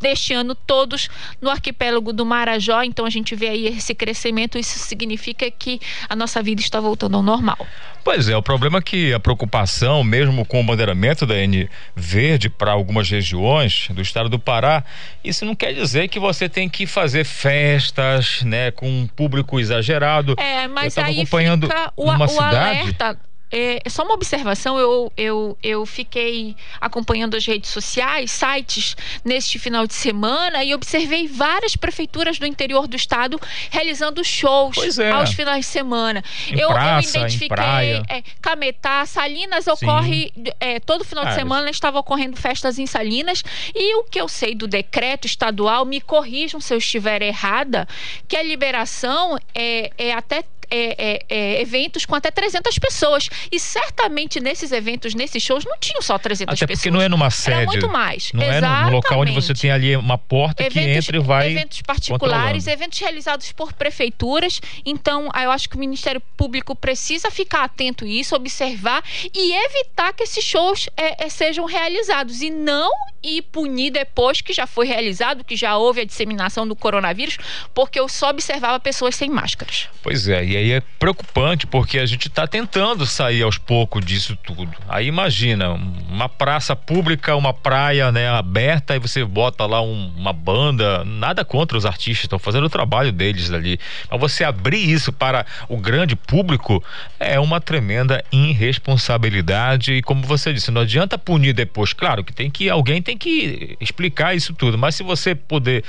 deste ano todos no arquipélago do Marajó. Então a gente vê aí esse crescimento. Isso significa que a nossa vida está voltando ao normal. Pois é, o problema é que a preocupação, mesmo com o bandeiramento da N verde para algumas regiões do estado do Pará, isso não quer dizer que você tem que fazer festas, né, com um público exagerado. É, mas aí acompanhando fica o, uma o cidade... alerta é, só uma observação, eu, eu, eu fiquei acompanhando as redes sociais, sites, neste final de semana e observei várias prefeituras do interior do estado realizando shows é. aos finais de semana. Em eu, praça, eu identifiquei é, Cametá, Salinas ocorre é, todo final de semana estava ocorrendo festas em Salinas e o que eu sei do decreto estadual, me corrijam se eu estiver errada, que a liberação é, é até é, é, é, eventos com até 300 pessoas. E certamente nesses eventos, nesses shows, não tinham só 300 até pessoas. porque não é numa sede. Era muito mais. Não Exatamente. é no local onde você tem ali uma porta eventos, que entra e vai. Eventos particulares, eventos realizados por prefeituras. Então, eu acho que o Ministério Público precisa ficar atento a isso, observar e evitar que esses shows é, é, sejam realizados. E não ir punir depois que já foi realizado, que já houve a disseminação do coronavírus, porque eu só observava pessoas sem máscaras. Pois é, e aí é preocupante porque a gente está tentando sair aos poucos disso tudo. Aí imagina, uma praça pública, uma praia né, aberta, e você bota lá um, uma banda, nada contra os artistas, estão fazendo o trabalho deles ali. Mas você abrir isso para o grande público é uma tremenda irresponsabilidade. E como você disse, não adianta punir depois. Claro que tem que, alguém tem que explicar isso tudo, mas se você puder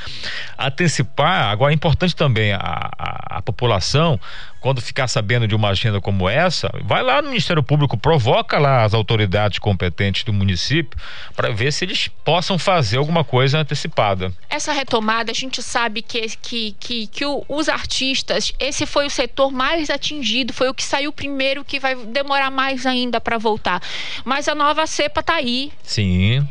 antecipar, agora é importante também a, a, a população quando ficar sabendo de uma agenda como essa, vai lá no Ministério Público, provoca lá as autoridades competentes do município para ver se eles possam fazer alguma coisa antecipada. Essa retomada, a gente sabe que, que, que, que o, os artistas, esse foi o setor mais atingido, foi o que saiu primeiro, que vai demorar mais ainda para voltar. Mas a nova cepa está aí. Sim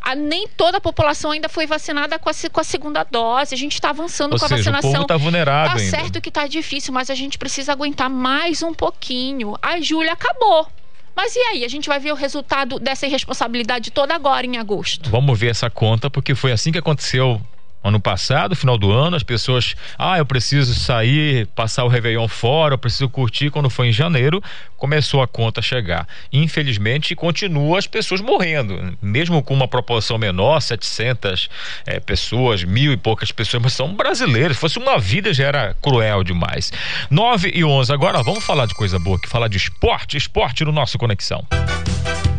a, nem toda a população ainda foi vacinada com a, com a segunda dose. A gente está avançando Ou com seja, a vacinação. O povo tá vulnerável tá ainda. certo que tá difícil, mas a gente precisa aguentar mais um pouquinho. A Júlia acabou. Mas e aí? A gente vai ver o resultado dessa irresponsabilidade toda agora em agosto. Vamos ver essa conta, porque foi assim que aconteceu Ano passado, final do ano, as pessoas, ah, eu preciso sair, passar o Réveillon fora, eu preciso curtir. Quando foi em janeiro, começou a conta a chegar. Infelizmente, continua as pessoas morrendo, mesmo com uma proporção menor, 700 é, pessoas, mil e poucas pessoas, mas são brasileiros. Se fosse uma vida, já era cruel demais. 9 e 11. Agora vamos falar de coisa boa, que falar de esporte, esporte no nosso Conexão.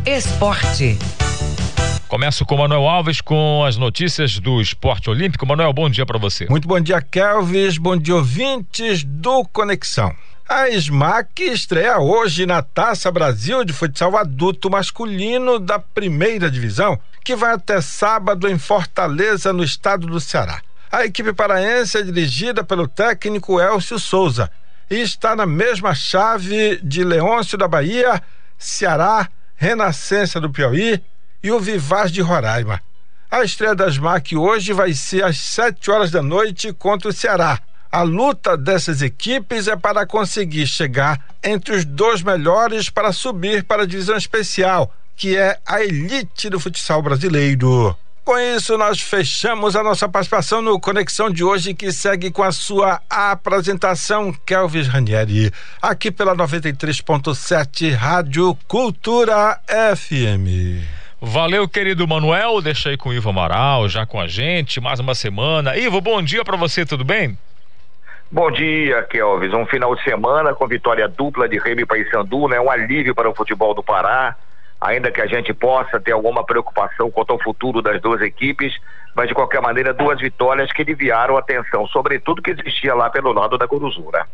Esporte. Começo com Manuel Alves com as notícias do esporte olímpico. Manuel, bom dia para você. Muito bom dia, Kelvis. Bom dia, ouvintes do Conexão. A SMAC estreia hoje na Taça Brasil de Futsal Adulto Masculino da Primeira Divisão, que vai até sábado em Fortaleza, no estado do Ceará. A equipe paraense é dirigida pelo técnico Elcio Souza e está na mesma chave de Leôncio da Bahia, Ceará, Renascença do Piauí e o Vivaz de Roraima. A estreia das MAC hoje vai ser às 7 horas da noite contra o Ceará. A luta dessas equipes é para conseguir chegar entre os dois melhores para subir para a divisão especial, que é a elite do futsal brasileiro. Com isso, nós fechamos a nossa participação no Conexão de hoje, que segue com a sua apresentação, Kelvis Ranieri, aqui pela 93.7 Rádio Cultura FM. Valeu, querido Manuel. Deixa aí com o Ivo Amaral, já com a gente, mais uma semana. Ivo, bom dia para você, tudo bem? Bom dia, Kelvis. Um final de semana com vitória dupla de Remy Paysandu, né? Um alívio para o futebol do Pará ainda que a gente possa ter alguma preocupação quanto ao futuro das duas equipes, mas de qualquer maneira duas vitórias que desviaram a atenção, sobretudo que existia lá pelo lado da Coruzura.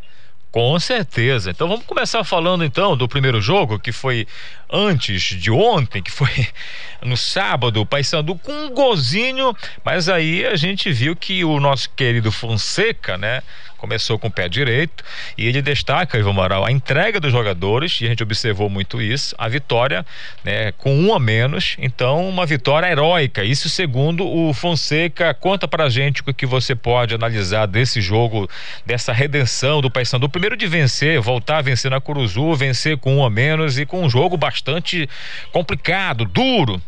Com certeza. Então vamos começar falando então do primeiro jogo, que foi antes de ontem, que foi [laughs] no sábado, o Paysandu com um golzinho, mas aí a gente viu que o nosso querido Fonseca, né, começou com o pé direito e ele destaca, Ivo Moral, a entrega dos jogadores, e a gente observou muito isso, a vitória né, com um a menos, então uma vitória heróica. Isso segundo o Fonseca. Conta pra gente o que você pode analisar desse jogo, dessa redenção do Paysandu. Primeiro de vencer, voltar a vencer na Curuzu, vencer com um a menos e com um jogo bastante complicado, duro.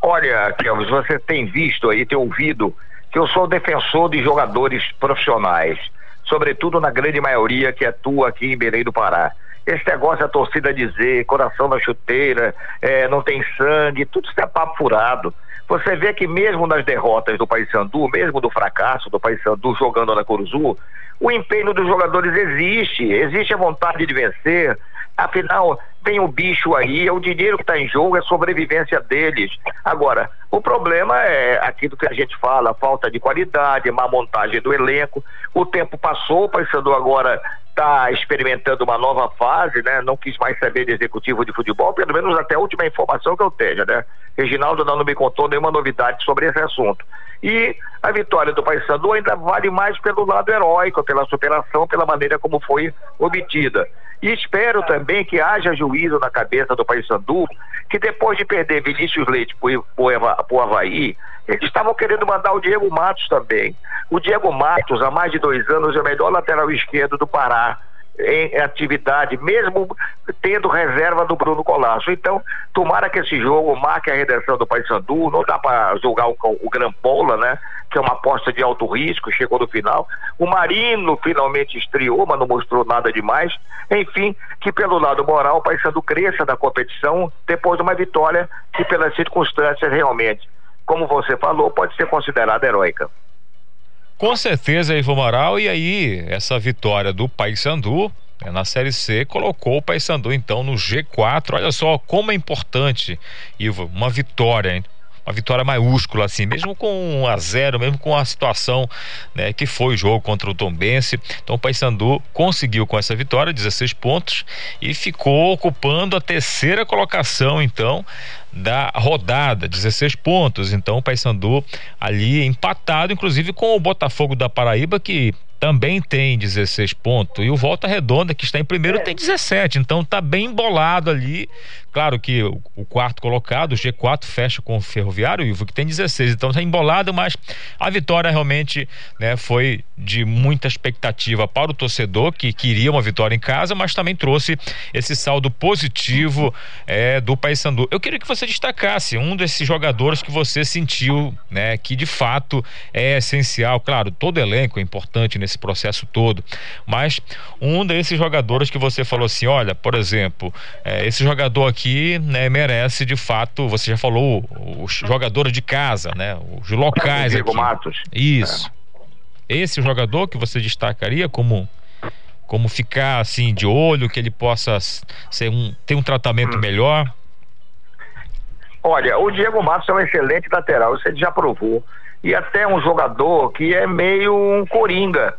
Olha, Kelvis, você tem visto aí, tem ouvido que eu sou defensor de jogadores profissionais, sobretudo na grande maioria que atua aqui em Belém do Pará. Esse negócio a torcida dizer, coração na chuteira, é, não tem sangue, tudo isso é papo furado. Você vê que mesmo nas derrotas do Paysandu, mesmo do fracasso do Paysandu jogando na Curuzu, o empenho dos jogadores existe, existe a vontade de vencer, Afinal, tem o bicho aí, é o dinheiro que está em jogo, é a sobrevivência deles. Agora, o problema é aquilo que a gente fala, falta de qualidade, má montagem do elenco. O tempo passou, o Paysandu agora está experimentando uma nova fase, né? Não quis mais saber de executivo de futebol, pelo menos até a última informação que eu tenho, né? Reginaldo não me contou nenhuma novidade sobre esse assunto. E a vitória do Paysandu ainda vale mais pelo lado heróico, pela superação, pela maneira como foi obtida. E espero também que haja juízo na cabeça do Paysandu, que depois de perder Vinícius Leite para o Havaí, eles estavam querendo mandar o Diego Matos também. O Diego Matos, há mais de dois anos, é o melhor lateral esquerdo do Pará em atividade, mesmo tendo reserva do Bruno Colasso. Então, tomara que esse jogo marque a redenção do Paysandu, não dá para julgar o, o Grampola, né? Que é uma aposta de alto risco, chegou no final. O Marino finalmente estreou, mas não mostrou nada demais. Enfim, que pelo lado moral o Paysandu cresça da competição depois de uma vitória que pelas circunstâncias realmente, como você falou, pode ser considerada heróica. Com certeza, Ivo Moral, e aí essa vitória do Paysandu né, na Série C colocou o Paysandu então no G4. Olha só como é importante, Ivo, uma vitória, hein? uma vitória maiúscula, assim, mesmo com um a zero, mesmo com a situação né, que foi o jogo contra o Tombense. Então o Paysandu conseguiu com essa vitória 16 pontos e ficou ocupando a terceira colocação, então, da rodada, 16 pontos. Então o Paysandu ali empatado, inclusive com o Botafogo da Paraíba, que também tem 16 pontos. E o Volta Redonda, que está em primeiro, tem 17. Então tá bem embolado ali. Claro que o, quarto colocado, o G4, fecha com o Ferroviário, Ivo, que tem 16. Então tá embolado, mas a vitória realmente né, foi de muita expectativa para o torcedor, que queria uma vitória em casa, mas também trouxe esse saldo positivo é, do Paysandu. Eu queria que você destacasse um desses jogadores que você sentiu, né, que de fato é essencial. Claro, todo elenco é importante nesse nesse processo todo. Mas um desses jogadores que você falou assim, olha, por exemplo, é, esse jogador aqui né, merece de fato, você já falou, os jogadores de casa, né? Os locais. Diego aqui. Matos. Isso. É. Esse jogador que você destacaria como como ficar assim de olho, que ele possa ser um, ter um tratamento hum. melhor? Olha, o Diego Matos é um excelente lateral, isso ele já provou. E até um jogador que é meio um coringa.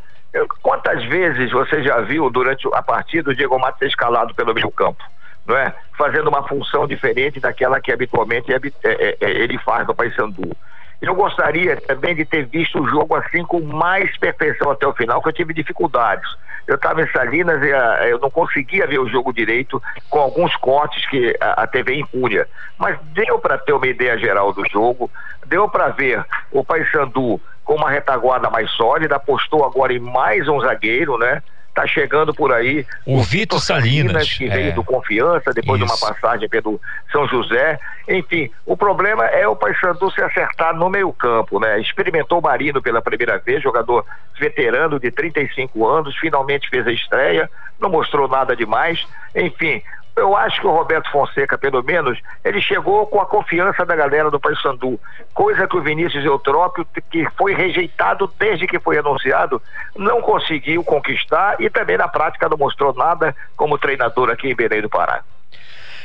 Quantas vezes você já viu durante a partida o Diego Matos ser escalado pelo meio campo? Não é? Fazendo uma função diferente daquela que habitualmente é, é, é, ele faz no Paysandu. Eu gostaria também de ter visto o jogo assim com mais perfeição até o final, que eu tive dificuldades. Eu estava em Salinas e uh, eu não conseguia ver o jogo direito com alguns cortes que a, a TV impunha. Mas deu para ter uma ideia geral do jogo, deu para ver o Paysandu com uma retaguarda mais sólida, apostou agora em mais um zagueiro, né? Tá chegando por aí o, o Vitor Salinas, Salinas, que veio é. do Confiança, depois Isso. de uma passagem pelo São José. Enfim, o problema é o Paysandu se acertar no meio-campo, né? Experimentou o Marino pela primeira vez, jogador veterano de 35 anos, finalmente fez a estreia, não mostrou nada demais. Enfim, eu acho que o Roberto Fonseca, pelo menos, ele chegou com a confiança da galera do Paysandu, coisa que o Vinícius Eutrópio, que foi rejeitado desde que foi anunciado, não conseguiu conquistar e também na prática não mostrou nada como treinador aqui em Belém do Pará.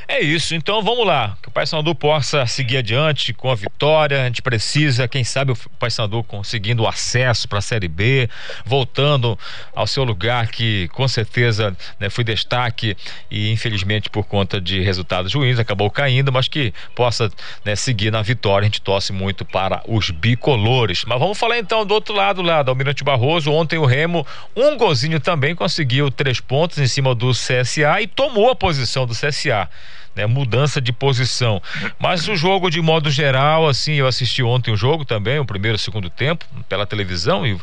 É isso, então vamos lá. Que o Paysandu possa seguir adiante com a vitória. A gente precisa, quem sabe, o Paysandu conseguindo o acesso para a Série B, voltando ao seu lugar que com certeza né, foi destaque e infelizmente por conta de resultados ruins acabou caindo, mas que possa né, seguir na vitória. A gente torce muito para os bicolores. Mas vamos falar então do outro lado lá, do Almirante Barroso. Ontem o Remo, um golzinho também, conseguiu três pontos em cima do CSA e tomou a posição do CSA né, mudança de posição. Mas o jogo, de modo geral, assim, eu assisti ontem o jogo também, o primeiro e o segundo tempo, pela televisão, e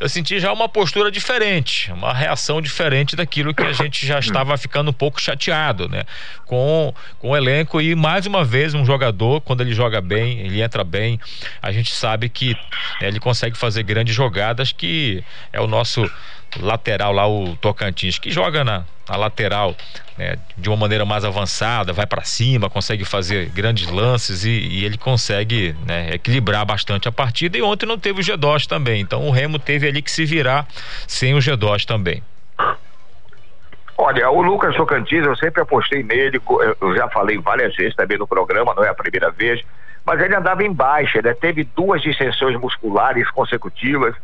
eu senti já uma postura diferente, uma reação diferente daquilo que a gente já estava ficando um pouco chateado, né? Com, com o elenco e mais uma vez um jogador, quando ele joga bem, ele entra bem, a gente sabe que né, ele consegue fazer grandes jogadas, que é o nosso lateral lá, o Tocantins, que joga na, na lateral né, de uma maneira mais avançada, vai para cima, consegue fazer grandes lances e, e ele consegue né, equilibrar bastante a partida. E ontem não teve o G2 também, então o Remo teve ali que se virar sem o G2 também. Olha, o Lucas Tocantins, eu sempre apostei nele, eu já falei várias vezes também no programa, não é a primeira vez, mas ele andava em baixa, ele teve duas distensões musculares consecutivas,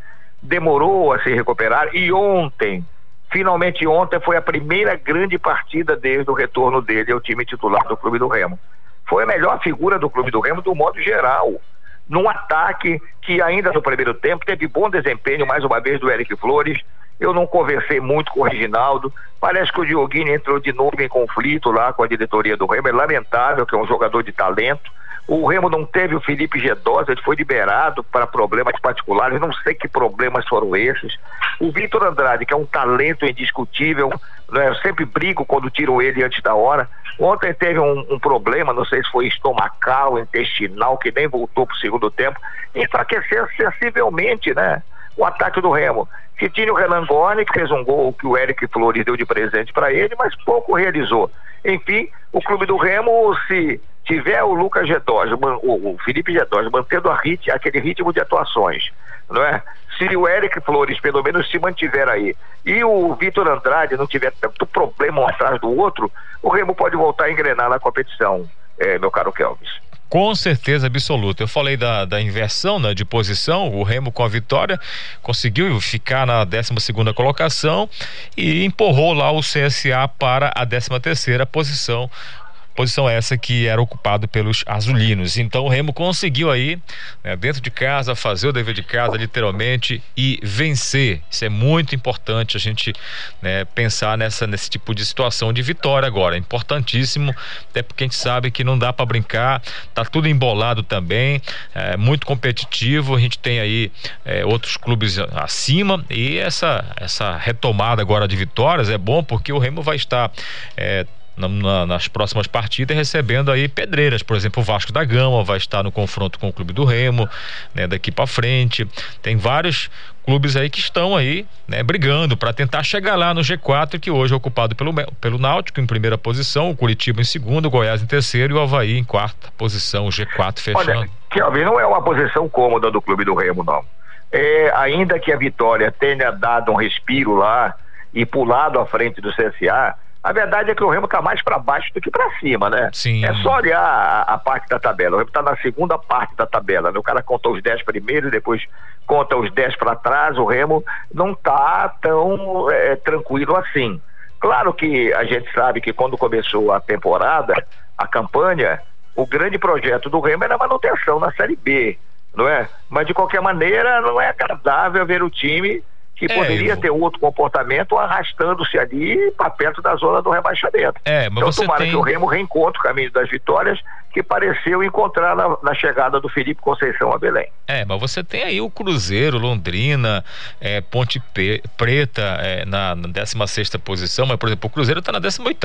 demorou a se recuperar e ontem, finalmente ontem, foi a primeira grande partida desde o retorno dele ao time titular do Clube do Remo. Foi a melhor figura do Clube do Remo do modo geral. Num ataque que ainda no primeiro tempo teve bom desempenho, mais uma vez, do Eric Flores. Eu não conversei muito com o Reginaldo. Parece que o Dioguini entrou de novo em conflito lá com a diretoria do Remo. É lamentável que é um jogador de talento. O Remo não teve o Felipe Gedosa, ele foi liberado para problemas particulares, não sei que problemas foram esses. O Vitor Andrade, que é um talento indiscutível, né? eu sempre brigo quando tiro ele antes da hora. Ontem teve um, um problema, não sei se foi estomacal, intestinal, que nem voltou para o segundo tempo. Enfraqueceu sensivelmente, né? O ataque do Remo. Que tinha o Relangoni, que fez um gol que o Eric Flores deu de presente para ele, mas pouco realizou. Enfim, o clube do Remo, se tiver o Lucas Gedós, o, Felipe Gedós mantendo rit, aquele ritmo de atuações, não é? Se o Eric Flores pelo menos se mantiver aí e o Vitor Andrade não tiver tanto problema um atrás do outro, o Remo pode voltar a engrenar na competição, é, meu caro Kelvis. Com certeza absoluta. Eu falei da, da inversão né, de posição, o Remo com a vitória conseguiu ficar na 12 segunda colocação e empurrou lá o CSA para a 13 terceira posição posição essa que era ocupada pelos azulinos. Então o Remo conseguiu aí, né, dentro de casa, fazer o dever de casa literalmente e vencer. Isso é muito importante a gente né, pensar nessa, nesse tipo de situação de vitória agora. É importantíssimo, até porque a gente sabe que não dá para brincar, tá tudo embolado também, é muito competitivo. A gente tem aí é, outros clubes acima e essa, essa retomada agora de vitórias é bom porque o Remo vai estar. É, na, na, nas próximas partidas recebendo aí pedreiras, por exemplo, o Vasco da Gama vai estar no confronto com o Clube do Remo, né, daqui para frente. Tem vários clubes aí que estão aí, né, brigando para tentar chegar lá no G4, que hoje é ocupado pelo, pelo Náutico em primeira posição, o Curitiba em segundo, o Goiás em terceiro e o Havaí em quarta posição, o G4 fechando. Olha, Kelvin, não é uma posição cômoda do Clube do Remo, não. É, ainda que a vitória tenha dado um respiro lá e pulado à frente do CSA, A verdade é que o Remo está mais para baixo do que para cima, né? Sim. É só olhar a, a parte da tabela. O Remo está na segunda parte da tabela. Né? O cara conta os 10 primeiros, depois conta os 10 para trás. O Remo não está tão é, tranquilo assim. Claro que a gente sabe que quando começou a temporada, a campanha, o grande projeto do Remo era a manutenção na Série B, não é? Mas de qualquer maneira, não é agradável ver o time que É, poderia eu- ter outro comportamento arrastando-se ali para perto da zona do rebaixamento. É, mas então você tomara tem- que o Remo reencontre o caminho das vitórias que pareceu encontrar na, na chegada do Felipe Conceição a Belém. É, mas você tem aí o Cruzeiro, Londrina, é, Ponte Pe- Preta é, na, na 16 posição, mas, por exemplo, o Cruzeiro está na 18.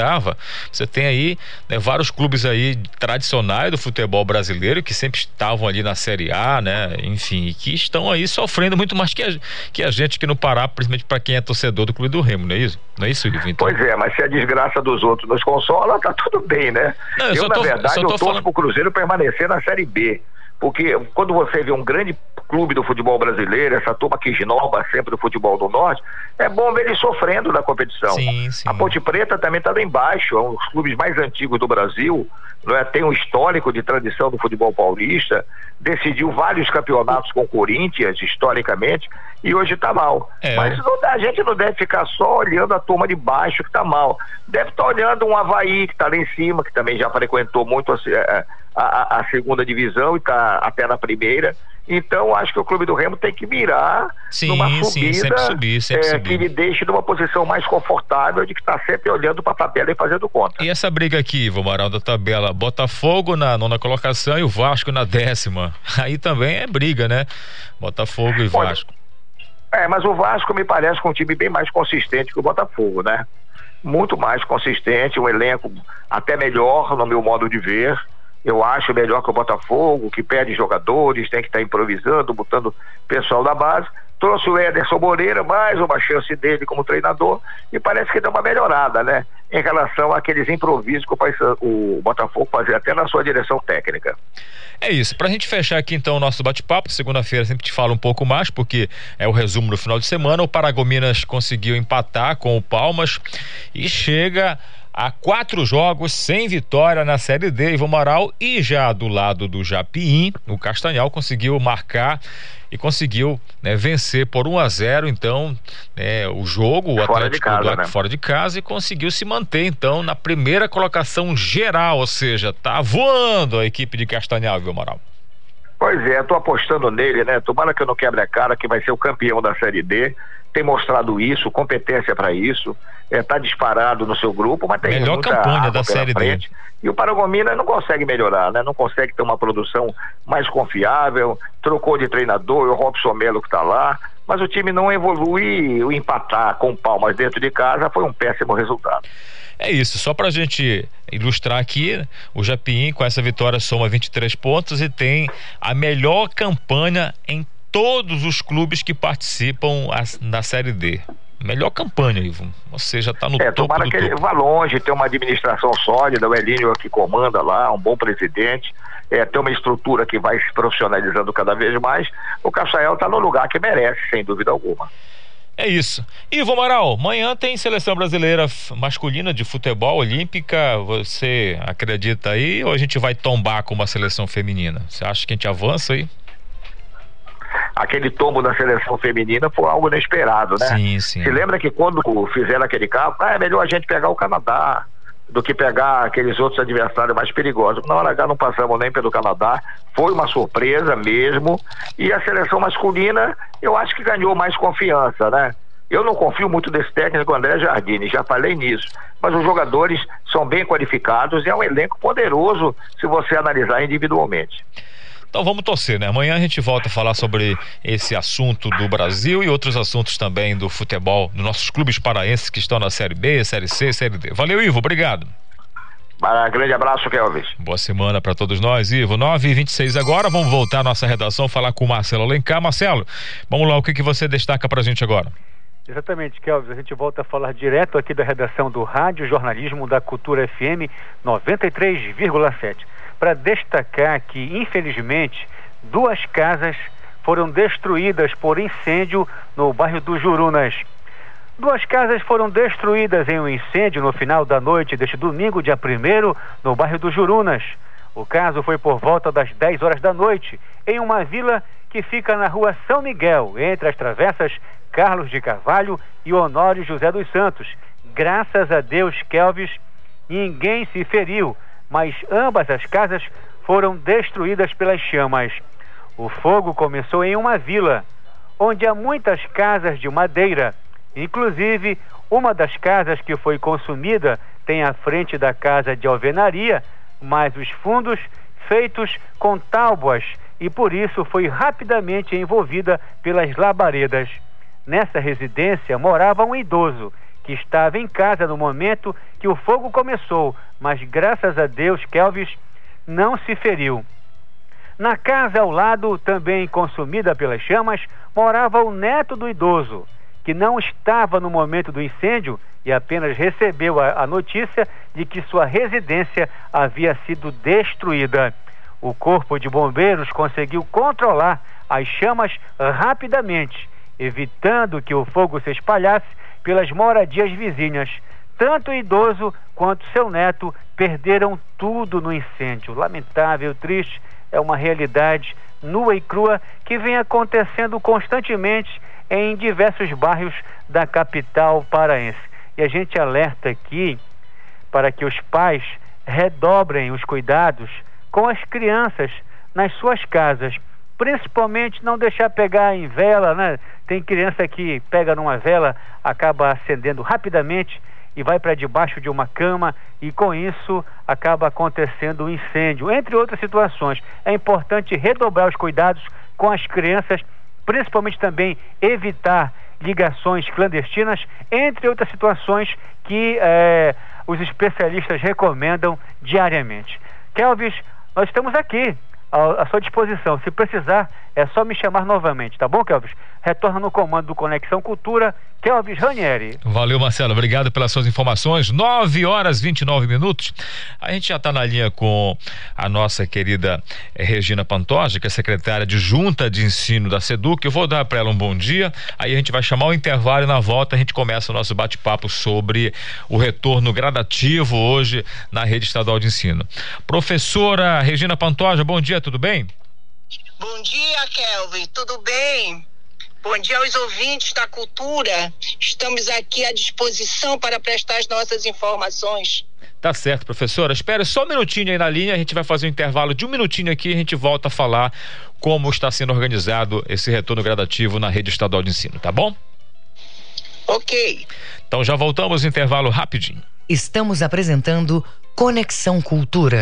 Você tem aí né, vários clubes aí tradicionais do futebol brasileiro que sempre estavam ali na Série A, né? Enfim, e que estão aí sofrendo muito mais que a, que a gente aqui no Pará, principalmente para quem é torcedor do Clube do Remo, não é isso? Não é isso, Ivo? Então, Pois é, mas se a desgraça dos outros nos consola, tá tudo bem, né? Não, eu só na tô- verdade, eu tô torço falando- pro Cruzeiro permanecer na Série B. Porque quando você vê um grande clube do futebol brasileiro, essa turma que esnoba sempre do futebol do Norte, é bom ver eles sofrendo na competição. Sim, sim. A Ponte Preta também está lá embaixo, é um dos clubes mais antigos do Brasil, não é? tem um histórico de tradição do futebol paulista, decidiu vários campeonatos com o Corinthians, historicamente, e hoje está mal. É, Mas não a gente não deve ficar só olhando a turma de baixo que está mal. Deve estar olhando um Havaí que está lá em cima, que também já frequentou muito a, se- a- a- a segunda divisão e está até na primeira. Então, acho que o Clube do Remo tem que mirar Sim, numa sim, subida sempre subir, sempre é, subir. que lhe deixe numa posição mais confortável de que está sempre olhando para a tabela e fazendo conta. E essa briga aqui, Ivo Amaral, da tabela, Botafogo na nona colocação e o Vasco na décima. [laughs] Aí também é briga, né? Botafogo e Olha, Vasco. É, mas o Vasco me parece com um time bem mais consistente que o Botafogo, né? Muito mais consistente, um elenco até melhor, no meu modo de ver. Eu acho melhor que o Botafogo, que perde jogadores, tem que estar improvisando, botando pessoal da base. Trouxe o Ederson Moreira, mais uma chance dele como treinador, e parece que deu uma melhorada, né? Em relação àqueles improvisos que o Botafogo fazia até na sua direção técnica. É isso. Pra gente fechar aqui então o nosso bate-papo, segunda-feira sempre te falo um pouco mais, porque é o resumo do final de semana. O Paragominas conseguiu empatar com o Palmas e chega a quatro jogos sem vitória na Série D, Ivo Amaral, e já do lado do Japiim, o Castanhal conseguiu marcar e conseguiu né, vencer por 1 a 0 então né, o jogo, o Fora Atlético casa, do né? fora de casa e conseguiu se manter então na primeira colocação geral, ou seja, tá voando a equipe de Castanhal, viu, Amaral? Pois é, tô apostando nele, né? Tomara que eu não quebre a cara, que vai ser o campeão da Série D. Tem mostrado isso, competência para isso. É, tá disparado no seu grupo, mas tem Melhor muita campanha da Série D. frente. E o Paragomina não consegue melhorar, né? Não consegue ter uma produção mais confiável. Trocou de treinador, o Robson Melo que tá lá. Mas o time não evolui. O empatar com palmas dentro de casa foi um péssimo resultado. É isso, só pra gente ilustrar aqui, o Japim com essa vitória soma 23 pontos e tem a melhor campanha em todos os clubes que participam na Série D. Melhor campanha, Ivo. Ou seja, tá no É, topo tomara que ele vá longe, ter uma administração sólida, o Elínio que comanda lá, um bom presidente, é, ter uma estrutura que vai se profissionalizando cada vez mais. O Caçael está no lugar que merece, sem dúvida alguma. É isso. Ivo Amaral, amanhã tem seleção brasileira masculina de futebol olímpica. Você acredita aí ou a gente vai tombar com uma seleção feminina? Você acha que a gente avança aí? Aquele tombo da seleção feminina foi algo inesperado, né? Sim, sim. Se lembra que quando fizeram aquele carro, ah, é melhor a gente pegar o Canadá do que pegar aqueles outros adversários mais perigosos. Na hora H não passamos nem pelo Canadá, foi uma surpresa mesmo. E a seleção masculina, eu acho que ganhou mais confiança, né? Eu não confio muito desse técnico André Jardine, já falei nisso. Mas os jogadores são bem qualificados e é um elenco poderoso se você analisar individualmente. Então vamos torcer, né? Amanhã a gente volta a falar sobre esse assunto do Brasil e outros assuntos também do futebol, dos nossos clubes paraenses que estão na Série B, Série C, Série D. Valeu, Ivo, obrigado. Ah, grande abraço, Kelvis. Boa semana para todos nós, Ivo. 9 e 26 agora, vamos voltar à nossa redação, falar com o Marcelo Alencar. Marcelo, vamos lá, o que, que você destaca pra gente agora? Exatamente, Kelvis. A gente volta a falar direto aqui da redação do Rádio Jornalismo da Cultura FM 93,7. Para destacar que, infelizmente, duas casas foram destruídas por incêndio no bairro do Jurunas. Duas casas foram destruídas em um incêndio no final da noite deste domingo, dia 1 no bairro do Jurunas. O caso foi por volta das 10 horas da noite, em uma vila que fica na rua São Miguel, entre as travessas Carlos de Carvalho e Honório José dos Santos. Graças a Deus, Kelvis, ninguém se feriu, mas ambas as casas foram destruídas pelas chamas. O fogo começou em uma vila, onde há muitas casas de madeira. Inclusive, uma das casas que foi consumida tem a frente da casa de alvenaria, mas os fundos feitos com tábuas e por isso foi rapidamente envolvida pelas labaredas. Nessa residência morava um idoso que estava em casa no momento que o fogo começou, mas graças a Deus, Kelvis não se feriu. Na casa ao lado, também consumida pelas chamas, morava o neto do idoso, que não estava no momento do incêndio e apenas recebeu a, a notícia de que sua residência havia sido destruída. O corpo de bombeiros conseguiu controlar as chamas rapidamente, evitando que o fogo se espalhasse pelas moradias vizinhas. Tanto o idoso quanto seu neto perderam tudo no incêndio. Lamentável, triste, é uma realidade nua e crua que vem acontecendo constantemente em diversos bairros da capital paraense. E a gente alerta aqui para que os pais redobrem os cuidados com as crianças nas suas casas, principalmente não deixar pegar em vela, né? Tem criança que pega numa vela, acaba acendendo rapidamente e vai para debaixo de uma cama e com isso acaba acontecendo um incêndio, entre outras situações. É importante redobrar os cuidados com as crianças, principalmente também evitar ligações clandestinas, entre outras situações que eh, os especialistas recomendam diariamente. Kelvis, nós estamos aqui à, sua disposição. Se precisar, é só me chamar novamente, tá bom, Kelvis? Retorna no comando do Conexão Cultura, Kelvis Ranieri. Valeu, Marcelo. Obrigado pelas suas informações. 9 horas 29 minutos. A gente já está na linha com a nossa querida eh, Regina Pantoja, que é secretária de Junta de Ensino da SEDUC. Eu vou dar para ela um bom dia. Aí a gente vai chamar o intervalo e na volta a gente começa o nosso bate-papo sobre o retorno gradativo hoje na rede estadual de ensino. Professora Regina Pantoja, bom dia, tudo bem? Bom dia, Kelvin. Tudo bem? Bom dia aos ouvintes da cultura. Estamos aqui à disposição para prestar as nossas informações. Tá certo, professora. Espera só um minutinho aí na linha, a gente vai fazer um intervalo de um minutinho aqui e a gente volta a falar como está sendo organizado esse retorno gradativo na rede estadual de ensino, tá bom? Ok. Então já voltamos, intervalo rapidinho. Estamos apresentando Conexão Cultura.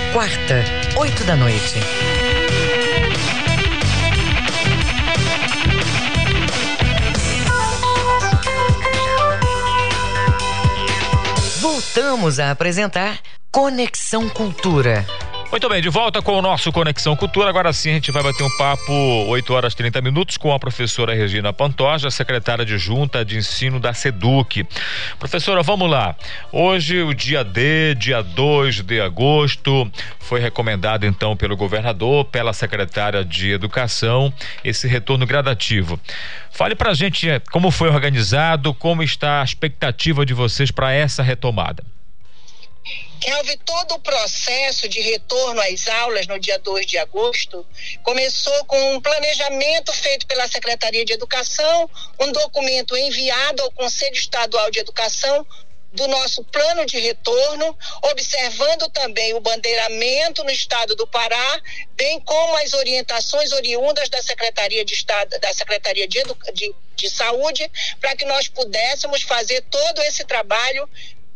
quarta, oito da noite. Voltamos a apresentar Conexão Cultura. Muito bem, de volta com o nosso Conexão Cultura. Agora sim a gente vai bater um papo 8 horas 30 minutos com a professora Regina Pantoja, secretária de Junta de Ensino da SEDUC. Professora, vamos lá. Hoje, o dia D, dia 2 de agosto, foi recomendado então pelo governador, pela secretária de Educação, esse retorno gradativo. Fale pra gente eh, como foi organizado, como está a expectativa de vocês para essa retomada. Kelvin, todo o processo de retorno às aulas no dia 2 de agosto começou com um planejamento feito pela Secretaria de Educação, um documento enviado ao Conselho Estadual de Educação do nosso plano de retorno, observando também o bandeiramento no estado do Pará, bem como as orientações oriundas da Secretaria de Estado, da Secretaria de, de, de Saúde, para que nós pudéssemos fazer todo esse trabalho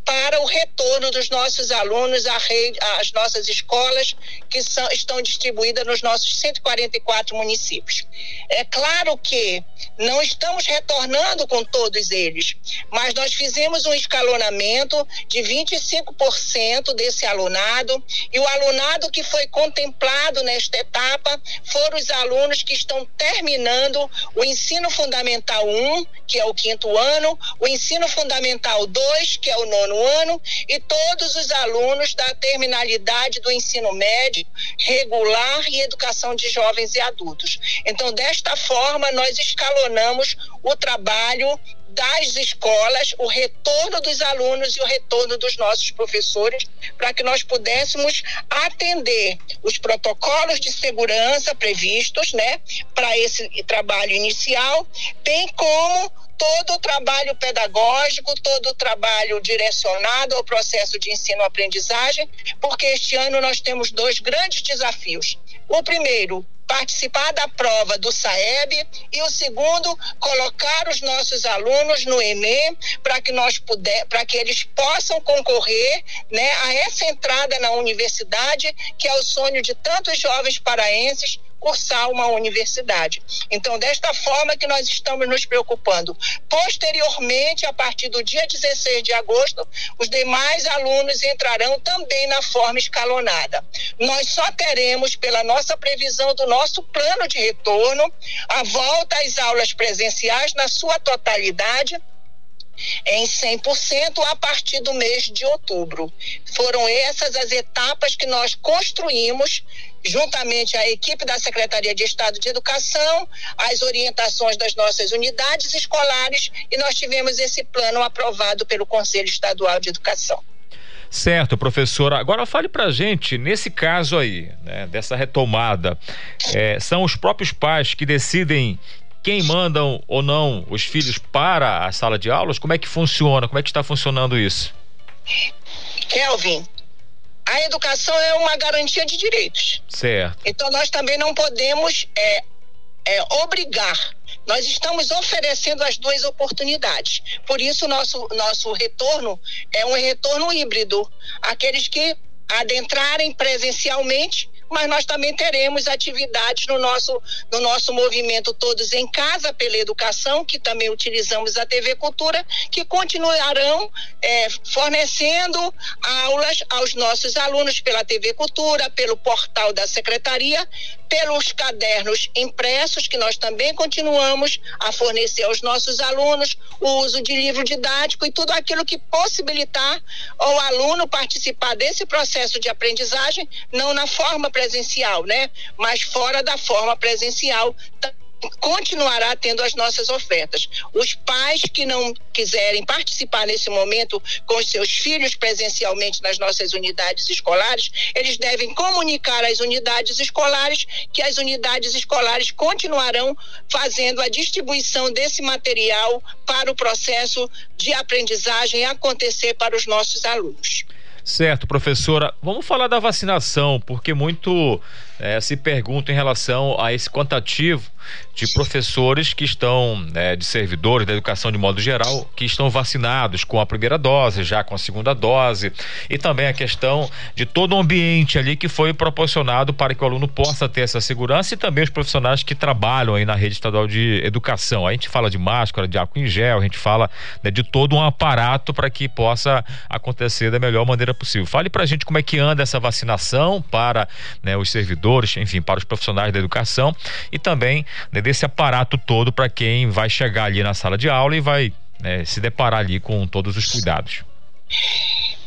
para o retorno dos nossos alunos à rede, às nossas escolas que são, estão distribuídas nos nossos 144 municípios. É claro que não estamos retornando com todos eles, mas nós fizemos um escalonamento de 25% desse alunado e o alunado que foi contemplado nesta etapa foram os alunos que estão terminando o ensino fundamental 1, que é o quinto ano, o ensino fundamental 2, que é o nono ano, e todos os alunos da terminalidade do ensino médio, regular e educação de jovens e adultos. Então, desta forma, nós escalonamos o trabalho das escolas, o retorno dos alunos e o retorno dos nossos professores, para que nós pudéssemos atender os protocolos de segurança previstos, né, para esse trabalho inicial, bem como todo o trabalho pedagógico, todo o trabalho direcionado ao processo de ensino-aprendizagem, porque este ano nós temos dois grandes desafios. O primeiro, participar da prova do SAEB e o segundo, colocar os nossos alunos no Enem para que nós puder, para que eles possam concorrer, né, a essa entrada na universidade, que é o sonho de tantos jovens paraenses cursar uma universidade. Então, desta forma que nós estamos nos preocupando. Posteriormente, a partir do dia 16 de agosto, os demais alunos entrarão também na forma escalonada. Nós só teremos, pela nossa previsão do nosso plano de retorno, a volta às aulas presenciais na sua totalidade em 100% a partir do mês de outubro. Foram essas as etapas que nós construímos juntamente à equipe da Secretaria de Estado de Educação, as orientações das nossas unidades escolares e nós tivemos esse plano aprovado pelo Conselho Estadual de Educação. Certo, professora. Agora fale pra gente, nesse caso aí, né, dessa retomada, é, são os próprios pais que decidem quem mandam ou não os filhos para a sala de aulas? Como é que funciona? Como é que está funcionando isso? Kelvin, a educação é uma garantia de direitos. Certo. Então nós também não podemos é, é, obrigar. Nós estamos oferecendo as duas oportunidades. Por isso nosso nosso retorno é um retorno híbrido. Aqueles que adentrarem presencialmente mas nós também teremos atividades no nosso, no nosso movimento Todos em Casa pela Educação, que também utilizamos a TV Cultura, que continuarão é, fornecendo aulas aos nossos alunos pela TV Cultura, pelo portal da Secretaria, pelos cadernos impressos, que nós também continuamos a fornecer aos nossos alunos, o uso de livro didático e tudo aquilo que possibilitar ao aluno participar desse processo de aprendizagem, não na forma presencial, né? Mas fora da forma presencial continuará tendo as nossas ofertas. Os pais que não quiserem participar nesse momento com os seus filhos presencialmente nas nossas unidades escolares, eles devem comunicar às unidades escolares que as unidades escolares continuarão fazendo a distribuição desse material para o processo de aprendizagem acontecer para os nossos alunos. Certo, professora. Vamos falar da vacinação, porque muito é, se pergunta em relação a esse quantitativo de professores que estão, né, de servidores da educação de modo geral, que estão vacinados com a primeira dose, já com a segunda dose, e também a questão de todo o ambiente ali que foi proporcionado para que o aluno possa ter essa segurança e também os profissionais que trabalham aí na rede estadual de educação. A gente fala de máscara, de álcool em gel, a gente fala né, de todo um aparato para que possa acontecer da melhor maneira possível. Fale para a gente como é que anda essa vacinação para né, os servidores, enfim, para os profissionais da educação e também né, desse aparato todo para quem vai chegar ali na sala de aula e vai né, se deparar ali com todos os cuidados.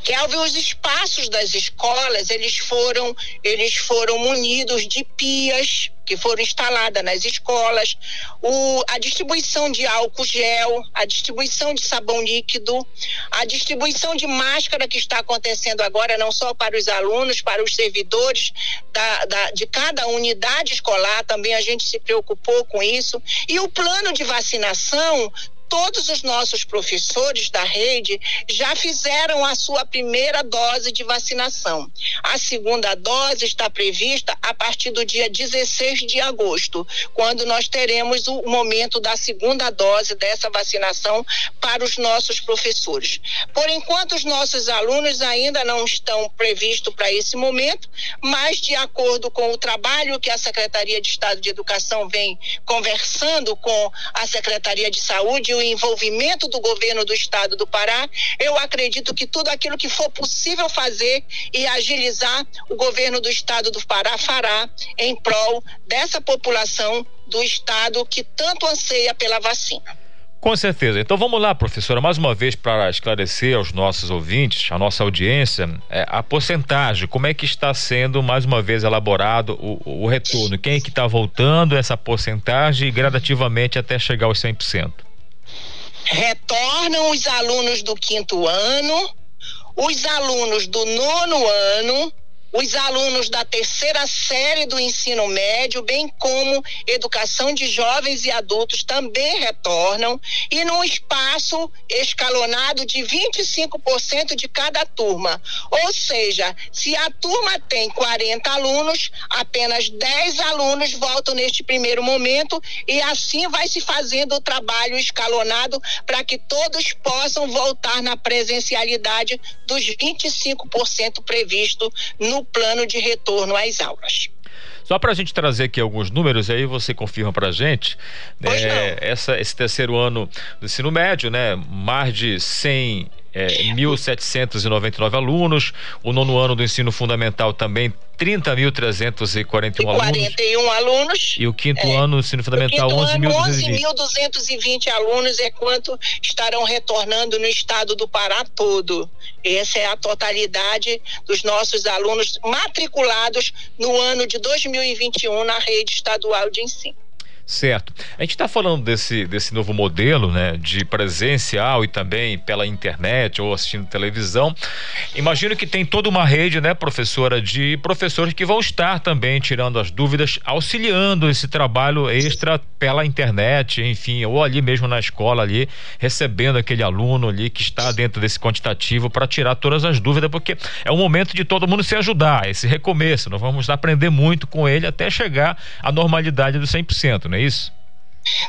Kelvin, os espaços das escolas, eles foram, eles foram munidos de pias que foram instaladas nas escolas, o, a distribuição de álcool gel, a distribuição de sabão líquido, a distribuição de máscara que está acontecendo agora, não só para os alunos, para os servidores da, da, de cada unidade escolar, também a gente se preocupou com isso. E o plano de vacinação todos os nossos professores da rede já fizeram a sua primeira dose de vacinação. A segunda dose está prevista a partir do dia 16 de agosto, quando nós teremos o momento da segunda dose dessa vacinação para os nossos professores. Por enquanto, os nossos alunos ainda não estão previstos para esse momento, mas de acordo com o trabalho que a Secretaria de Estado de Educação vem conversando com a Secretaria de Saúde o envolvimento do governo do Estado do Pará, eu acredito que tudo aquilo que for possível fazer e agilizar, o governo do Estado do Pará fará em prol dessa população do Estado que tanto anseia pela vacina. Com certeza. Então vamos lá, professora, mais uma vez para esclarecer aos nossos ouvintes, à nossa audiência, é, a porcentagem, como é que está sendo mais uma vez elaborado o, o retorno? Quem é que está voltando essa porcentagem gradativamente até chegar aos 100%? Retornam os alunos do quinto ano, os alunos do nono ano, os alunos da terceira série do ensino médio, bem como educação de jovens e adultos, também retornam, e num espaço escalonado de 25% de cada turma. Ou seja, se a turma tem 40 alunos, apenas 10 alunos voltam neste primeiro momento, e assim vai se fazendo o trabalho escalonado para que todos possam voltar na presencialidade dos 25% previsto no plano de retorno às aulas. Só para a gente trazer aqui alguns números, aí você confirma para a gente. É, essa, esse terceiro ano do ensino médio, né? Mais de 100 é, 1.799 alunos. O nono ano do ensino fundamental também 30.341 alunos. 41 alunos. E o quinto é. ano do ensino fundamental 11.220. 11.220 alunos é quanto estarão retornando no estado do Pará todo. Essa é a totalidade dos nossos alunos matriculados no ano de 2021 na rede estadual de ensino. Certo. A gente está falando desse, desse novo modelo, né, de presencial e também pela internet ou assistindo televisão. Imagino que tem toda uma rede, né, professora, de professores que vão estar também tirando as dúvidas, auxiliando esse trabalho extra pela internet, enfim, ou ali mesmo na escola ali, recebendo aquele aluno ali que está dentro desse quantitativo para tirar todas as dúvidas, porque é o momento de todo mundo se ajudar, esse recomeço. Nós vamos aprender muito com ele até chegar à normalidade do 100%, né? É isso?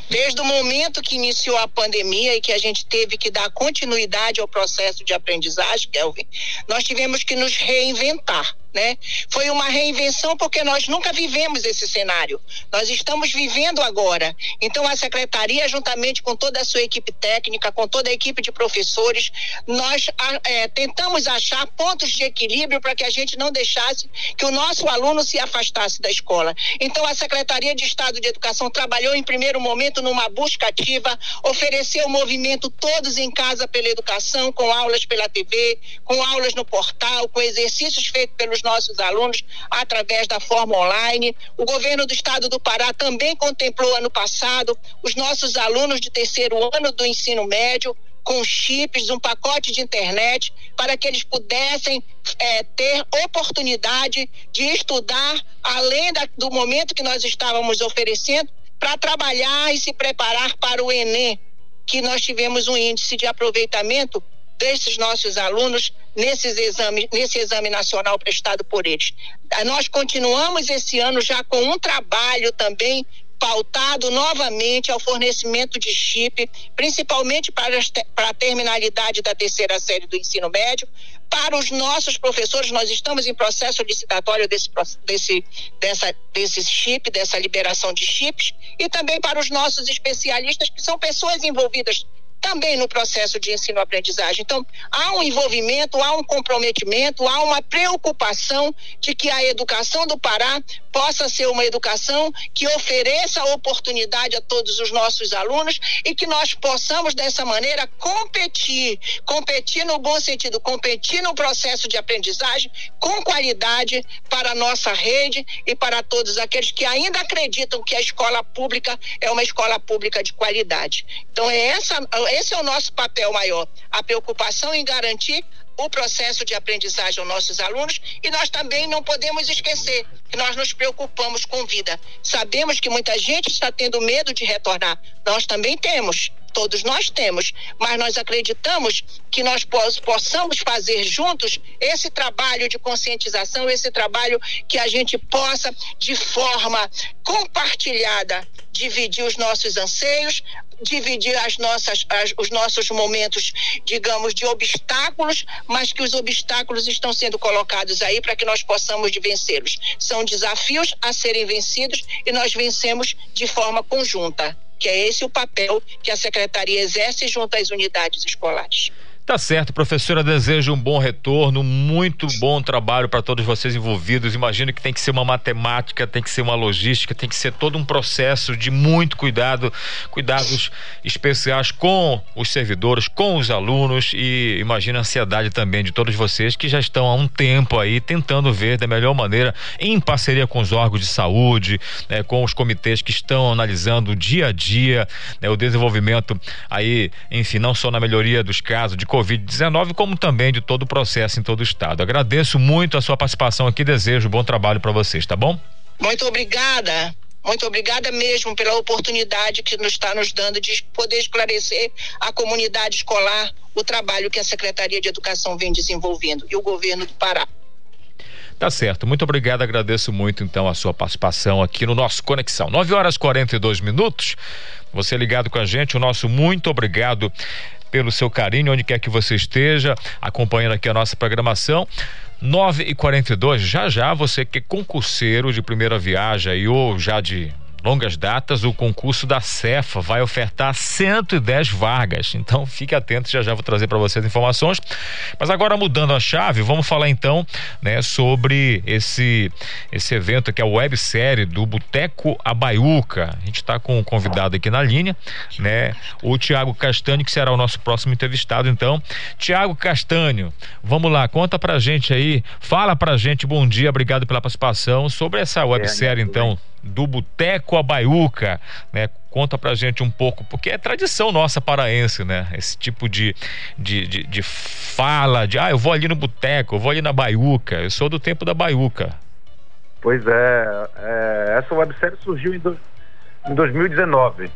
Desde o momento que iniciou a pandemia e que a gente teve que dar continuidade ao processo de aprendizagem, Kelvin, nós tivemos que nos reinventar né? Foi uma reinvenção porque nós nunca vivemos esse cenário. Nós estamos vivendo agora. Então a secretaria, juntamente com toda a sua equipe técnica, com toda a equipe de professores, nós é, tentamos achar pontos de equilíbrio para que a gente não deixasse que o nosso aluno se afastasse da escola. Então a Secretaria de Estado de Educação trabalhou em primeiro momento numa busca ativa, ofereceu o movimento todos em casa pela educação, com aulas pela TV, com aulas no portal, com exercícios feitos pelos os nossos alunos através da forma online. O governo do estado do Pará também contemplou ano passado os nossos alunos de terceiro ano do ensino médio com chips, um pacote de internet, para que eles pudessem é, ter oportunidade de estudar além da, do momento que nós estávamos oferecendo, para trabalhar e se preparar para o Enem, que nós tivemos um índice de aproveitamento desses nossos alunos nesses exames, nesse exame nacional prestado por eles. Ah, nós continuamos esse ano já com um trabalho também pautado novamente ao fornecimento de chip, principalmente para, para a terminalidade da terceira série do ensino médio. Para os nossos professores, nós estamos em processo licitatório desse, desse, dessa, desse chip, dessa liberação de chips, e também para os nossos especialistas, que são pessoas envolvidas também no processo de ensino-aprendizagem. Então, há um envolvimento, há um comprometimento, há uma preocupação de que a educação do Pará possa ser uma educação que ofereça oportunidade a todos os nossos alunos e que nós possamos, dessa maneira, competir competir no bom sentido, competir no processo de aprendizagem com qualidade para a nossa rede e para todos aqueles que ainda acreditam que a escola pública é uma escola pública de qualidade. Então, é essa esse é o nosso papel maior, a preocupação em garantir o processo de aprendizagem aos nossos alunos e nós também não podemos esquecer que nós nos preocupamos com vida. Sabemos que muita gente está tendo medo de retornar. Nós também temos. todos nós temos, mas nós acreditamos que nós possamos fazer juntos esse trabalho de conscientização, esse trabalho que a gente possa, de forma compartilhada, dividir os nossos anseios, dividir as nossas, as, os nossos momentos, digamos, de obstáculos, mas que os obstáculos estão sendo colocados aí para que nós possamos vencê-los. São desafios a serem vencidos e nós vencemos de forma conjunta, que é esse o papel que a secretaria exerce junto às unidades escolares. Tá certo, professora. Desejo um bom retorno, muito bom trabalho para todos vocês envolvidos. Imagino que tem que ser uma matemática, tem que ser uma logística, tem que ser todo um processo de muito cuidado, cuidados especiais com os servidores, com os alunos e imagino a ansiedade também de todos vocês que já estão há um tempo aí tentando ver da melhor maneira, em parceria com os órgãos de saúde, né, com os comitês que estão analisando dia a dia né, o desenvolvimento aí, enfim, não só na melhoria dos casos de Covid-19, como também de todo o processo em todo o estado. Agradeço muito a sua participação aqui, desejo bom trabalho para vocês, tá bom? Muito obrigada. Muito obrigada mesmo pela oportunidade que nos está nos dando de poder esclarecer a comunidade escolar o trabalho que a Secretaria de Educação vem desenvolvendo e o governo do Pará. Tá certo. Muito obrigado. Agradeço muito então a sua participação aqui no nosso Conexão. 9 horas 42 minutos. Você ligado com a gente, o nosso muito obrigado pelo seu carinho, onde quer que você esteja, acompanhando aqui a nossa programação. 9 e 42 já já você que é concurseiro de primeira viagem ou já de longas datas, o concurso da Cefa vai ofertar 110 vagas. Então fique atento, já já vou trazer para vocês informações. Mas agora mudando a chave, vamos falar então, né, sobre esse esse evento que é a websérie do Boteco Abaiuca. A gente está com um convidado aqui na linha, né, o Tiago Castanho, que será o nosso próximo entrevistado. Então, Tiago Castanho, vamos lá, conta pra gente aí, fala pra gente, bom dia, obrigado pela participação sobre essa websérie então do Boteco Abaiuca, né? Conta pra gente um pouco, porque é tradição nossa paraense, né? Esse tipo de, de, de, de fala, de ah, eu vou ali no boteco, eu vou ali na Baiuca, eu sou do tempo da Baiuca. Pois é, é essa websérie surgiu em, do, em 2019,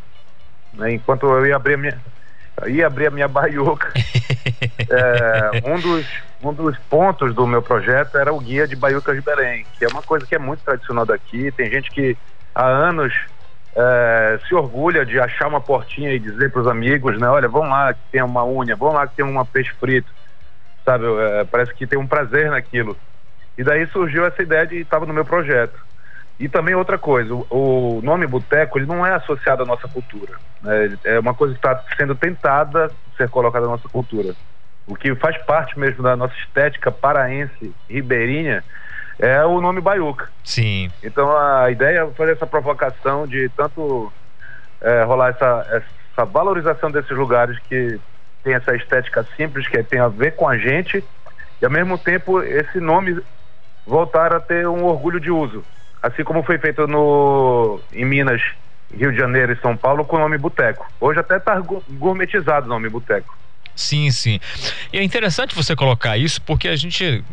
né? enquanto eu ia abrir a minha, ia abrir a minha Baiuca. [laughs] é, um, dos, um dos pontos do meu projeto era o guia de Baiucas de Belém, que é uma coisa que é muito tradicional daqui. Tem gente que há anos é, se orgulha de achar uma portinha e dizer para os amigos, né? Olha, vamos lá que tem uma unha, vamos lá que tem um peixe frito, sabe? É, parece que tem um prazer naquilo. E daí surgiu essa ideia de estava no meu projeto. E também outra coisa, o, o nome boteco ele não é associado à nossa cultura. Né? É uma coisa que está sendo tentada ser colocada na nossa cultura. O que faz parte mesmo da nossa estética paraense, ribeirinha, é o nome Baiuca. Sim. Então a ideia é fazer essa provocação de tanto é, rolar essa, essa valorização desses lugares que tem essa estética simples, que tem a ver com a gente, e ao mesmo tempo esse nome voltar a ter um orgulho de uso. Assim como foi feito no, em Minas, Rio de Janeiro e São Paulo com o nome Boteco. Hoje até está gourmetizado o nome Boteco. Sim, sim. E é interessante você colocar isso porque a gente,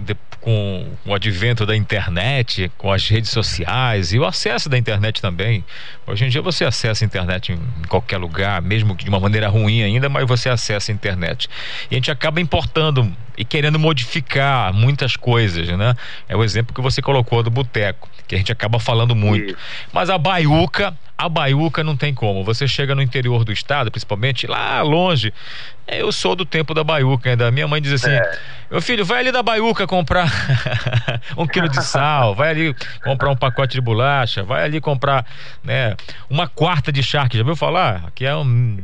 com o advento da internet, com as redes sociais e o acesso da internet também, hoje em dia você acessa a internet em qualquer lugar, mesmo que de uma maneira ruim ainda, mas você acessa a internet. E a gente acaba importando e querendo modificar muitas coisas, né? É o exemplo que você colocou do boteco, que a gente acaba falando muito. Mas a baiuca, a baiuca não tem como. Você chega no interior do estado, principalmente lá longe, eu sou do tempo da baiuca ainda. Minha mãe diz assim: é. meu filho, vai ali na baiuca comprar [laughs] um quilo de sal, vai ali comprar um pacote de bolacha, vai ali comprar né, uma quarta de charque. Já viu falar? Que é, um,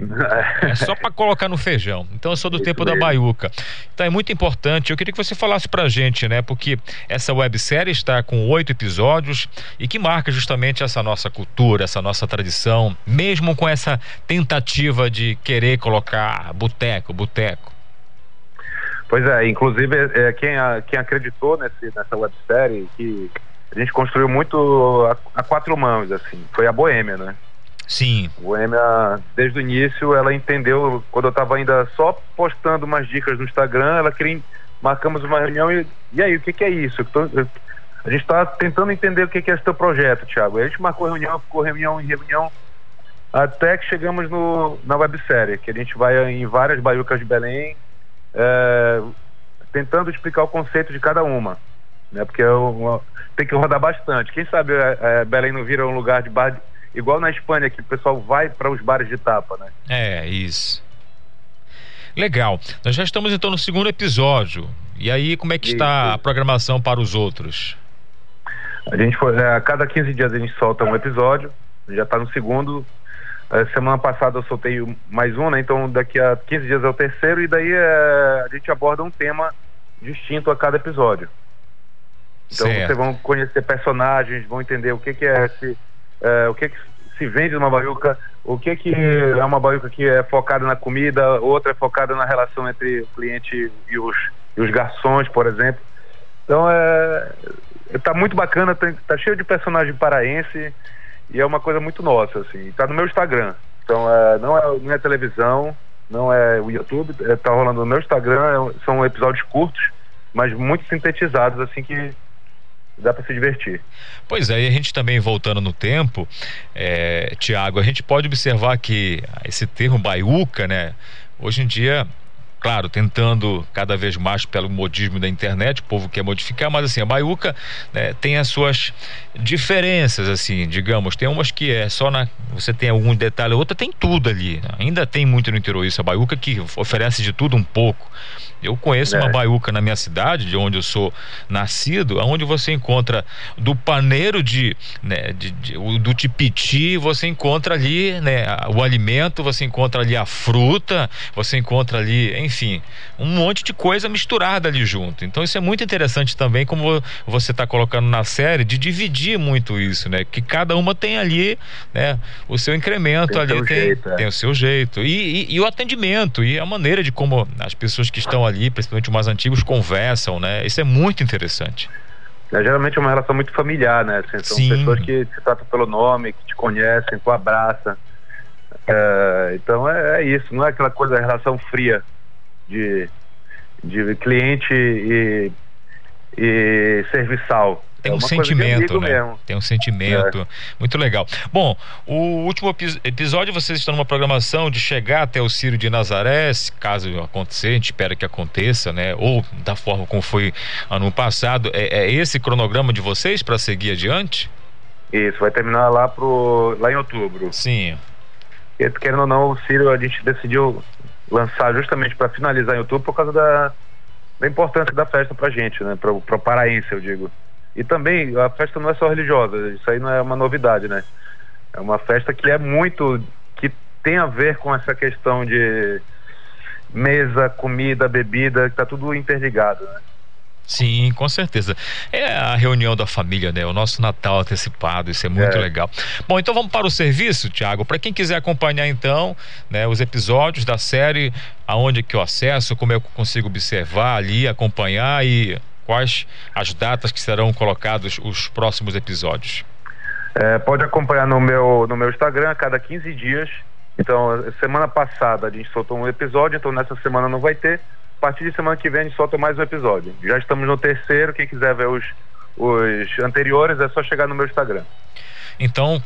é só para colocar no feijão. Então eu sou do Isso tempo mesmo. da baiuca. Então é muito importante. Eu queria que você falasse pra gente, né? Porque essa websérie está com oito episódios e que marca justamente essa nossa cultura, essa nossa tradição, mesmo com essa tentativa de querer colocar boteco boteco. Pois é, inclusive é, quem, a, quem acreditou nesse, nessa websérie que a gente construiu muito a, a, quatro mãos, assim, foi a Boêmia, né? Sim. A Boêmia, desde o início, ela entendeu, quando eu estava ainda só postando umas dicas no Instagram, ela queria, marcamos uma reunião e, e aí, o que, que é isso? Tô, a gente está tentando entender o que, é esse teu projeto, Thiago. a gente marcou reunião, ficou reunião em reunião, Até que chegamos no, na websérie, que a gente vai em várias baiucas de Belém, é, tentando explicar o conceito de cada uma. Né? Porque é uma, tem que rodar bastante. Quem sabe é, Belém não vira um lugar de bar, igual na Espanha, que o pessoal vai para os bares de tapa, né? É, isso. Legal. Nós já estamos então no segundo episódio. E aí, como é que está a programação para os outros? A gente foi, é, a cada 15 dias a gente solta um episódio, já está no segundo. A semana passada eu soltei mais um, né? Então daqui a 15 dias é o terceiro e daí é, a gente aborda um tema distinto a cada episódio. Então Certo. vocês vão conhecer personagens, vão entender o que, que é se, é, o que, que se vende numa baiuca, o que, que é uma baiuca que é focada na comida, outra é focada na relação entre o cliente e os, e os garçons, por exemplo. Então é, tá muito bacana, tem, tá cheio de personagem paraense e é uma coisa muito nossa, assim. Tá no meu Instagram. Então é, não, é, não é televisão, não é o YouTube, é, tá rolando no meu Instagram, é- são episódios curtos, mas muito sintetizados, assim que dá para se divertir. Pois é, e a gente também voltando no tempo, é, Tiago, a gente pode observar que esse termo baiuca, né? Hoje em dia, claro, tentando cada vez mais pelo modismo da internet, o povo quer modificar, mas assim, a baiuca né, tem as suas diferenças, assim, digamos, tem umas que é só na. Você tem algum detalhe, outra tem tudo ali. Ainda tem muito no interior isso, a baiuca que oferece de tudo um pouco. Eu conheço É. uma baiuca na minha cidade, de onde eu sou nascido, onde você encontra do paneiro de, né, de- de- do tipiti, você encontra ali né, o alimento, você encontra ali a fruta, você encontra ali, enfim, um monte de coisa misturada ali junto. Então isso é muito interessante também, como você está colocando na série, de dividir muito isso, né? Que cada uma tem ali né, o seu incremento Tem o ali, seu tem, jeito, é. tem o seu jeito. E, e- e o atendimento, e a maneira de como as pessoas que estão ali, principalmente os mais antigos, conversam, né? Isso é muito interessante. É, geralmente é uma relação muito familiar, né? Assim, são Sim. pessoas que te tratam pelo nome, que te conhecem, tu abraça. É, então é, é isso, não é aquela coisa, relação fria de, de cliente e, e serviçal. Tem é um sentimento, né? mesmo. Tem um sentimento. Muito legal. Bom, o último epi- episódio vocês estão numa programação de chegar até o Círio de Nazaré, caso acontecer, a gente espera que aconteça, né? Ou da forma como foi ano passado. É, é esse cronograma de vocês para seguir adiante? Isso, vai terminar lá, pro, lá em outubro. Sim. E, querendo ou não, o Círio a gente decidiu lançar justamente para finalizar em outubro por causa da, da importância da festa pra gente, né? Para o paraense, eu digo. E também a festa não é só religiosa, isso aí não é uma novidade, né? É uma festa que é muito. que tem a ver com essa questão de mesa, comida, bebida, que tá tudo interligado, né? Sim, com certeza. É a reunião da família, né? O nosso Natal antecipado, isso é muito É. legal. Bom, então vamos para o serviço, Tiago. Para quem quiser acompanhar então, né, os episódios da série, aonde que eu acesso, como eu consigo observar ali, acompanhar e quais as datas que serão colocados os próximos episódios. É, pode acompanhar no meu, no meu Instagram a cada 15 dias. Então, semana passada a gente soltou um episódio, então nessa semana não vai ter. A partir de semana que vem a gente solta mais um episódio. Já estamos no terceiro, quem quiser ver os, os anteriores é só chegar no meu Instagram. Então,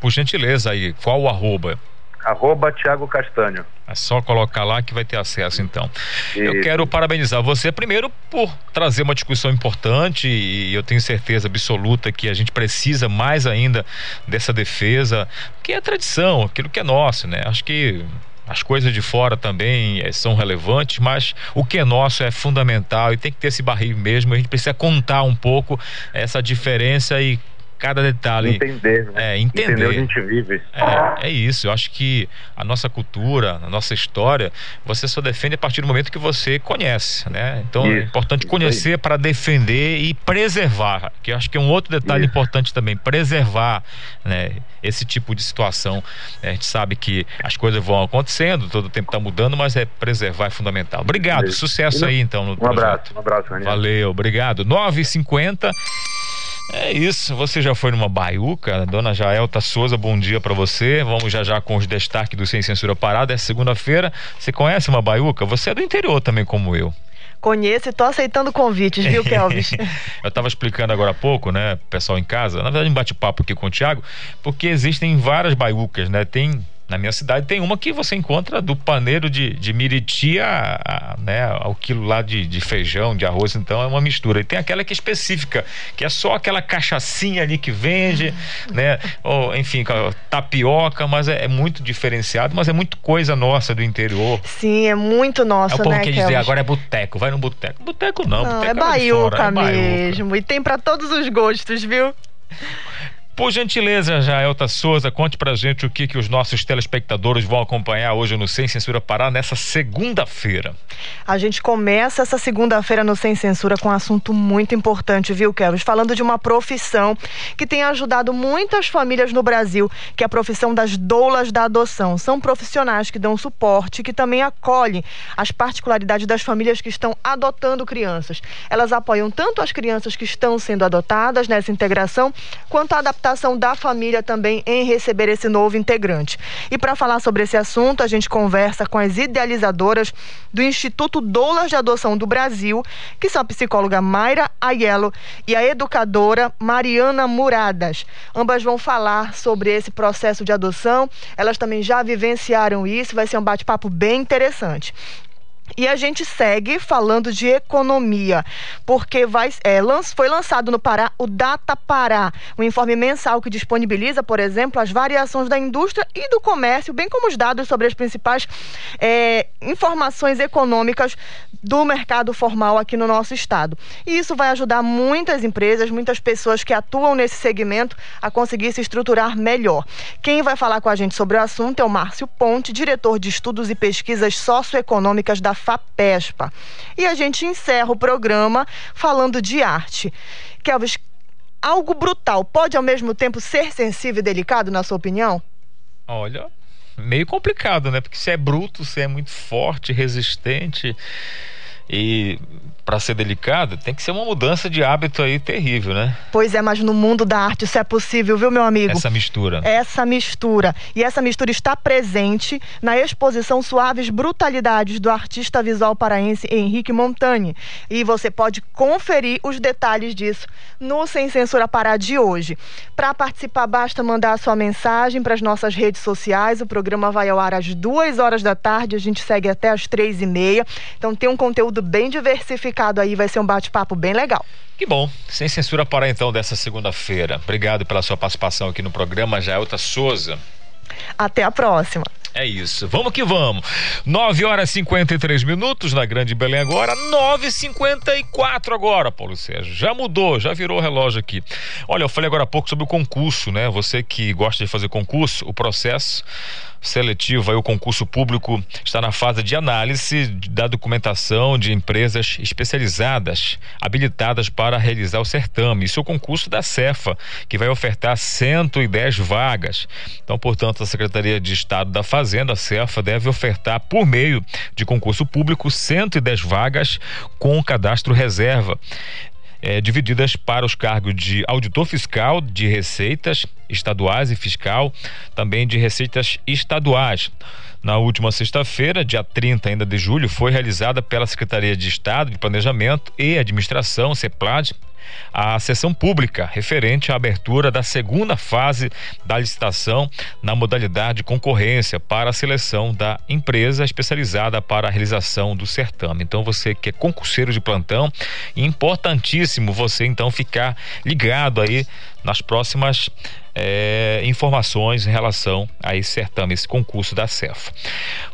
por gentileza aí, qual o arroba? Arroba Thiago Castanho. É só colocar lá que vai ter acesso então. Eu quero parabenizar você primeiro por trazer uma discussão importante e eu tenho certeza absoluta que a gente precisa mais ainda dessa defesa, que é tradição, aquilo que é nosso, né? Acho que as coisas de fora também eh, são relevantes, mas o que é nosso é fundamental e tem que ter esse barril mesmo. A gente precisa contar um pouco essa diferença e cada detalhe. Entender, né? É, entender. Entender onde a gente vive. É, é isso. Eu acho que a nossa cultura, a nossa história, você só defende a partir do momento que você conhece, né? Então é Isso, importante isso conhecer para defender e preservar, que eu acho que é um outro detalhe Isso. importante também, preservar, né? Esse tipo de situação. A gente sabe que as coisas vão acontecendo, todo o tempo está mudando, mas é preservar é fundamental. Obrigado, sucesso aí então no Um projeto. abraço, um abraço, Raniel. Valeu, obrigado. 9h50. É isso, você já foi numa baiuca, dona Jaelta Souza, bom dia pra você. Vamos já já com os destaques do Sem Censura Parada. É segunda-feira. Você conhece uma baiuca? Você é do interior também, como eu. Conheço e tô aceitando convites, viu, [laughs] Kelvis? [laughs] Eu estava explicando agora há pouco, né, pessoal em casa, na verdade um bate-papo aqui com o Tiago, porque existem várias baiucas, né? Tem na minha cidade tem uma que você encontra do paneiro de, de miriti a, a, né, ao quilo lá de, de, feijão, de arroz, então é uma mistura. E tem aquela que é específica, que é só aquela cachaçinha ali que vende, né? Ou, enfim, tapioca, mas é, é, muito diferenciado, mas é muito coisa nossa do interior. Sim, é muito nossa, é o povo né, quer dizer, agora é boteco, vai no boteco. Boteco não, não boteco é, é baiuca é mesmo. E tem para todos os gostos, viu? Por gentileza, Jaelta Souza, conte pra gente o que, que os nossos telespectadores vão acompanhar hoje no Sem Censura Pará nessa segunda-feira. A gente começa essa segunda-feira no Sem Censura com um assunto muito importante, viu, Kelvis? Falando de uma profissão que tem ajudado muitas famílias no Brasil, que é a profissão das doulas da adoção. São profissionais que dão suporte, que também acolhem as particularidades das famílias que estão adotando crianças. Elas apoiam tanto as crianças que estão sendo adotadas nessa integração, quanto a adaptação aceitação da família também em receber esse novo integrante. E para falar sobre esse assunto, a gente conversa com as idealizadoras do Instituto Doulas de Adoção do Brasil, que são a psicóloga Mayra Aiello e a educadora Mariana Muradas. Ambas vão falar sobre esse processo de adoção. Elas também já vivenciaram isso, vai ser um bate-papo bem interessante. E a gente segue falando de economia, porque vai, é, foi lançado no Pará o Data Pará, um informe mensal que disponibiliza, por exemplo, as variações da indústria e do comércio, bem como os dados sobre as principais é, informações econômicas do mercado formal aqui no nosso estado. E isso vai ajudar muitas empresas, muitas pessoas que atuam nesse segmento a conseguir se estruturar melhor. Quem vai falar com a gente sobre o assunto é o Márcio Ponte, diretor de estudos e pesquisas socioeconômicas da FAPESPA. E a gente encerra o programa falando de arte. Kelvis, algo brutal pode ao mesmo tempo ser sensível e delicado, na sua opinião? Olha, meio complicado, né? Porque se é bruto, se é muito forte, resistente e para ser delicada, tem que ser uma mudança de hábito aí terrível, né? Pois é, mas no mundo da arte isso é possível, viu, meu amigo? Essa mistura. Essa mistura. E essa mistura está presente na exposição Suaves Brutalidades do artista visual paraense Henrique Montani. E você pode conferir os detalhes disso no Sem Censura Pará de hoje. Para participar, basta mandar a sua mensagem para as nossas redes sociais. O programa vai ao ar às duas horas da tarde, a gente segue até às três e meia. Então tem um conteúdo bem diversificado aí, vai ser um bate-papo bem legal. Que bom. Sem censura para então dessa segunda-feira. Obrigado pela sua participação aqui no programa Jaelta Souza. Até a próxima. É isso. Vamos que vamos. 9 horas e 53 minutos na Grande Belém agora. 9h54 agora, Paulo Sérgio. Já mudou, já virou o relógio aqui. Olha, eu falei agora há pouco sobre o concurso, né? Você que gosta de fazer concurso, o processo seletivo, aí o concurso público está na fase de análise da documentação de empresas especializadas habilitadas para realizar o certame. Isso é o concurso da Cefa, que vai ofertar 110 vagas. Então, portanto, a Secretaria de Estado da Fazenda, a Cefa, deve ofertar por meio de concurso público 110 vagas com cadastro reserva é, divididas para os cargos de auditor fiscal de receitas estaduais e fiscal, também de receitas estaduais. Na última sexta-feira, dia 30 ainda de julho, foi realizada pela Secretaria de Estado de Planejamento e Administração, CEPLAD, a sessão pública referente à abertura da segunda fase da licitação na modalidade concorrência para a seleção da empresa especializada para a realização do certame. Então você que é concurseiro de plantão, importantíssimo você então ficar ligado aí nas próximas é, informações em relação a esse certame, esse concurso da CEF.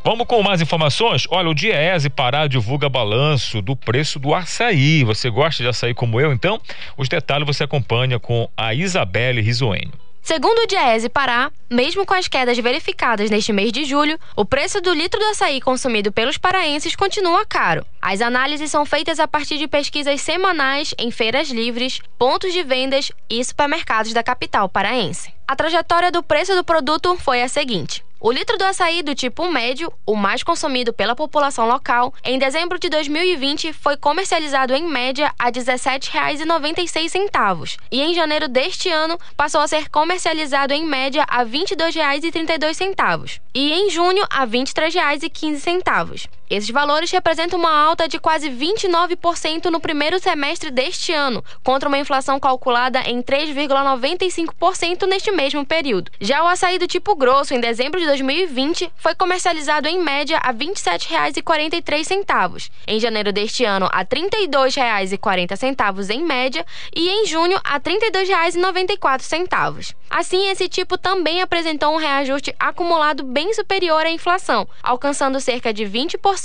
Vamos com mais informações? Olha, o Diese Pará divulga balanço do preço do açaí. Você gosta de açaí como eu, então? Os detalhes você acompanha com a Isabelle Risoenho. Segundo o Diese Pará, mesmo com as quedas verificadas neste mês de julho, o preço do litro do açaí consumido pelos paraenses continua caro. As análises são feitas a partir de pesquisas semanais em feiras livres, pontos de vendas e supermercados da capital paraense. A trajetória do preço do produto foi a seguinte: o litro do açaí do tipo médio, o mais consumido pela população local, em dezembro de 2020 foi comercializado em média a R$ 17,96 e em janeiro deste ano passou a ser comercializado em média a R$ 22,32 e em junho a R$ 23,15. Esses valores representam uma alta de quase 29% no primeiro semestre deste ano, contra uma inflação calculada em 3,95% neste mesmo período. Já o açaí do tipo grosso, em dezembro de 2020, foi comercializado em média a R$ 27,43. Em janeiro deste ano, a R$ 32,40 em média e em junho a R$ 32,94. Assim, esse tipo também apresentou um reajuste acumulado bem superior à inflação, alcançando cerca de 20%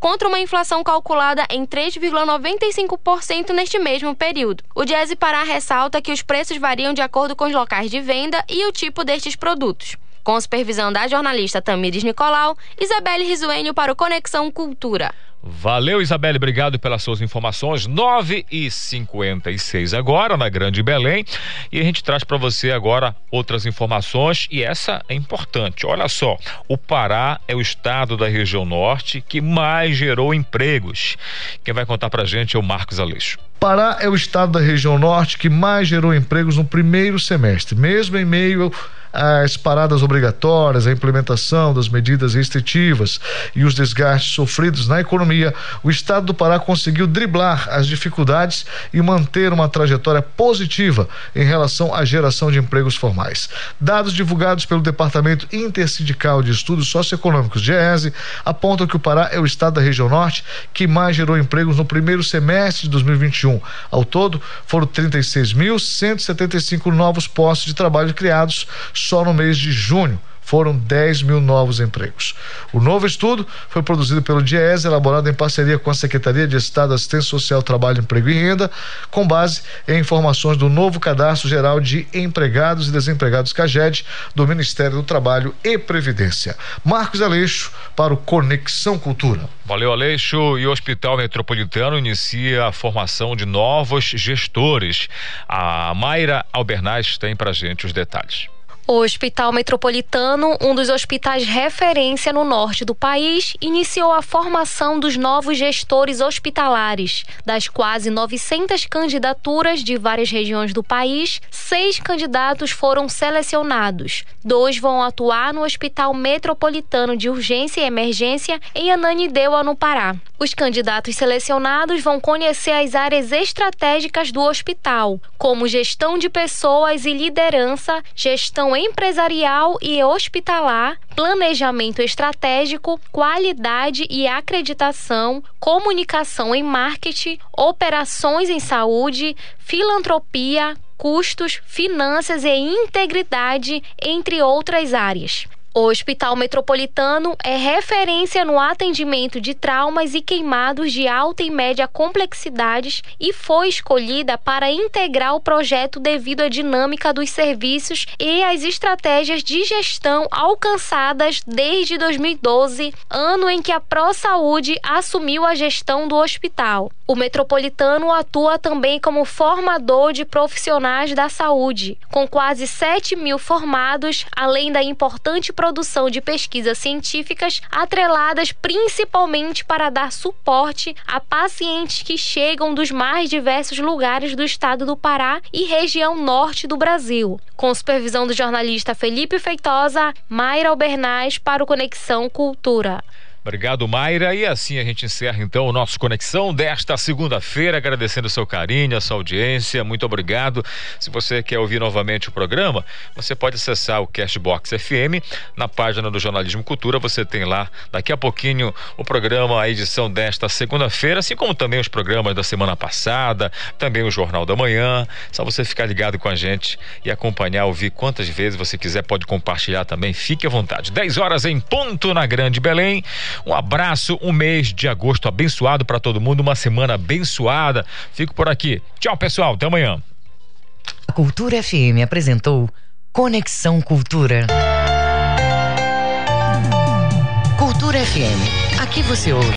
contra uma inflação calculada em 3,95% neste mesmo período. O Diese Pará ressalta que os preços variam de acordo com os locais de venda e o tipo destes produtos. Com supervisão da jornalista Tamires Nicolau, Isabelle Risuênio para o Conexão Cultura. Valeu, Isabelle, obrigado pelas suas informações. 9 e 56 agora, na Grande Belém. E a gente traz para você agora outras informações, e essa é importante. Olha só, o Pará é o estado da região norte que mais gerou empregos. Quem vai contar para gente é o Marcos Aleixo. Pará é o estado da região norte que mais gerou empregos no primeiro semestre, mesmo em meio às paradas obrigatórias, a implementação das medidas restritivas e os desgastes sofridos na economia, o estado do Pará conseguiu driblar as dificuldades e manter uma trajetória positiva em relação à geração de empregos formais. Dados divulgados pelo Departamento Intersindical de Estudos Socioeconômicos, DIESE, apontam que o Pará é o estado da região norte que mais gerou empregos no primeiro semestre de 2021. Ao todo, foram 36.175 novos postos de trabalho criados só no mês de junho foram 10 mil novos empregos. O novo estudo foi produzido pelo DIES, elaborado em parceria com a Secretaria de Estado, Assistência Social, Trabalho, Emprego e Renda, com base em informações do novo Cadastro Geral de Empregados e Desempregados CAGED do Ministério do Trabalho e Previdência. Marcos Aleixo para o Conexão Cultura. Valeu, Aleixo. E o Hospital Metropolitano inicia a formação de novos gestores. A Mayra Albernaz tem pra gente os detalhes. O Hospital Metropolitano, um dos hospitais referência no norte do país, iniciou a formação dos novos gestores hospitalares. Das quase 900 candidaturas de várias regiões do país, seis candidatos foram selecionados. Dois vão atuar no Hospital Metropolitano de Urgência e Emergência em Ananindeua, no Pará. Os candidatos selecionados vão conhecer as áreas estratégicas do hospital, como gestão de pessoas e liderança, empresarial e hospitalar, planejamento estratégico, qualidade e acreditação, comunicação em marketing, operações em saúde, filantropia, custos, finanças e integridade, entre outras áreas. O Hospital Metropolitano é referência no atendimento de traumas e queimados de alta e média complexidades e foi escolhida para integrar o projeto devido à dinâmica dos serviços e às estratégias de gestão alcançadas desde 2012, ano em que a ProSaúde assumiu a gestão do hospital. O Metropolitano atua também como formador de profissionais da saúde, com quase 7 mil formados, além da importante produção de pesquisas científicas atreladas principalmente para dar suporte a pacientes que chegam dos mais diversos lugares do estado do Pará e região norte do Brasil. Com supervisão do jornalista Felipe Feitosa, Mayra Albernaz para o Conexão Cultura. Obrigado, Mayra. E assim a gente encerra então o nosso Conexão desta segunda-feira, agradecendo o seu carinho, a sua audiência. Muito obrigado. Se você quer ouvir novamente o programa, você pode acessar o Cashbox FM na página do Jornalismo Cultura. Você tem lá daqui a pouquinho o programa, a edição desta segunda-feira, assim como também os programas da semana passada, também o Jornal da Manhã. Só você ficar ligado com a gente e acompanhar, ouvir quantas vezes você quiser, pode compartilhar também. Fique à vontade. 10 horas em ponto na Grande Belém. Um abraço, um mês de agosto abençoado para todo mundo, uma semana abençoada. Fico por aqui. Tchau, pessoal. Até amanhã. Cultura FM apresentou Conexão Cultura. Cultura FM. Aqui você ouve.